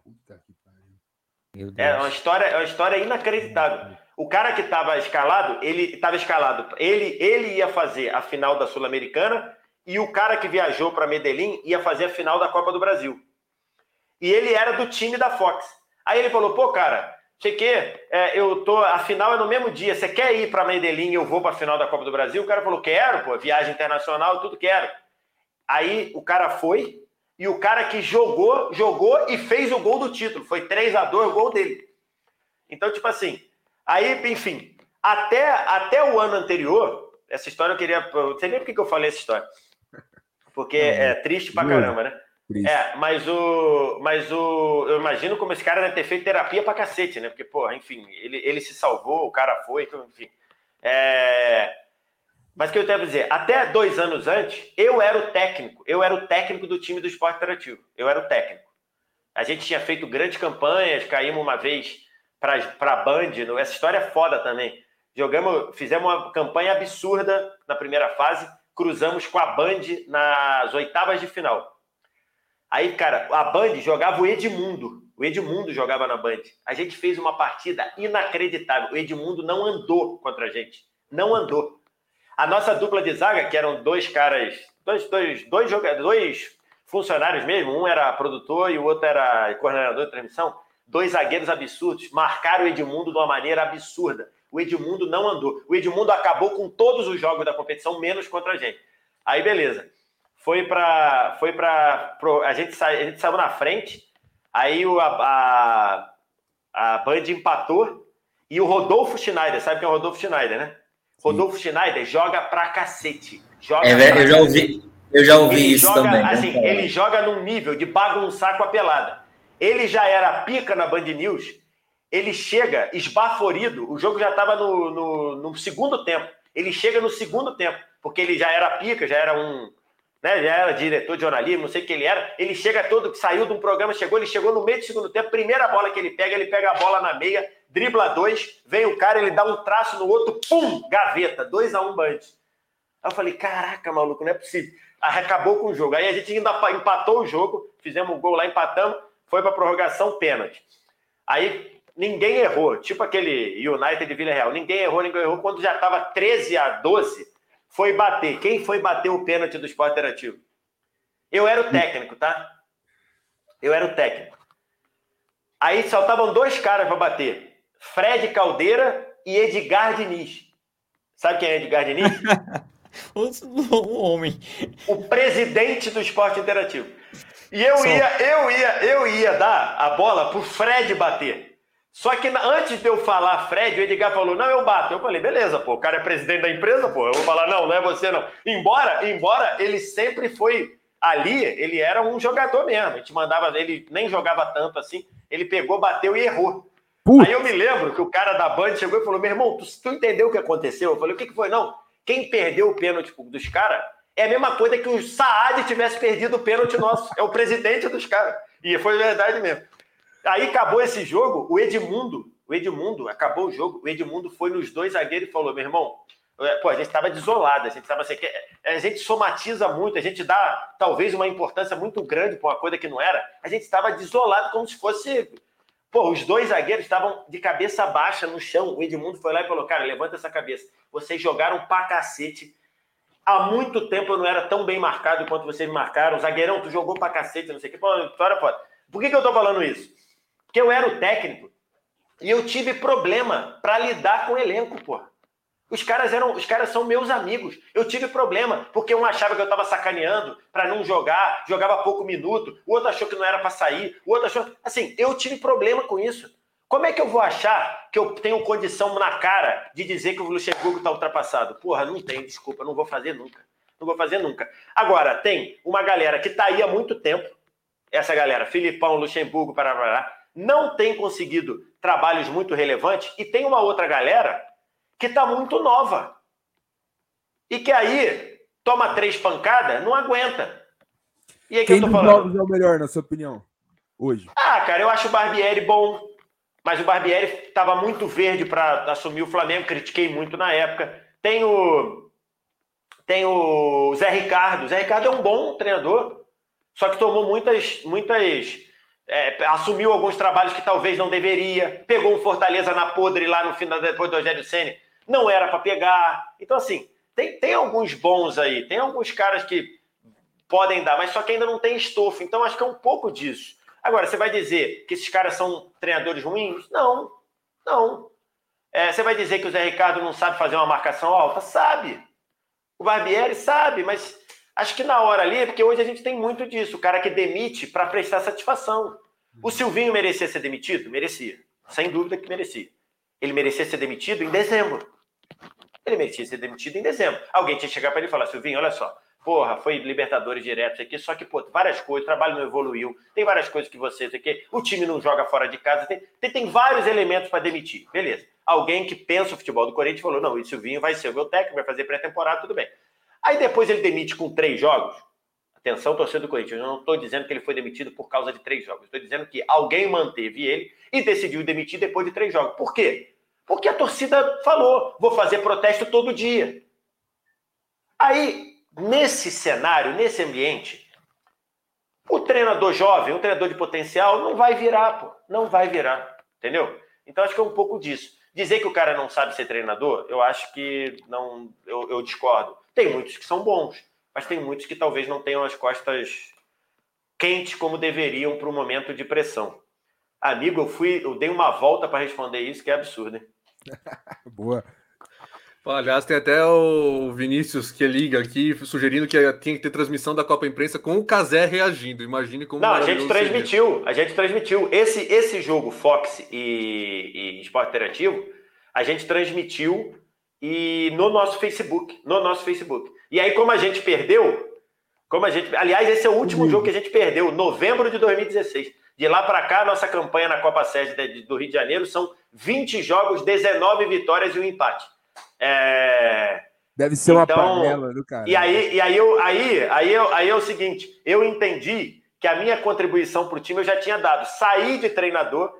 Puta que pariu. É uma história, é uma história inacreditável. O cara que estava escalado, ele estava escalado. Ele, ele ia fazer a final da Sul-Americana e o cara que viajou para Medellín ia fazer a final da Copa do Brasil. E ele era do time da Fox. Aí ele falou: pô, cara, sei que é, eu tô. A final é no mesmo dia. Você quer ir para Medellín e eu vou para a final da Copa do Brasil? O cara falou: quero, pô, viagem internacional, tudo quero. Aí o cara foi e o cara que jogou, jogou e fez o gol do título. Foi 3 a 2 o gol dele. Então, tipo assim, aí, enfim, até, até o ano anterior, essa história eu queria. Não sei nem por que eu falei essa história. Porque é triste pra caramba, né? É, mas o. Mas o. Eu imagino como esse cara deve ter feito terapia pra cacete, né? Porque, pô, enfim, ele, ele se salvou, o cara foi, então, enfim. É... Mas o que eu tenho a dizer? Até dois anos antes, eu era o técnico. Eu era o técnico do time do esporte interativo. Eu era o técnico. A gente tinha feito grandes campanhas, caímos uma vez para a Band. Essa história é foda também. Jogamos, fizemos uma campanha absurda na primeira fase, cruzamos com a Band nas oitavas de final. Aí, cara, a Band jogava o Edmundo. O Edmundo jogava na Band. A gente fez uma partida inacreditável. O Edmundo não andou contra a gente. Não andou. A nossa dupla de zaga, que eram dois caras, dois, dois, dois jogadores, dois funcionários mesmo, um era produtor e o outro era coordenador de transmissão, dois zagueiros absurdos, marcaram o Edmundo de uma maneira absurda. O Edmundo não andou. O Edmundo acabou com todos os jogos da competição, menos contra a gente. Aí, beleza foi para foi para a gente sa, a gente saiu na frente aí o, a, a, Band empatou e o Rodolfo Schneider sabe quem é o Rodolfo Schneider né? Rodolfo Sim. Schneider joga pra cacete joga é, pra eu já ouvi eu já ouvi ele isso joga, também assim ele joga num nível de bagunçar com a pelada. Ele já era pica na Band News ele chega esbaforido o jogo já estava no, no, no segundo tempo ele chega no segundo tempo porque ele já era pica já era um né? Já era diretor de jornalismo, não sei o que ele era. Ele chega todo, saiu de um programa, chegou, ele chegou no meio do segundo tempo, primeira bola que ele pega, ele pega a bola na meia, dribla dois, vem o cara, ele dá um traço no outro, pum, gaveta, 2 a 1 um Band. Aí eu falei, caraca, maluco, não é possível. Aí acabou com o jogo. Aí a gente ainda empatou o jogo, fizemos um gol lá, empatamos, foi para prorrogação, pênalti. Aí ninguém errou, tipo aquele United de Vila Real, ninguém errou, ninguém errou. Quando já estava 13 a 12, foi bater. Quem foi bater o pênalti do esporte interativo? Eu era o técnico, tá? Eu era o técnico. Aí saltavam dois caras para bater: Fred Caldeira e Edgar Diniz. Sabe quem é Edgar Diniz? um homem. O presidente do esporte interativo. E eu ia, eu ia, eu ia dar a bola pro Fred bater. Só que antes de eu falar Fred, o Edgar falou: não, eu bato. Eu falei, beleza, pô, o cara é presidente da empresa, pô. Eu vou falar, não, não é você, não. Embora, embora ele sempre foi ali, ele era um jogador mesmo. A gente mandava, ele nem jogava tanto assim. Ele pegou, bateu e errou. Putz. Aí eu me lembro que o cara da Band chegou e falou: meu irmão, tu, tu entendeu o que aconteceu? Eu falei: o que, que foi? Não, quem perdeu o pênalti dos caras é a mesma coisa que o Saad tivesse perdido o pênalti nosso. É o presidente dos caras. E foi verdade mesmo. Aí acabou esse jogo, o Edmundo, o Edmundo, acabou o jogo, o Edmundo foi nos dois zagueiros e falou: meu irmão, é, pô, a gente estava desolado, a gente estava assim, a gente somatiza muito, a gente dá talvez uma importância muito grande para uma coisa que não era. A gente estava desolado como se fosse. Pô, os dois zagueiros estavam de cabeça baixa no chão. O Edmundo foi lá e falou: cara, levanta essa cabeça. Vocês jogaram pra cacete. Há muito tempo eu não era tão bem marcado quanto vocês me marcaram. Zagueirão, tu jogou pra cacete, não sei o que. Pô, vitória foda. Por que, que eu tô falando isso? Porque eu era o técnico e eu tive problema para lidar com o elenco, pô. Os caras eram, os caras são meus amigos. Eu tive problema porque um achava que eu estava sacaneando para não jogar, jogava pouco minuto. O outro achou que não era para sair. O outro achou, assim, eu tive problema com isso. Como é que eu vou achar que eu tenho condição na cara de dizer que o Luxemburgo está ultrapassado? Porra, não tem, desculpa, não vou fazer nunca. Não vou fazer nunca. Agora, tem uma galera que está aí há muito tempo. Essa galera, Filipão, Luxemburgo, para não tem conseguido trabalhos muito relevantes e tem uma outra galera que está muito nova e que aí toma três pancadas, não aguenta. E aí que Quem eu tô falando? é o melhor, na sua opinião, hoje? Ah, cara, eu acho o Barbieri bom. mas o Barbieri estava muito verde para assumir o Flamengo, critiquei muito na época. Tem o, tem o Zé Ricardo. O Zé Ricardo é um bom treinador, só que tomou muitas. muitas é, assumiu alguns trabalhos que talvez não deveria, pegou um Fortaleza na podre lá no final, depois do Rogério Senna, não era para pegar. Então, assim, tem, tem alguns bons aí, tem alguns caras que podem dar, mas só que ainda não tem estofo. Então, acho que é um pouco disso. Agora, você vai dizer que esses caras são treinadores ruins? Não, não. É, você vai dizer que o Zé Ricardo não sabe fazer uma marcação alta? Sabe. O Barbieri sabe, mas acho que na hora ali, porque hoje a gente tem muito disso, o cara que demite para prestar satisfação. O Silvinho merecia ser demitido? Merecia. Sem dúvida que merecia. Ele merecia ser demitido em dezembro. Ele merecia ser demitido em dezembro. Alguém tinha que chegar para ele e falar: Silvinho, olha só, Porra, foi Libertadores direto aqui, só que, pô, várias coisas, o trabalho não evoluiu, tem várias coisas que você, aqui, o time não joga fora de casa, tem, tem, tem vários elementos para demitir. Beleza. Alguém que pensa o futebol do Corinthians falou: não, o Silvinho vai ser o meu técnico, vai fazer pré-temporada, tudo bem. Aí depois ele demite com três jogos. Atenção, torcedor do Corinthians, eu não estou dizendo que ele foi demitido por causa de três jogos. Estou dizendo que alguém manteve ele e decidiu demitir depois de três jogos. Por quê? Porque a torcida falou: vou fazer protesto todo dia. Aí nesse cenário, nesse ambiente, o treinador jovem, o treinador de potencial, não vai virar, pô. Não vai virar. Entendeu? Então acho que é um pouco disso. Dizer que o cara não sabe ser treinador, eu acho que não. Eu, eu discordo. Tem muitos que são bons, mas tem muitos que talvez não tenham as costas quentes como deveriam para um momento de pressão. Amigo, eu fui, eu dei uma volta para responder isso, que é absurdo, hein? Boa. Aliás, tem até o Vinícius que liga aqui, sugerindo que tinha que ter transmissão da Copa Imprensa com o Casé reagindo. Imagine como. Não, a gente transmitiu, seria. a gente transmitiu. Esse, esse jogo Fox e, e Esporte Interativo, a gente transmitiu e no nosso Facebook. No nosso Facebook. E aí, como a gente perdeu, como a gente. Aliás, esse é o último uhum. jogo que a gente perdeu, novembro de 2016. De lá para cá, nossa campanha na Copa Sede do Rio de Janeiro são 20 jogos, 19 vitórias e um empate. É... Deve ser uma então, panela do cara. E aí, e aí, eu, aí, aí, eu, aí é o seguinte: eu entendi que a minha contribuição para o time eu já tinha dado. Saí de treinador,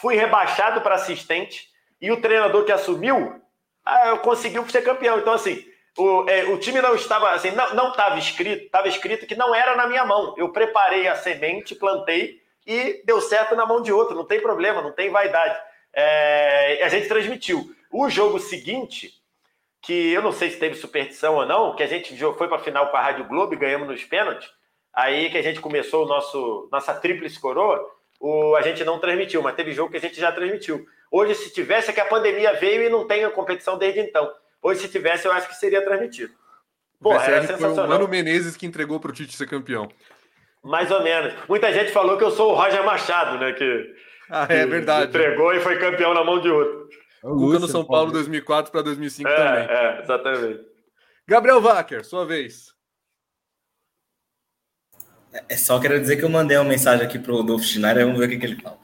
fui rebaixado para assistente, e o treinador que assumiu ah, conseguiu ser campeão. Então, assim, o, é, o time não estava assim, não estava escrito, estava escrito que não era na minha mão. Eu preparei a semente, plantei e deu certo na mão de outro, não tem problema, não tem vaidade. É, a gente transmitiu. O jogo seguinte, que eu não sei se teve superstição ou não, que a gente foi para a final com a Rádio Globo e ganhamos nos pênaltis, aí que a gente começou o nosso nossa tríplice coroa, o, a gente não transmitiu, mas teve jogo que a gente já transmitiu. Hoje, se tivesse, é que a pandemia veio e não tem a competição desde então. Hoje, se tivesse, eu acho que seria transmitido. Porra, era sensacional. Foi o Mano Menezes que entregou para o Tite ser campeão. Mais ou menos. Muita gente falou que eu sou o Roger Machado, né? Que, ah, é verdade. Entregou e foi campeão na mão de outro. O Cuca no São Paulo 2004 para 2005 é, também. É, exatamente. Gabriel Wacker, sua vez. É só quero dizer que eu mandei uma mensagem aqui pro Rodolfo Schneider, vamos ver o que, que ele fala.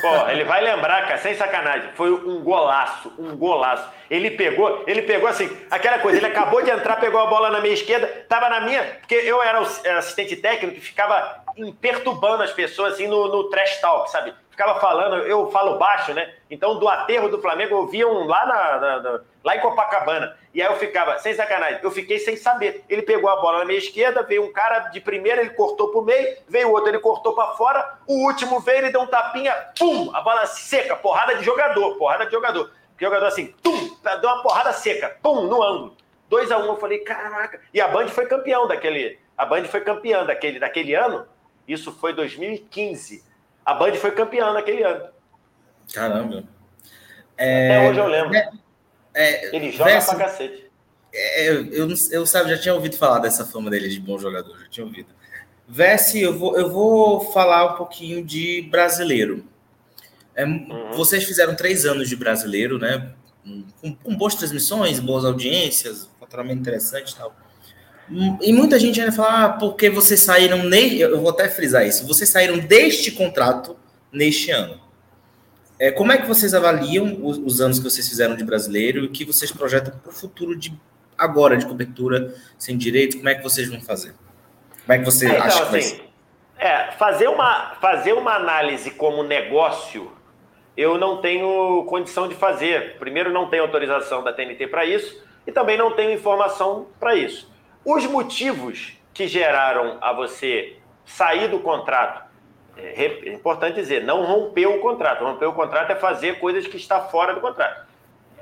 Pô, ele vai lembrar, cara, sem sacanagem. Foi um golaço, um golaço. Ele pegou, ele pegou assim, aquela coisa, ele acabou de entrar, pegou a bola na minha esquerda, tava na minha, porque eu era o assistente técnico que ficava perturbando as pessoas assim no, no trash talk, sabe? ficava falando, eu falo baixo, né? Então, do aterro do Flamengo, eu via um lá, na, na, na, lá em Copacabana. E aí eu ficava, sem sacanagem, eu fiquei sem saber. Ele pegou a bola na minha esquerda, veio um cara de primeira, ele cortou pro meio, veio outro, ele cortou para fora, o último veio, ele deu um tapinha, pum, a bola seca, porrada de jogador, porrada de jogador. Jogador assim, tum, deu uma porrada seca, pum, no ângulo. 2 a 1 um, eu falei, caraca. E a Band foi campeão daquele, a Band foi campeã daquele, daquele ano, isso foi 2015. A Band foi campeã naquele ano. Caramba. É, Até hoje eu lembro. É, é, Ele joga Verso, pra cacete. É, eu, eu, sabe, já tinha ouvido falar dessa fama dele de bom jogador, já tinha ouvido. Vessi, eu vou, eu vou falar um pouquinho de brasileiro. É, uhum. Vocês fizeram três anos de brasileiro, né? Com, com boas transmissões, boas audiências, faturamento interessante e tal. E muita gente ainda fala, ah, porque vocês saíram, ne... eu vou até frisar isso, vocês saíram deste contrato neste ano. É, como é que vocês avaliam os, os, anos que vocês fizeram de brasileiro e o que vocês projetam para o futuro de agora, de cobertura sem direitos? Como é que vocês vão fazer? Como é que você é, então, acha que vai assim, ser? É, fazer uma, fazer uma análise como negócio eu não tenho condição de fazer. Primeiro, não tenho autorização da TNT para isso e também não tenho informação para isso. Os motivos que geraram a você sair do contrato, é, é importante dizer, não romper o contrato. Romper o contrato é fazer coisas que está fora do contrato.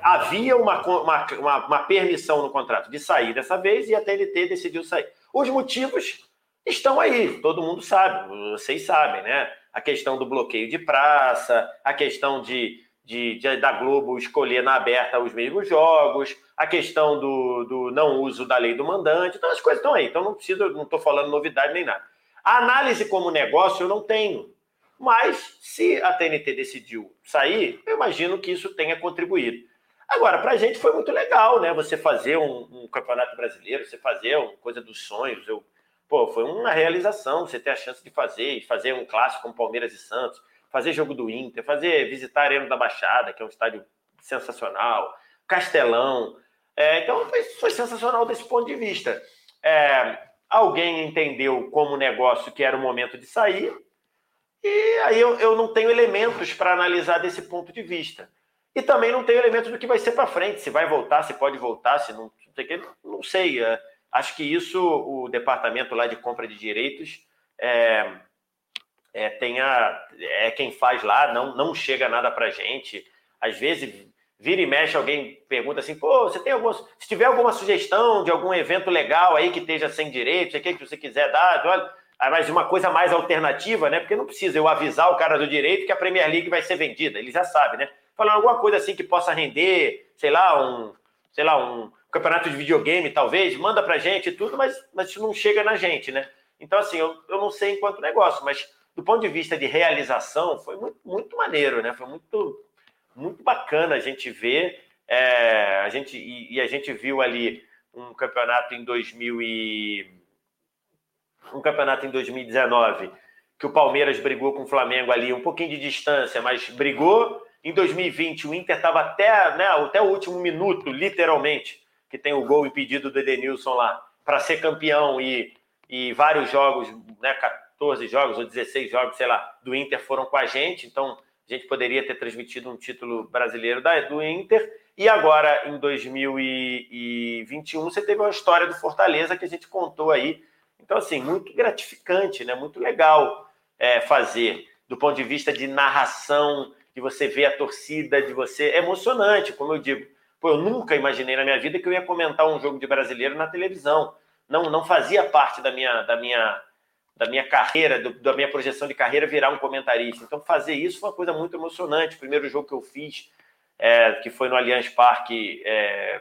Havia uma, uma, uma, uma permissão no contrato de sair dessa vez e a TNT decidiu sair. Os motivos estão aí, todo mundo sabe, vocês sabem, né? A questão do bloqueio de praça, a questão de, de, de da Globo escolher na aberta os mesmos jogos, a questão do, do não uso da lei do mandante, então as coisas estão aí, então não preciso, não estou falando novidade nem nada. A análise como negócio eu não tenho, mas se a TNT decidiu sair, eu imagino que isso tenha contribuído. Agora, para a gente foi muito legal, né? Você fazer um, um, campeonato brasileiro, você fazer uma coisa dos sonhos. Eu, pô, foi uma realização você ter a chance de fazer, fazer um clássico como Palmeiras e Santos, fazer jogo do Inter, fazer visitar a Arena da Baixada, que é um estádio sensacional, Castelão. É, então foi, foi, sensacional desse ponto de vista. É, alguém entendeu como negócio que era o momento de sair, e aí eu, eu não tenho elementos para analisar desse ponto de vista. E também não tenho elementos do que vai ser para frente, se vai voltar, se pode voltar, se não, não sei. É, acho que isso o departamento lá de compra de direitos é, é, é quem faz lá, não, não chega nada para gente. Às vezes vira e mexe, alguém pergunta assim, pô, você tem alguma. Se tiver alguma sugestão de algum evento legal aí que esteja sem direitos, que você quiser dar, olha. Mas uma coisa mais alternativa, né? Porque não precisa eu avisar o cara do direito que a Premier League vai ser vendida. Ele já sabe, né? falando alguma coisa assim que possa render, sei lá, um, sei lá, um campeonato de videogame, talvez, manda pra gente e tudo, mas, mas isso não chega na gente, né? Então, assim, eu, eu não sei enquanto negócio, mas do ponto de vista de realização, foi muito, muito maneiro, né? Foi muito, muito bacana a gente ver. É, a gente, e, e, a gente viu ali um campeonato em 2000 e, um campeonato em 2019 que o Palmeiras brigou com o Flamengo ali um pouquinho de distância, mas brigou em 2020, o Inter estava até, né, até o último minuto, literalmente, que tem o gol impedido do Edenilson lá, para ser campeão e, e vários jogos, né, 14 jogos ou 16 jogos, sei lá, do Inter foram com a gente, então a gente poderia ter transmitido um título brasileiro da, do Inter. E agora, em 2021, você teve uma história do Fortaleza que a gente contou aí. Então, assim, muito gratificante, né? muito legal é, fazer, do ponto de vista de narração, de você ver a torcida, de você. É emocionante, como eu digo. Pô, eu nunca imaginei na minha vida que eu ia comentar um jogo de brasileiro na televisão. Não, não fazia parte da minha, da minha, da minha carreira, do, da minha projeção de carreira virar um comentarista. Então, fazer isso foi uma coisa muito emocionante. O primeiro jogo que eu fiz, é, que foi no Allianz Parque, é,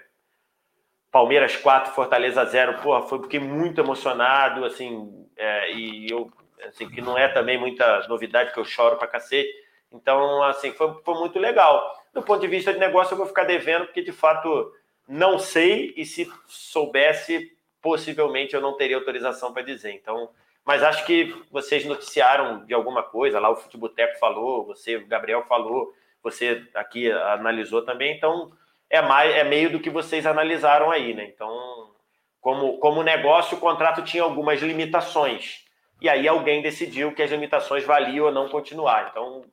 Palmeiras 4, Fortaleza 0, porra, foi porque muito emocionado, assim, é, e eu, assim, que não é também muita novidade, que eu choro pra cacete, então, assim, foi, foi muito legal. Do ponto de vista de negócio, eu vou ficar devendo, porque de fato não sei, e se soubesse, possivelmente eu não teria autorização para dizer. Então, mas acho que vocês noticiaram de alguma coisa, lá o Futeboteco falou, você, o Gabriel falou, você aqui analisou também, então é mais é meio do que vocês analisaram aí, né? Então, como, como negócio, o contrato tinha algumas limitações. E aí alguém decidiu que as limitações valiam ou não continuar. Então,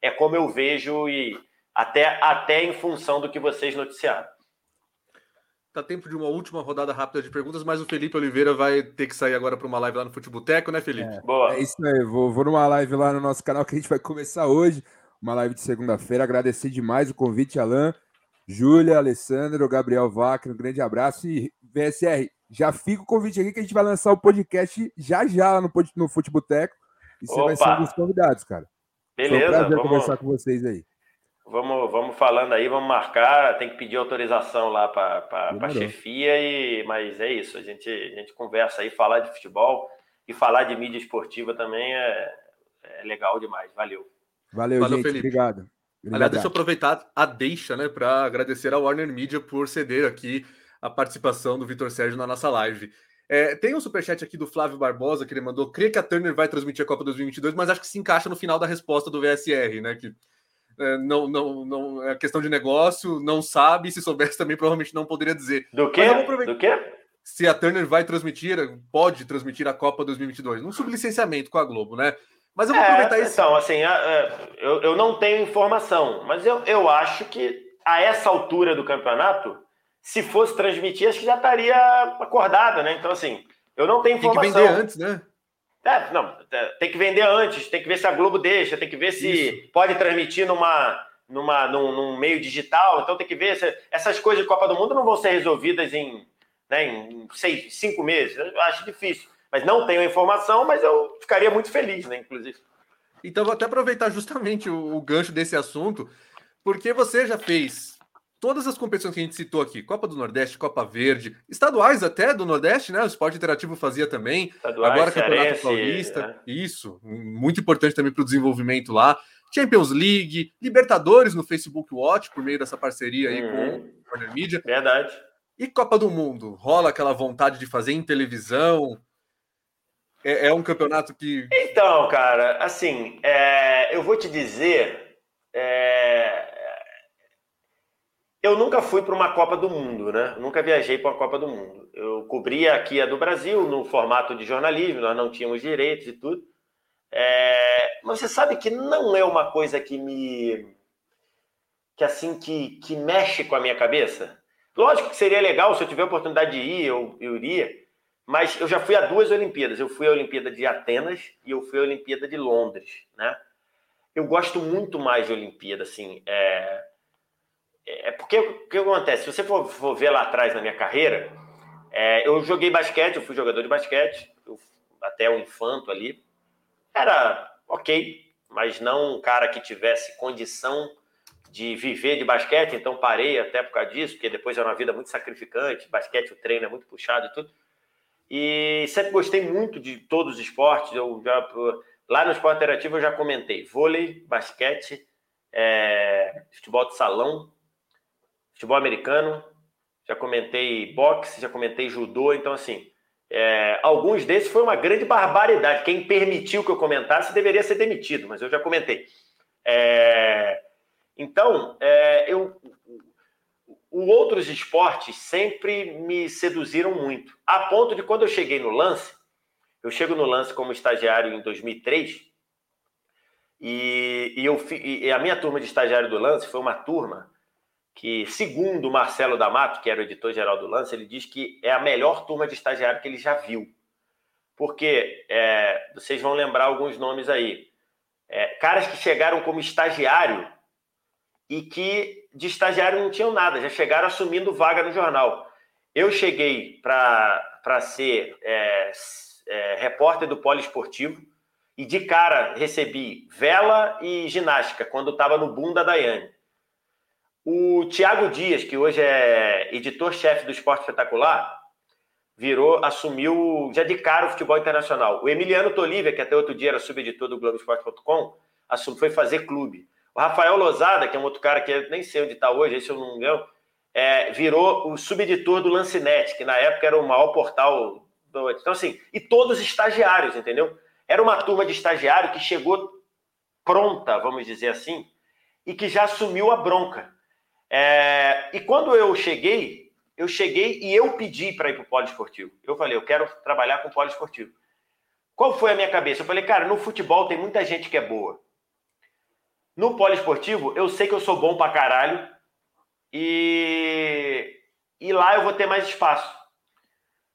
é como eu vejo e até, até em função do que vocês noticiaram. Tá tempo de uma última rodada rápida de perguntas, mas o Felipe Oliveira vai ter que sair agora para uma live lá no Futeboteco, né, Felipe? É, Boa. é isso aí, vou, vou numa live lá no nosso canal que a gente vai começar hoje, uma live de segunda-feira. Agradecer demais o convite, Alain, Júlia, Alessandro, Gabriel Vacre, um grande abraço e VSR. Já fica o convite aqui que a gente vai lançar o podcast já já no, no Futeboteco e você Opa. vai ser um dos convidados, cara. Beleza. Foi um prazer vamos, conversar com vocês aí. Vamos, vamos falando aí, vamos marcar. Tem que pedir autorização lá para a chefia, e, mas é isso. A gente, a gente conversa aí, falar de futebol e falar de mídia esportiva também é, é legal demais. Valeu. Valeu, Valeu gente. Felipe. Obrigado. Aliás, deixa eu aproveitar a deixa, né, para agradecer ao Warner Media por ceder aqui a participação do Vitor Sérgio na nossa live. É, tem um superchat aqui do Flávio Barbosa que ele mandou. Creio que a Turner vai transmitir a Copa 2022, mas acho que se encaixa no final da resposta do VSR, né? Que não, não, não é questão de negócio, não sabe. Se soubesse também, provavelmente não poderia dizer. Do quê? Do quê? Se a Turner vai transmitir, pode transmitir a Copa 2022, num sublicenciamento com a Globo, né? Mas eu vou é, aproveitar isso. Então, assim, eu, eu não tenho informação, mas eu, eu acho que a essa altura do campeonato, se fosse transmitir, acho que já estaria acordado, né? Então, assim, eu não tenho informação. Tem que vender antes, né? É, não, é, tem que vender antes, tem que ver se a Globo deixa, tem que ver se Isso. pode transmitir numa, numa, num, num, meio digital, então tem que ver se essas coisas de Copa do Mundo não vão ser resolvidas em, né, em seis, cinco meses. Eu acho difícil. Mas não tenho informação, mas eu ficaria muito feliz, né, inclusive. Então, vou até aproveitar justamente o, o gancho desse assunto, porque você já fez todas as competições que a gente citou aqui, Copa do Nordeste, Copa Verde, estaduais até do Nordeste, né? O esporte interativo fazia também. Estaduais, Agora Campeonato Paulista. É. Isso, muito importante também para o desenvolvimento lá. Champions League, Libertadores no Facebook Watch, por meio dessa parceria aí uhum. com o Corner Media. Verdade. E Copa do Mundo? Rola aquela vontade de fazer em televisão? É, é um campeonato que. Então, cara, assim, é, eu vou te dizer. É, eu nunca fui para uma Copa do Mundo, né? nunca viajei para uma Copa do Mundo. Eu cobria aqui a do Brasil no formato de jornalismo, nós não tínhamos direitos e tudo. É... Mas você sabe que não é uma coisa que me. que assim, que, que mexe com a minha cabeça. Lógico que seria legal se eu tiver a oportunidade de ir, eu, eu iria. Mas eu já fui a duas Olimpíadas. Eu fui à Olimpíada de Atenas e eu fui à Olimpíada de Londres, né? Eu gosto muito mais de Olimpíada, assim. É é porque o que acontece? Se você for, for, ver lá atrás na minha carreira, é, eu joguei basquete, eu fui jogador de basquete, eu, até o infanto ali. Era ok, mas não um cara que tivesse condição de viver de basquete, então parei até por causa disso, porque depois era uma vida muito sacrificante, basquete, o treino é muito puxado e tudo. E sempre gostei muito de todos os esportes, eu já lá no esporte interativo eu já comentei vôlei, basquete, é, futebol de salão, futebol americano, já comentei boxe, já comentei judô, então assim, é, alguns desses foi uma grande barbaridade. Quem permitiu que eu comentasse deveria ser demitido, mas eu já comentei. É, então, é, eu, o, outros esportes sempre me seduziram muito, a ponto de quando eu cheguei no lance, eu chego no lance como estagiário em 2003, e, e, eu, e a minha turma de estagiário do lance foi uma turma que, segundo Marcelo D'Amato, que era o editor-geral do Lance, ele diz que é a melhor turma de estagiário que ele já viu. Porque é, vocês vão lembrar alguns nomes aí. É, caras que chegaram como estagiário e que de estagiário não tinham nada, já chegaram assumindo vaga no jornal. Eu cheguei para ser é, é, repórter do Poliesportivo e de cara recebi vela e ginástica quando estava no boom da Daiane. O Tiago Dias, que hoje é editor-chefe do Esporte Espetacular, virou, assumiu já de cara o futebol internacional. O Emiliano Tolívia, que até outro dia era subeditor do Globoesporte.com, foi fazer clube. O Rafael Lozada, que é um outro cara que nem sei onde está hoje, esse eu não lembro, é, virou o subeditor do Lancinete, que na época era o maior portal do. Então, assim, e todos estagiários, entendeu? Era uma turma de estagiário que chegou pronta, vamos dizer assim, e que já assumiu a bronca. É, e quando eu cheguei, eu cheguei e eu pedi para ir para o polo esportivo. Eu falei, eu quero trabalhar com polo esportivo. Qual foi a minha cabeça? Eu falei, cara, no futebol tem muita gente que é boa. No polo esportivo, eu sei que eu sou bom pra caralho e, e lá eu vou ter mais espaço.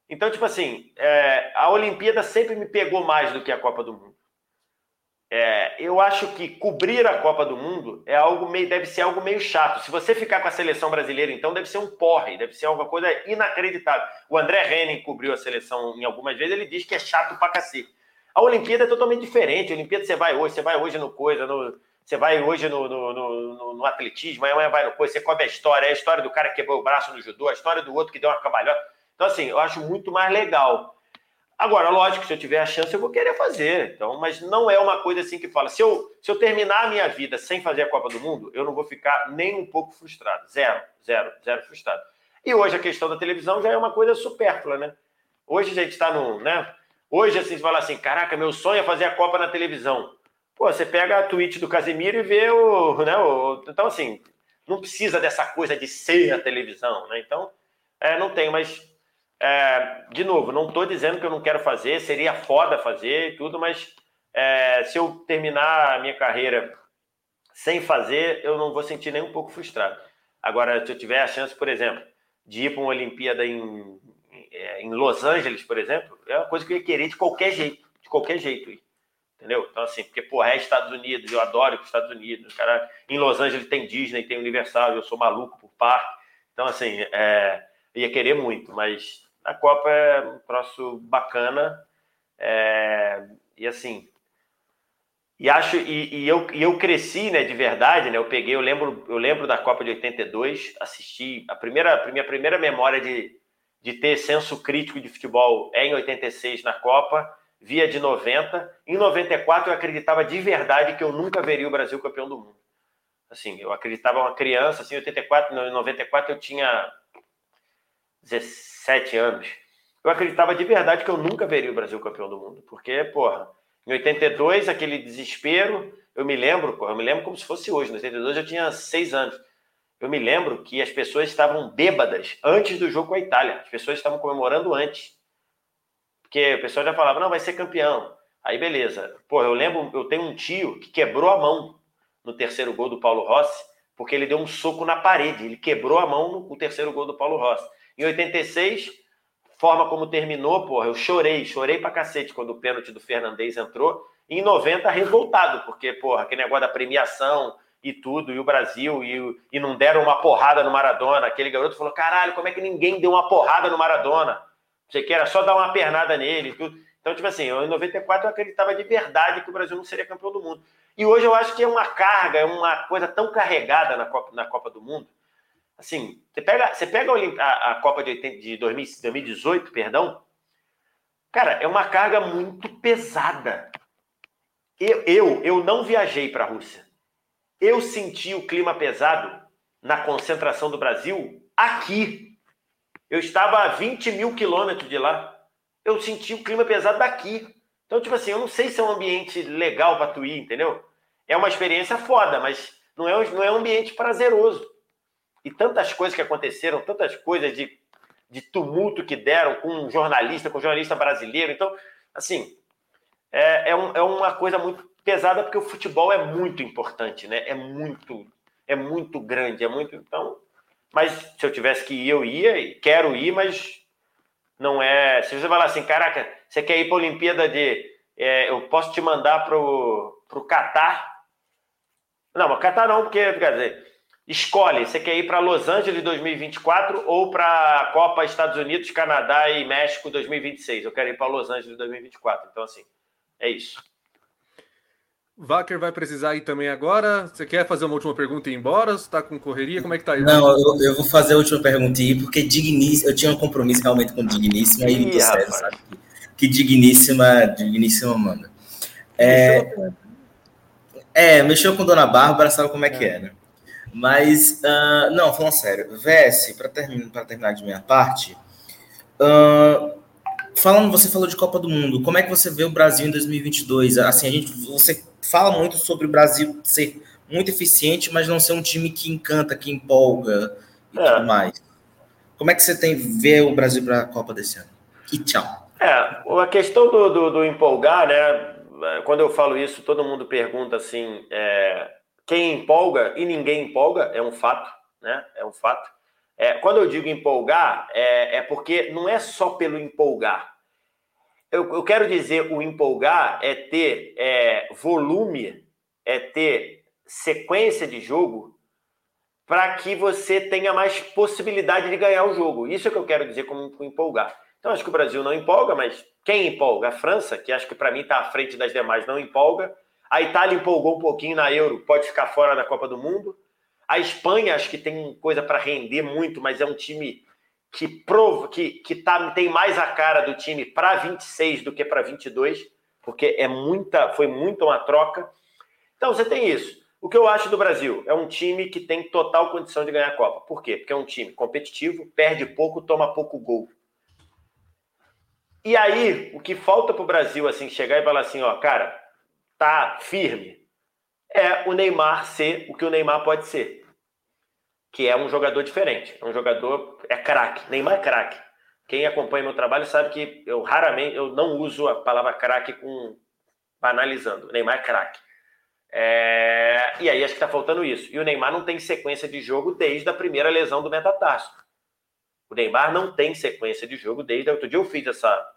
Então, tipo assim, é, a Olimpíada sempre me pegou mais do que a Copa do Mundo. É, eu acho que cobrir a Copa do Mundo é algo meio, deve ser algo meio chato. Se você ficar com a seleção brasileira, então deve ser um porre, deve ser alguma coisa inacreditável. O André Henning cobriu a seleção em algumas vezes, ele diz que é chato pra cacete. A Olimpíada é totalmente diferente. A Olimpíada você vai hoje, você vai hoje no coisa, no, você vai hoje no, no, no, no atletismo, amanhã vai no coisa, você cobre a história, é a história do cara que quebrou o braço no judô, a história do outro que deu uma cabalhota. Então, assim, eu acho muito mais legal. Agora, lógico, se eu tiver a chance, eu vou querer fazer. Então, mas não é uma coisa assim que fala. Se eu, se eu terminar a minha vida sem fazer a Copa do Mundo, eu não vou ficar nem um pouco frustrado. Zero, zero, zero frustrado. E hoje a questão da televisão já é uma coisa supérflua, né? Hoje a gente está no. Né? Hoje assim, você fala assim: caraca, meu sonho é fazer a Copa na televisão. Pô, você pega a tweet do Casemiro e vê o. Né, o então, assim, não precisa dessa coisa de ser a televisão, né? Então, é, não tem, mas é, de novo, não estou dizendo que eu não quero fazer, seria foda fazer e tudo, mas é, se eu terminar a minha carreira sem fazer, eu não vou sentir nem um pouco frustrado. Agora, se eu tiver a chance, por exemplo, de ir para uma Olimpíada em, é, em Los Angeles, por exemplo, é uma coisa que eu ia querer de qualquer jeito, de qualquer jeito. Entendeu? Então, assim, porque, porra, é Estados Unidos, eu adoro os Estados Unidos. Cara, em Los Angeles tem Disney, tem Universal, eu sou maluco por parque. Então, assim, é, ia querer muito, mas a Copa é um troço bacana. É, e assim, e acho e, e, eu, e eu cresci, né, de verdade, né? Eu peguei, eu lembro, eu lembro da Copa de 82, assisti a primeira a minha primeira memória de, de ter senso crítico de futebol é em 86 na Copa, via de 90. Em 94 eu acreditava de verdade que eu nunca veria o Brasil campeão do mundo. Assim, eu acreditava uma criança, assim, em 84, em 94 eu tinha 17 anos. Eu acreditava de verdade que eu nunca veria o Brasil campeão do mundo, porque, porra, em 82, aquele desespero, eu me lembro, eu me lembro como se fosse hoje. Em 82 eu tinha seis anos. Eu me lembro que as pessoas estavam bêbadas antes do jogo com a Itália. As pessoas estavam comemorando antes. Porque o pessoal já falava, não, vai ser campeão. Aí beleza. Pô, eu lembro, eu tenho um tio que quebrou a mão no terceiro gol do Paulo Rossi, porque ele deu um soco na parede. Ele quebrou a mão no terceiro gol do Paulo Rossi. Em 86, forma como terminou, porra, eu chorei, chorei pra cacete quando o pênalti do Fernandes entrou. E em 90, revoltado, porque, porra, aquele negócio da premiação e tudo, e o Brasil, e, e não deram uma porrada no Maradona. Aquele garoto falou: caralho, como é que ninguém deu uma porrada no Maradona? Você que era só dar uma pernada nele e tudo. Então, tipo assim, eu, em 94 eu acreditava de verdade que o Brasil não seria campeão do mundo. E hoje eu acho que é uma carga, é uma coisa tão carregada na Copa, na Copa do Mundo, Assim, você pega, você pega a, a Copa de, 80, de 2018, perdão, cara, é uma carga muito pesada. Eu, eu, eu não viajei para a Rússia. Eu senti o clima pesado na concentração do Brasil aqui. Eu estava a 20 mil quilômetros de lá. Eu senti o clima pesado daqui. Então, tipo assim, eu não sei se é um ambiente legal para tu ir, entendeu? É uma experiência foda, mas não é, não é um ambiente prazeroso e tantas coisas que aconteceram, tantas coisas de, de tumulto que deram com um jornalista, com um jornalista brasileiro. Então, assim, é, é, um, é uma coisa muito pesada porque o futebol é muito importante, né? É muito, é muito grande, é muito. Então, mas se eu tivesse que ir, eu ia, quero ir, mas não é. Se você falar assim, caraca, você quer ir para a Olimpíada de. É, eu posso te mandar para o Catar. Não, mas Catar não, porque, quer dizer, escolhe, você quer ir para Los Angeles 2024 ou para a Copa Estados Unidos, Canadá e México 2026? Eu quero ir para Los Angeles 2024. Então, assim, é isso. Wacker vai precisar ir também agora. Você quer fazer uma última pergunta e ir embora? Você está com correria? Como é que tá aí? Não, eu, eu, vou fazer a última pergunta e ir, porque digníssima, eu tinha um compromisso realmente com digníssima e tô certo, sabe? Que digníssima, digníssima manda. É, é, mexeu com Dona Bárbara, sabe como é, é. que é, né? Mas, uh, não, falando sério, VS, para terminar, terminar de minha parte, uh, falando, você falou de Copa do Mundo, como é que você vê o Brasil em 2022? Assim, a gente, você fala muito sobre o Brasil ser muito eficiente, mas não ser um time que encanta, que empolga e é. tudo mais. Como é que você tem ver o Brasil para a Copa desse ano? E tchau. É, a questão do, do, do, empolgar, né? Quando eu falo isso, todo mundo pergunta assim: é, quem empolga e ninguém empolga é um fato, né? É um fato. É, quando eu digo empolgar, é, é, porque não é só pelo empolgar. Eu, eu quero dizer, o empolgar é ter é, volume, é ter sequência de jogo para que você tenha mais possibilidade de ganhar o jogo. Isso é o que eu quero dizer com, empolgar. Então, acho que o Brasil não empolga, mas quem empolga? A França, que acho que para mim está à frente das demais, não empolga. A Itália empolgou um pouquinho na Euro, pode ficar fora da Copa do Mundo. A Espanha acho que tem coisa para render muito, mas é um time que prova que, que tá, tem mais a cara do time para 26 do que para 22, porque é muita, foi muito uma troca. Então você tem isso. O que eu acho do Brasil é um time que tem total condição de ganhar a Copa. Por quê? Porque é um time competitivo, perde pouco, toma pouco gol. E aí, o que falta para o Brasil assim chegar e falar assim, ó, cara, tá firme, é o Neymar ser o que o Neymar pode ser. Que é um jogador diferente. É um jogador. É craque. Neymar é craque. Quem acompanha meu trabalho sabe que eu raramente eu não uso a palavra craque com, banalizando. Neymar é craque. É... E aí acho que está faltando isso. E o Neymar não tem sequência de jogo desde a primeira lesão do metatarso. O Neymar não tem sequência de jogo desde. Outro dia eu fiz essa.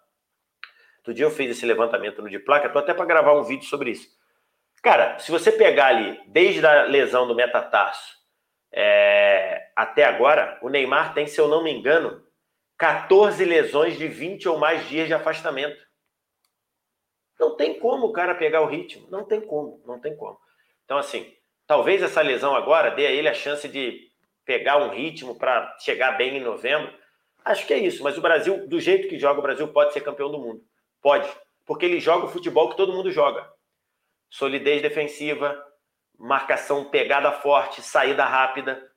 Outro dia eu fiz esse levantamento no de placa, tô até para gravar um vídeo sobre isso. Cara, se você pegar ali, desde a lesão do metatarso é... até agora, o Neymar tem, se eu não me engano, 14 lesões de 20 ou mais dias de afastamento. Não tem como o cara pegar o ritmo. Não tem como, não tem como. Então, assim, talvez essa lesão agora dê a ele a chance de pegar um ritmo para chegar bem em novembro. Acho que é isso. Mas o Brasil, do jeito que joga, o Brasil pode ser campeão do mundo. Pode. Porque ele joga o futebol que todo mundo joga. Solidez defensiva, marcação pegada forte, saída rápida.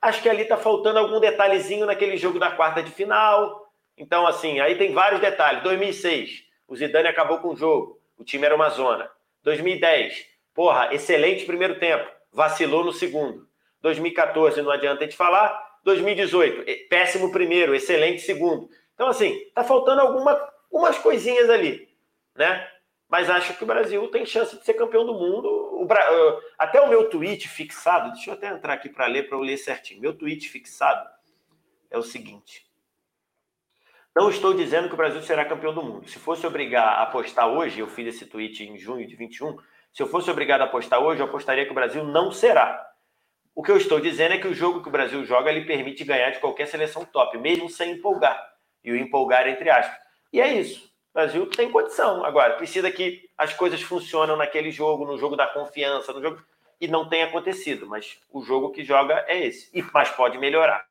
Acho que ali tá faltando algum detalhezinho naquele jogo da quarta de final. Então, assim, aí tem vários detalhes. 2006, o Zidane acabou com o jogo. O time era uma zona. 2010. Porra, excelente primeiro tempo. Vacilou no segundo. 2014, não adianta gente falar. 2018, péssimo primeiro, excelente segundo. Então, assim, tá faltando alguma, algumas coisinhas ali, né? Mas acho que o Brasil tem chance de ser campeão do mundo. O Bra... Até o meu tweet fixado, deixa eu até entrar aqui para ler, para eu ler certinho. Meu tweet fixado é o seguinte: não estou dizendo que o Brasil será campeão do mundo. Se fosse obrigar a apostar hoje, eu fiz esse tweet em junho de 21, se eu fosse obrigado a apostar hoje, eu apostaria que o Brasil não será. O que eu estou dizendo é que o jogo que o Brasil joga ele permite ganhar de qualquer seleção top, mesmo sem empolgar. E o empolgar entre aspas. E é isso. O Brasil tem condição. Agora, precisa que as coisas funcionem naquele jogo, no jogo da confiança, no jogo. E não tem acontecido. Mas o jogo que joga é esse. E, mas pode melhorar.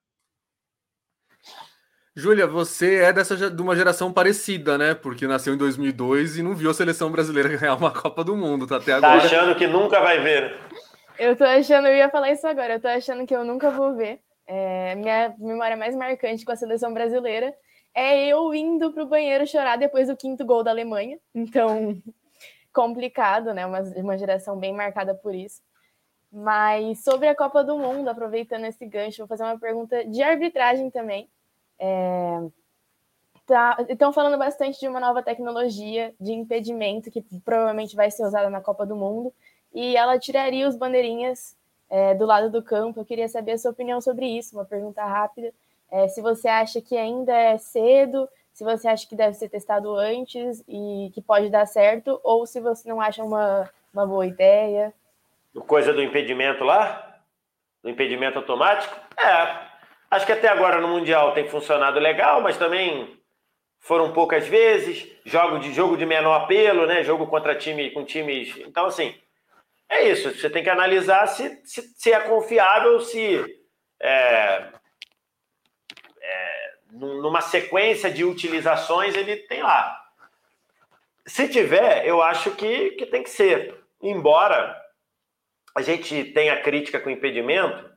Júlia, você é dessa de uma geração parecida, né? Porque nasceu em 2002 e não viu a seleção brasileira ganhar uma Copa do Mundo, tá até agora. Tá achando que nunca vai ver. Eu tô achando, eu ia falar isso agora, eu tô achando que eu nunca vou ver. É, minha memória mais marcante com a seleção brasileira é eu indo pro banheiro chorar depois do quinto gol da Alemanha. Então, complicado, né? Uma, uma geração bem marcada por isso. Mas sobre a Copa do Mundo, aproveitando esse gancho, vou fazer uma pergunta de arbitragem também. É, tá, estão falando bastante de uma nova tecnologia de impedimento que provavelmente vai ser usada na Copa do Mundo e ela tiraria os bandeirinhas é, do lado do campo. Eu queria saber a sua opinião sobre isso, uma pergunta rápida. É, se você acha que ainda é cedo, se você acha que deve ser testado antes e que pode dar certo, ou se você não acha uma, uma boa ideia. Coisa do impedimento lá? Do impedimento automático? É, Acho que até agora no Mundial tem funcionado legal, mas também foram poucas vezes. Jogo de jogo de menor apelo, né? Jogo contra time com times. Então, assim, é isso. Você tem que analisar se, se, se é confiável, se é, numa sequência de utilizações ele tem lá. Se tiver, eu acho que, que tem que ser. Embora a gente tenha crítica com impedimento,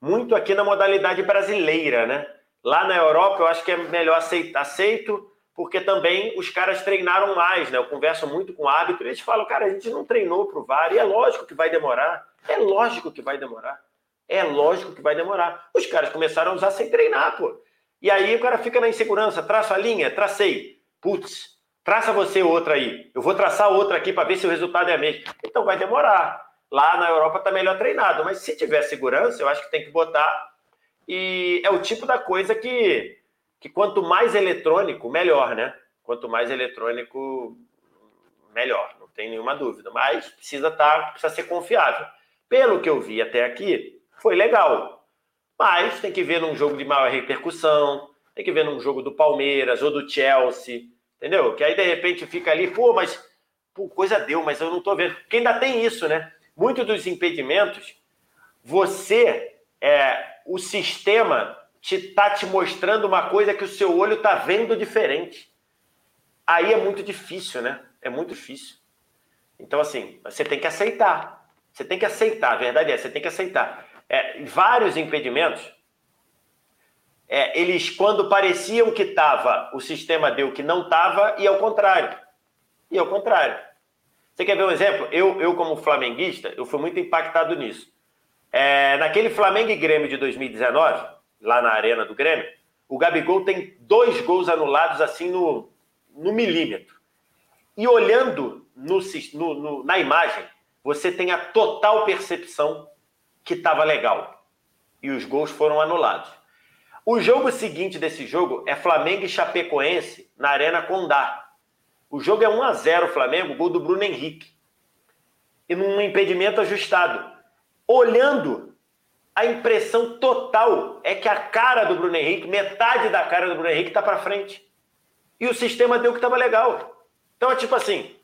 muito aqui na modalidade brasileira, né? Lá na Europa eu acho que é melhor aceito, porque também os caras treinaram mais, né? Eu converso muito com árbitro e eles falam, cara, a gente não treinou pro VAR, e é lógico que vai demorar. É lógico que vai demorar. É lógico que vai demorar. Os caras começaram a usar sem treinar, pô. E aí o cara fica na insegurança, traça a linha, tracei. Putz, traça você outra aí. Eu vou traçar outra aqui para ver se o resultado é mesmo. Então vai demorar. Lá na Europa está melhor treinado, mas se tiver segurança, eu acho que tem que botar. E é o tipo da coisa que, que quanto mais eletrônico, melhor, né? Quanto mais eletrônico, melhor, não tem nenhuma dúvida. Mas precisa estar, tá, precisa ser confiável. Pelo que eu vi até aqui, foi legal. Mas tem que ver num jogo de maior repercussão, tem que ver num jogo do Palmeiras ou do Chelsea, entendeu? Que aí de repente fica ali, pô, mas pô, coisa deu, mas eu não tô vendo. Porque ainda tem isso, né? muitos dos impedimentos, você, é, o sistema te, te mostrando uma coisa que o seu olho está vendo diferente. Aí é muito difícil, né? É muito difícil. Então, assim, você tem que aceitar. Você tem que aceitar, a verdade é, você tem que aceitar. É, vários impedimentos, é, eles, quando pareciam que estava, o sistema deu que não estava, e ao contrário. E ao contrário. Você quer ver um exemplo? Eu, eu como flamenguista, eu fui muito impactado nisso. É, naquele Flamengo e Grêmio de 2019, lá na arena do Grêmio, o Gabigol tem dois gols anulados assim no, no milímetro. e olhando no, no, na imagem, você tem a total percepção que estava legal. E os gols foram anulados. O jogo seguinte desse jogo é Flamengo e Chapecoense na Arena Condá. O jogo é 1 a 0 Flamengo, gol do Bruno Henrique. E num impedimento ajustado. Olhando, a impressão total é que a cara do Bruno Henrique, metade da cara do Bruno Henrique está para frente. E o sistema deu que estava legal. Então é tipo assim,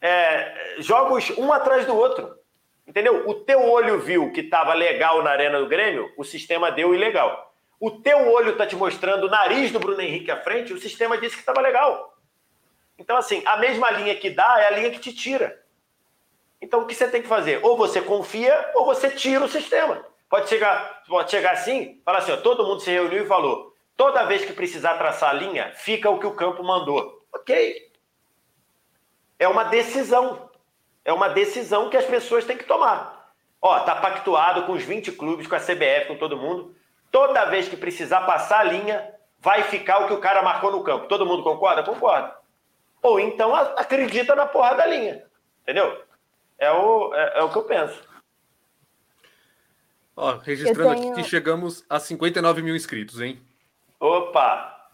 é, jogos um atrás do outro. Entendeu? O teu olho viu que estava legal na arena do Grêmio, o sistema deu ilegal. O teu olho está te mostrando o nariz do Bruno Henrique à frente, o sistema disse que estava legal. Então, assim, a mesma linha que dá é a linha que te tira. Então, o que você tem que fazer? Ou você confia, ou você tira o sistema. Pode chegar, pode chegar assim, falar assim: ó, todo mundo se reuniu e falou: toda vez que precisar traçar a linha, fica o que o campo mandou. Ok. É uma decisão. É uma decisão que as pessoas têm que tomar. Ó, tá pactuado com os 20 clubes, com a CBF, com todo mundo. Toda vez que precisar passar a linha, vai ficar o que o cara marcou no campo. Todo mundo concorda? Concorda. Ou então acredita na porra da linha. Entendeu? É o, é, é o que eu penso. Ó, registrando tenho... aqui que chegamos a 59 mil inscritos, hein? Opa!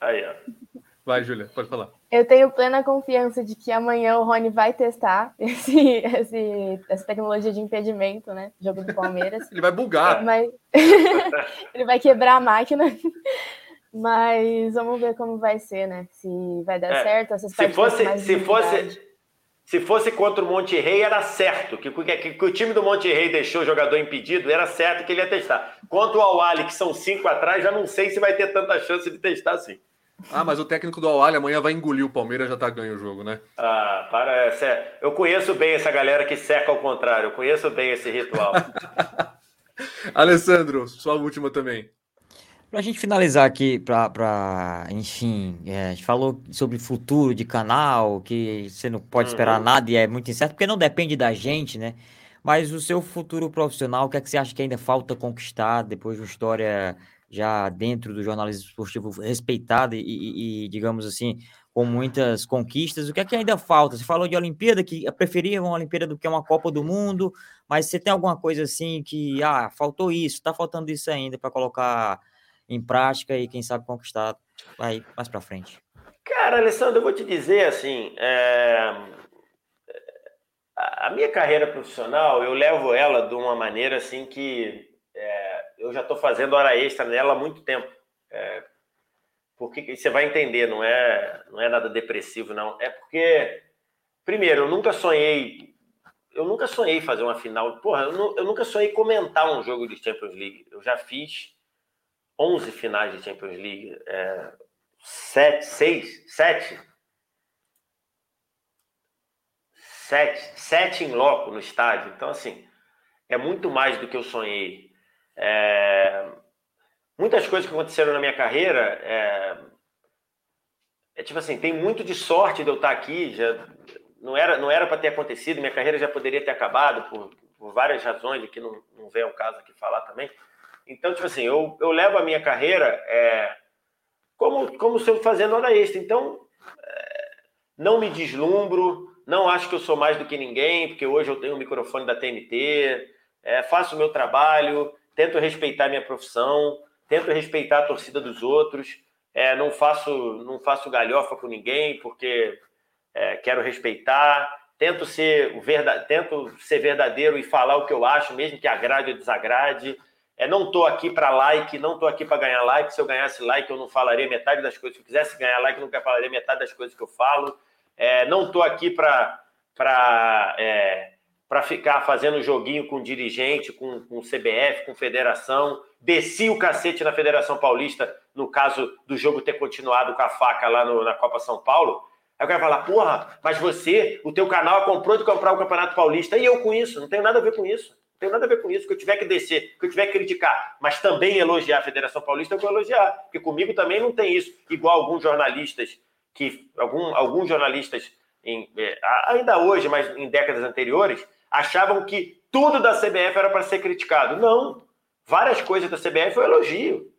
Aí, ó. Vai, Júlia, pode falar. Eu tenho plena confiança de que amanhã o Rony vai testar esse, esse, essa tecnologia de impedimento, né? Jogo do Palmeiras. Ele vai bugar. Mas... Ele vai quebrar a máquina. Mas vamos ver como vai ser, né? Se vai dar é. certo. Essas se fosse, se fosse, se fosse contra o Monte Rei, era certo. Que, que, que, o time do Monte Rei deixou o jogador impedido, era certo que ele ia testar. Contra o Awali, que são cinco atrás, já não sei se vai ter tanta chance de testar assim. Ah, mas o técnico do Awali amanhã vai engolir o Palmeiras, já tá ganho o jogo, né? Ah, para. Eu conheço bem essa galera que seca ao contrário. Eu conheço bem esse ritual. Alessandro, sua última também. Para a gente finalizar aqui, para, enfim, é, a gente falou sobre futuro de canal, que você não pode esperar uhum. nada e é muito incerto, porque não depende da gente, né? Mas o seu futuro profissional, o que é que você acha que ainda falta conquistar depois de uma história já dentro do jornalismo esportivo respeitada e, e, e, digamos assim, com muitas conquistas? O que é que ainda falta? Você falou de Olimpíada, que preferia uma Olimpíada do que uma Copa do Mundo, mas você tem alguma coisa assim que, ah, faltou isso, está faltando isso ainda para colocar em prática e quem sabe conquistar aí mais para frente? Cara, Alessandro, eu vou te dizer assim, é... a minha carreira profissional eu levo ela de uma maneira assim que é... eu já estou fazendo hora extra nela há muito tempo. É... Porque você vai entender, não é, não é nada depressivo, não. É porque, primeiro, eu nunca sonhei eu nunca sonhei fazer uma final. Porra, eu, eu, nunca sonhei comentar um jogo de Champions League. Eu já fiz 11 finais de Champions League, é, 7, 6, 7, 7, 7 em loco no estádio. Então, assim, é muito mais do que eu sonhei. É, muitas coisas que aconteceram na minha carreira, é, é, tipo assim, tem muito de sorte de eu estar aqui, já não era não era para ter acontecido, minha carreira já poderia ter acabado por, por várias razões, que não, não vem ao caso aqui falar também. Então, tipo assim, eu, eu levo a minha carreira é, como, como se eu fazendo hora extra. Então, é, não me deslumbro, não acho que eu sou mais do que ninguém, porque hoje eu tenho o microfone da TNT, é, faço o meu trabalho, tento respeitar minha profissão, tento respeitar a torcida dos outros, é, não faço não faço galhofa com ninguém, porque é, quero respeitar, tento ser, verdade, tento ser verdadeiro e falar o que eu acho, mesmo que agrade ou desagrade. É, não estou aqui para like, não estou aqui para ganhar like. Se eu ganhasse like, eu não falaria metade das coisas. Se eu quisesse ganhar like, eu nunca falaria metade das coisas que eu falo. É, não estou aqui para é, para ficar fazendo joguinho com dirigente, com, com CBF, com federação. Desci o cacete na Federação Paulista, no caso do jogo ter continuado com a faca lá no, na Copa São Paulo. Aí o cara falar, porra, mas você, o teu canal comprou de comprar o Campeonato Paulista. E eu com isso, não tenho nada a ver com isso tem nada a ver com isso. Que eu tiver que descer, que eu tiver que criticar, mas também elogiar a Federação Paulista, eu vou elogiar. Porque comigo também não tem isso. Igual alguns jornalistas, que algum, alguns jornalistas, em, é, ainda hoje, mas em décadas anteriores, achavam que tudo da CBF era para ser criticado. Não. Várias coisas da CBF eu elogio.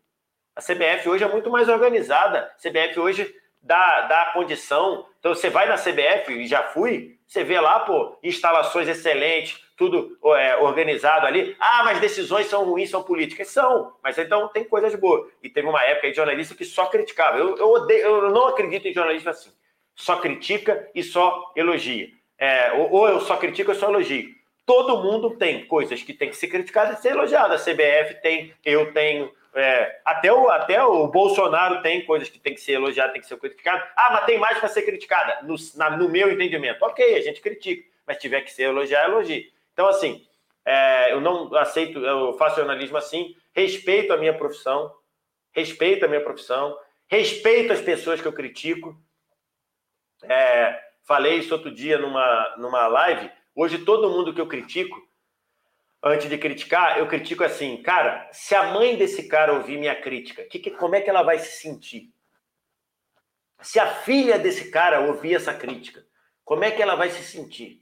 A CBF hoje é muito mais organizada. A CBF hoje dá, dá condição. Então você vai na CBF, e já fui, você vê lá, pô, instalações excelentes, tudo é, organizado ali. Ah, mas decisões são ruins, são políticas. São, mas então tem coisas boas. E teve uma época de jornalista que só criticava. Eu, eu, odeio, eu não acredito em jornalista assim. Só critica e só elogia. É, ou, ou eu só critico ou só elogio. Todo mundo tem coisas que tem que ser criticadas e ser elogiadas. A CBF tem, eu tenho, é, até, o, até o Bolsonaro tem coisas que tem que ser elogiadas, tem que ser criticadas. Ah, mas tem mais para ser criticada, no, na, no meu entendimento. Ok, a gente critica, mas tiver que ser elogiar, elogie. Então, assim, é, eu não aceito, eu faço jornalismo assim, respeito a minha profissão, respeito a minha profissão, respeito as pessoas que eu critico. É, falei isso outro dia numa, numa live. Hoje, todo mundo que eu critico, antes de criticar, eu critico assim, cara, se a mãe desse cara ouvir minha crítica, que, que, como é que ela vai se sentir? Se a filha desse cara ouvir essa crítica, como é que ela vai se sentir?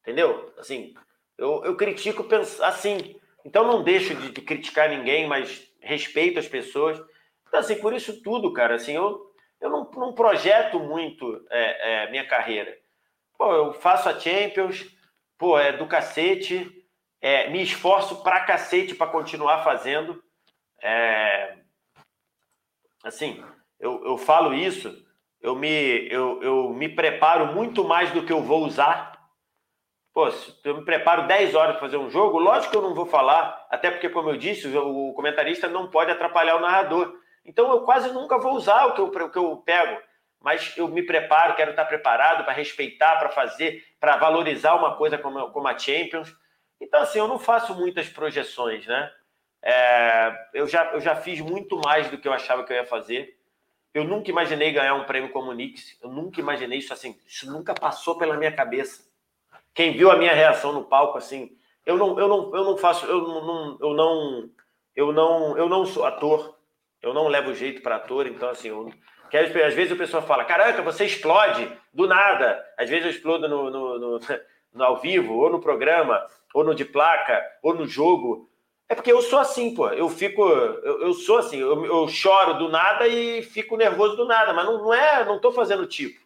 Entendeu? Assim, eu, eu critico assim. Então não deixo de, de, criticar ninguém, mas respeito as pessoas. Então, assim, por isso tudo, cara, assim, eu, eu não, não projeto muito é, é, minha carreira. Pô, eu faço a Champions, pô, é do cacete, é, me esforço pra cacete para continuar fazendo. É, assim, eu, eu falo isso, eu me, eu, eu me preparo muito mais do que eu vou usar Pô, se eu me preparo 10 horas para fazer um jogo, lógico que eu não vou falar, até porque, como eu disse, o comentarista não pode atrapalhar o narrador. Então eu quase nunca vou usar o que eu, o que eu pego, mas eu me preparo, quero estar preparado para respeitar, para fazer, para valorizar uma coisa como, como a Champions. Então, assim, eu não faço muitas projeções, né? É, eu, já, eu já fiz muito mais do que eu achava que eu ia fazer. Eu nunca imaginei ganhar um prêmio como o Knicks. Eu nunca imaginei isso assim. Isso nunca passou pela minha cabeça. Quem viu a minha reação no palco, assim, eu não, eu não, eu não faço, eu não, eu não, eu não, eu não sou ator, eu não levo jeito para ator, então assim, eu, às vezes o pessoal fala, caraca, você explode do nada. Às vezes eu explodo no, no, no, no ao vivo, ou no programa, ou no de placa, ou no jogo. É porque eu sou assim, pô. Eu fico. Eu, eu sou assim, eu, eu, choro do nada e fico nervoso do nada, mas não, não é, não tô fazendo tipo.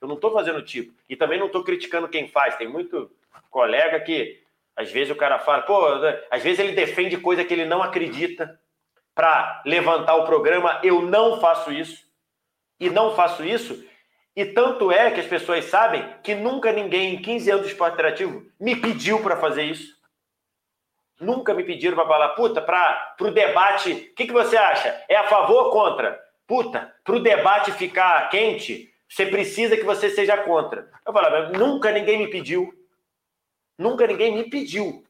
Eu não estou fazendo tipo. E também não estou criticando quem faz. Tem muito colega que, às vezes, o cara fala, pô, às vezes ele defende coisa que ele não acredita para levantar o programa. Eu não faço isso. E não faço isso. E tanto é que as pessoas sabem que nunca ninguém em 15 anos de esporte interativo me pediu para fazer isso. Nunca me pediram para falar, puta, para o debate, o que, que você acha? É a favor ou contra? Puta, para o debate ficar quente, você precisa que você seja contra. Eu falava, nunca ninguém me pediu. Nunca ninguém me pediu.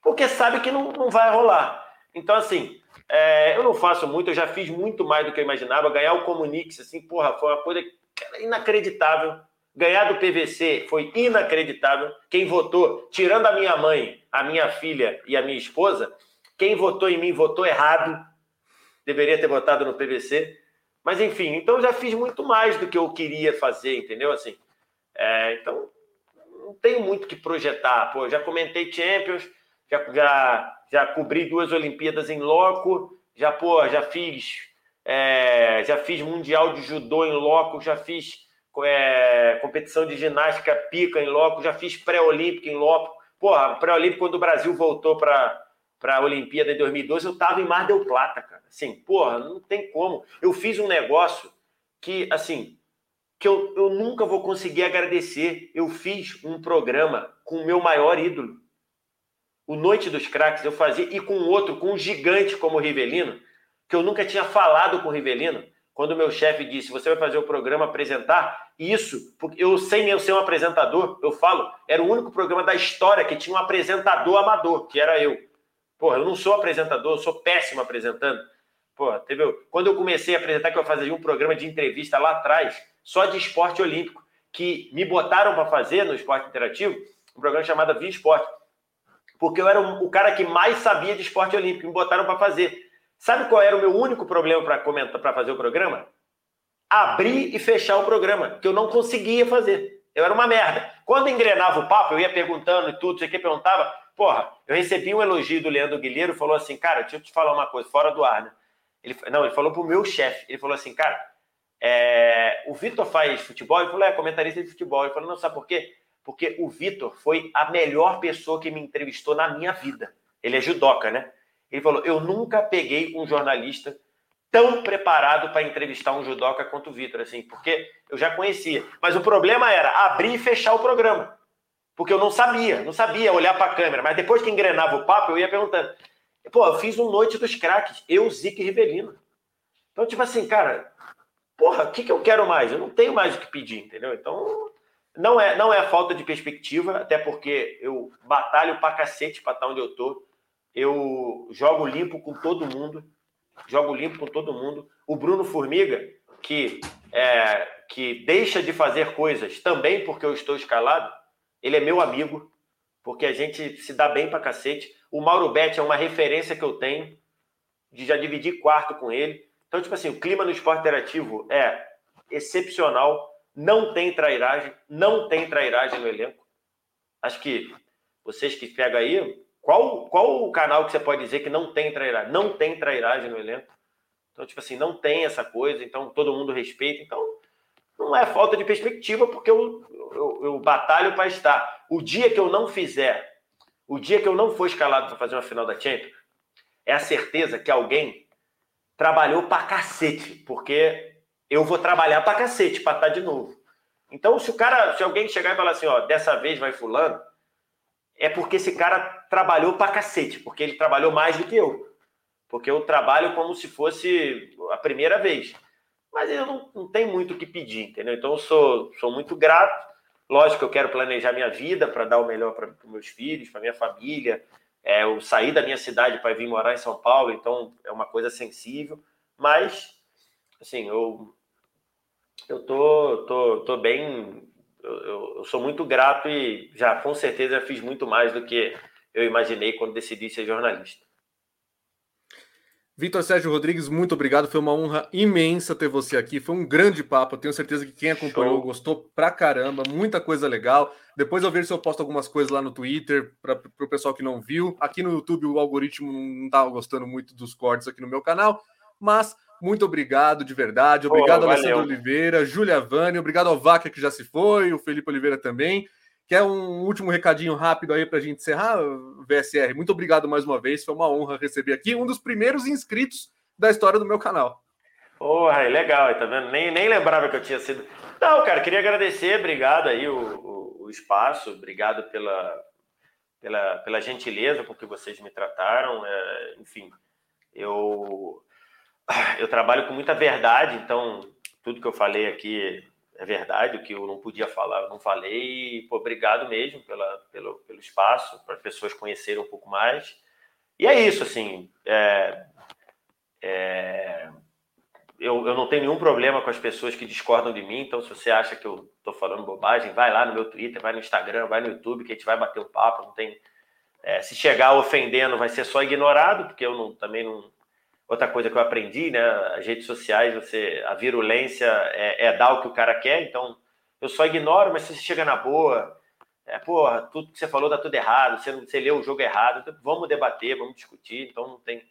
Porque sabe que não, não vai rolar. Então, assim, é, eu não faço muito, eu já fiz muito mais do que eu imaginava. Ganhar o Comunix, assim, porra, foi uma coisa inacreditável. Ganhar do PVC foi inacreditável. Quem votou, tirando a minha mãe, a minha filha e a minha esposa, quem votou em mim votou errado. Deveria ter votado no PVC. Mas enfim, então já fiz muito mais do que eu queria fazer, entendeu? Assim, é, então não tenho muito que projetar. Pô, já comentei Champions, já, já, já cobri duas Olimpíadas em loco, já pô, já fiz é, já fiz mundial de judô em loco, já fiz é, competição de ginástica pica em loco, já fiz pré-olímpica em loco. Porra, pré-olímpico quando o Brasil voltou para para a Olimpíada de 2012, eu estava em Mar del Plata, cara. Assim, porra, não tem como. Eu fiz um negócio que, assim, que eu, eu nunca vou conseguir agradecer. Eu fiz um programa com o meu maior ídolo, o Noite dos Craques. Eu fazia, e com outro, com um gigante como o Rivelino, que eu nunca tinha falado com o Rivelino. Quando o meu chefe disse, você vai fazer o programa apresentar, isso, porque eu, sem eu ser um apresentador, eu falo, era o único programa da história que tinha um apresentador amador, que era eu. Porra, eu não sou apresentador, eu sou péssimo apresentando. Porra, teve, quando eu comecei a apresentar, que eu fazia um programa de entrevista lá atrás, só de esporte olímpico, que me botaram para fazer no esporte interativo, um programa chamado Via Esporte. Porque eu era o cara que mais sabia de esporte olímpico, me botaram para fazer. Sabe qual era o meu único problema para comentar, para fazer o programa? Abrir e fechar o programa, que eu não conseguia fazer. Eu era uma merda. Quando engrenava o papo, eu ia perguntando e tudo, você que perguntava, Porra, eu recebi um elogio do Leandro Guilheiro, falou assim, cara, deixa eu te falar uma coisa, fora do ar, né? Ele, não, ele falou pro meu chefe, ele falou assim, cara, é, o Vitor faz futebol? Ele falou, é comentarista de futebol. Ele falou, não, sabe por quê? Porque o Vitor foi a melhor pessoa que me entrevistou na minha vida. Ele é judoca, né? Ele falou, eu nunca peguei um jornalista tão preparado para entrevistar um judoca quanto o Vitor, assim, porque eu já conhecia. Mas o problema era abrir e fechar o programa. Porque eu não sabia, não sabia olhar para a câmera. Mas depois que engrenava o papo, eu ia perguntando. Pô, eu fiz um Noite dos Craques, eu, Zico e Rivelino. Então, tipo assim, cara, porra, o que, que eu quero mais? Eu não tenho mais o que pedir, entendeu? Então, não é, não é falta de perspectiva, até porque eu batalho pra cacete pra estar onde eu tô. Eu jogo limpo com todo mundo. Jogo limpo com todo mundo. O Bruno Formiga, que, é, que deixa de fazer coisas também porque eu estou escalado, ele é meu amigo, porque a gente se dá bem pra cacete. O Mauro Betti é uma referência que eu tenho, de já dividir quarto com ele. Então, tipo assim, o clima no esporte interativo é excepcional, não tem trairagem, não tem trairagem no elenco. Acho que vocês que pegam aí, qual, qual o canal que você pode dizer que não tem trairagem? Não tem trairagem no elenco. Então, tipo assim, não tem essa coisa, então todo mundo respeita. Então, não é falta de perspectiva, porque eu, eu, eu batalho para estar. O dia que eu não fizer, o dia que eu não for escalado para fazer uma final da Champions, é a certeza que alguém trabalhou pra cacete, porque eu vou trabalhar pra cacete pra estar de novo. Então, se o cara, se alguém chegar e falar assim, ó, dessa vez vai fulano, é porque esse cara trabalhou pra cacete, porque ele trabalhou mais do que eu. Porque eu trabalho como se fosse a primeira vez. Mas eu não, não tenho muito o que pedir, entendeu? Então, eu sou, sou muito grato. Lógico que eu quero planejar minha vida para dar o melhor para meus filhos, para minha família, é, eu saí da minha cidade para vir morar em São Paulo, então é uma coisa sensível. Mas, assim, eu, eu tô, tô, tô bem. Eu, eu sou muito grato e já com certeza fiz muito mais do que eu imaginei quando decidi ser jornalista. Vitor Sérgio Rodrigues, muito obrigado. Foi uma honra imensa ter você aqui. Foi um grande papo. Eu tenho certeza que quem acompanhou Show. gostou pra caramba. Muita coisa legal. Depois eu vejo se eu posto algumas coisas lá no Twitter para o pessoal que não viu. Aqui no YouTube o algoritmo não estava gostando muito dos cortes aqui no meu canal. Mas muito obrigado de verdade. Obrigado, oh, Alessandro Oliveira, Júlia Vani. Obrigado ao Vaca que já se foi, o Felipe Oliveira também. Quer um último recadinho rápido aí para a gente encerrar, VSR? Muito obrigado mais uma vez, foi uma honra receber aqui um dos primeiros inscritos da história do meu canal. Porra, legal, tá vendo? Nem, nem lembrava que eu tinha sido. Não, cara, queria agradecer, obrigado aí o, o, o espaço, obrigado pela, pela, pela gentileza com que vocês me trataram. É, enfim, eu, eu trabalho com muita verdade, então tudo que eu falei aqui é verdade, o que eu não podia falar, eu não falei. E, pô, obrigado mesmo pela, pelo, pelo espaço, para as pessoas conhecerem um pouco mais. E é isso, assim. É, é, eu, eu não tenho nenhum problema com as pessoas que discordam de mim, então se você acha que eu estou falando bobagem, vai lá no meu Twitter, vai no Instagram, vai no YouTube, que a gente vai bater um papo. Não tem, é, se chegar ofendendo, vai ser só ignorado, porque eu não, também não, Outra coisa que eu aprendi, né? As redes sociais, você, a virulência é, é dar o que o cara quer, então eu só ignoro, mas se você chega na boa, é, porra, tudo que você falou tá tudo errado, você, você leu o jogo errado, então vamos debater, vamos discutir, então não tem.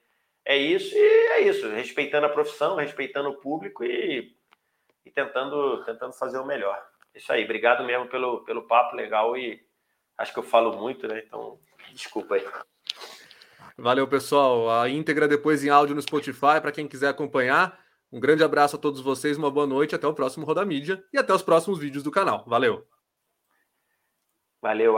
É isso e é isso, respeitando a profissão, respeitando o público e, e tentando, tentando fazer o melhor. Isso aí, obrigado mesmo pelo, pelo papo legal e acho que eu falo muito, né? Então, desculpa aí. Valeu, pessoal. A íntegra depois em áudio no Spotify para quem quiser acompanhar. Um grande abraço a todos vocês, uma boa noite, até o próximo Roda Mídia e até os próximos vídeos do canal. Valeu. Valeu.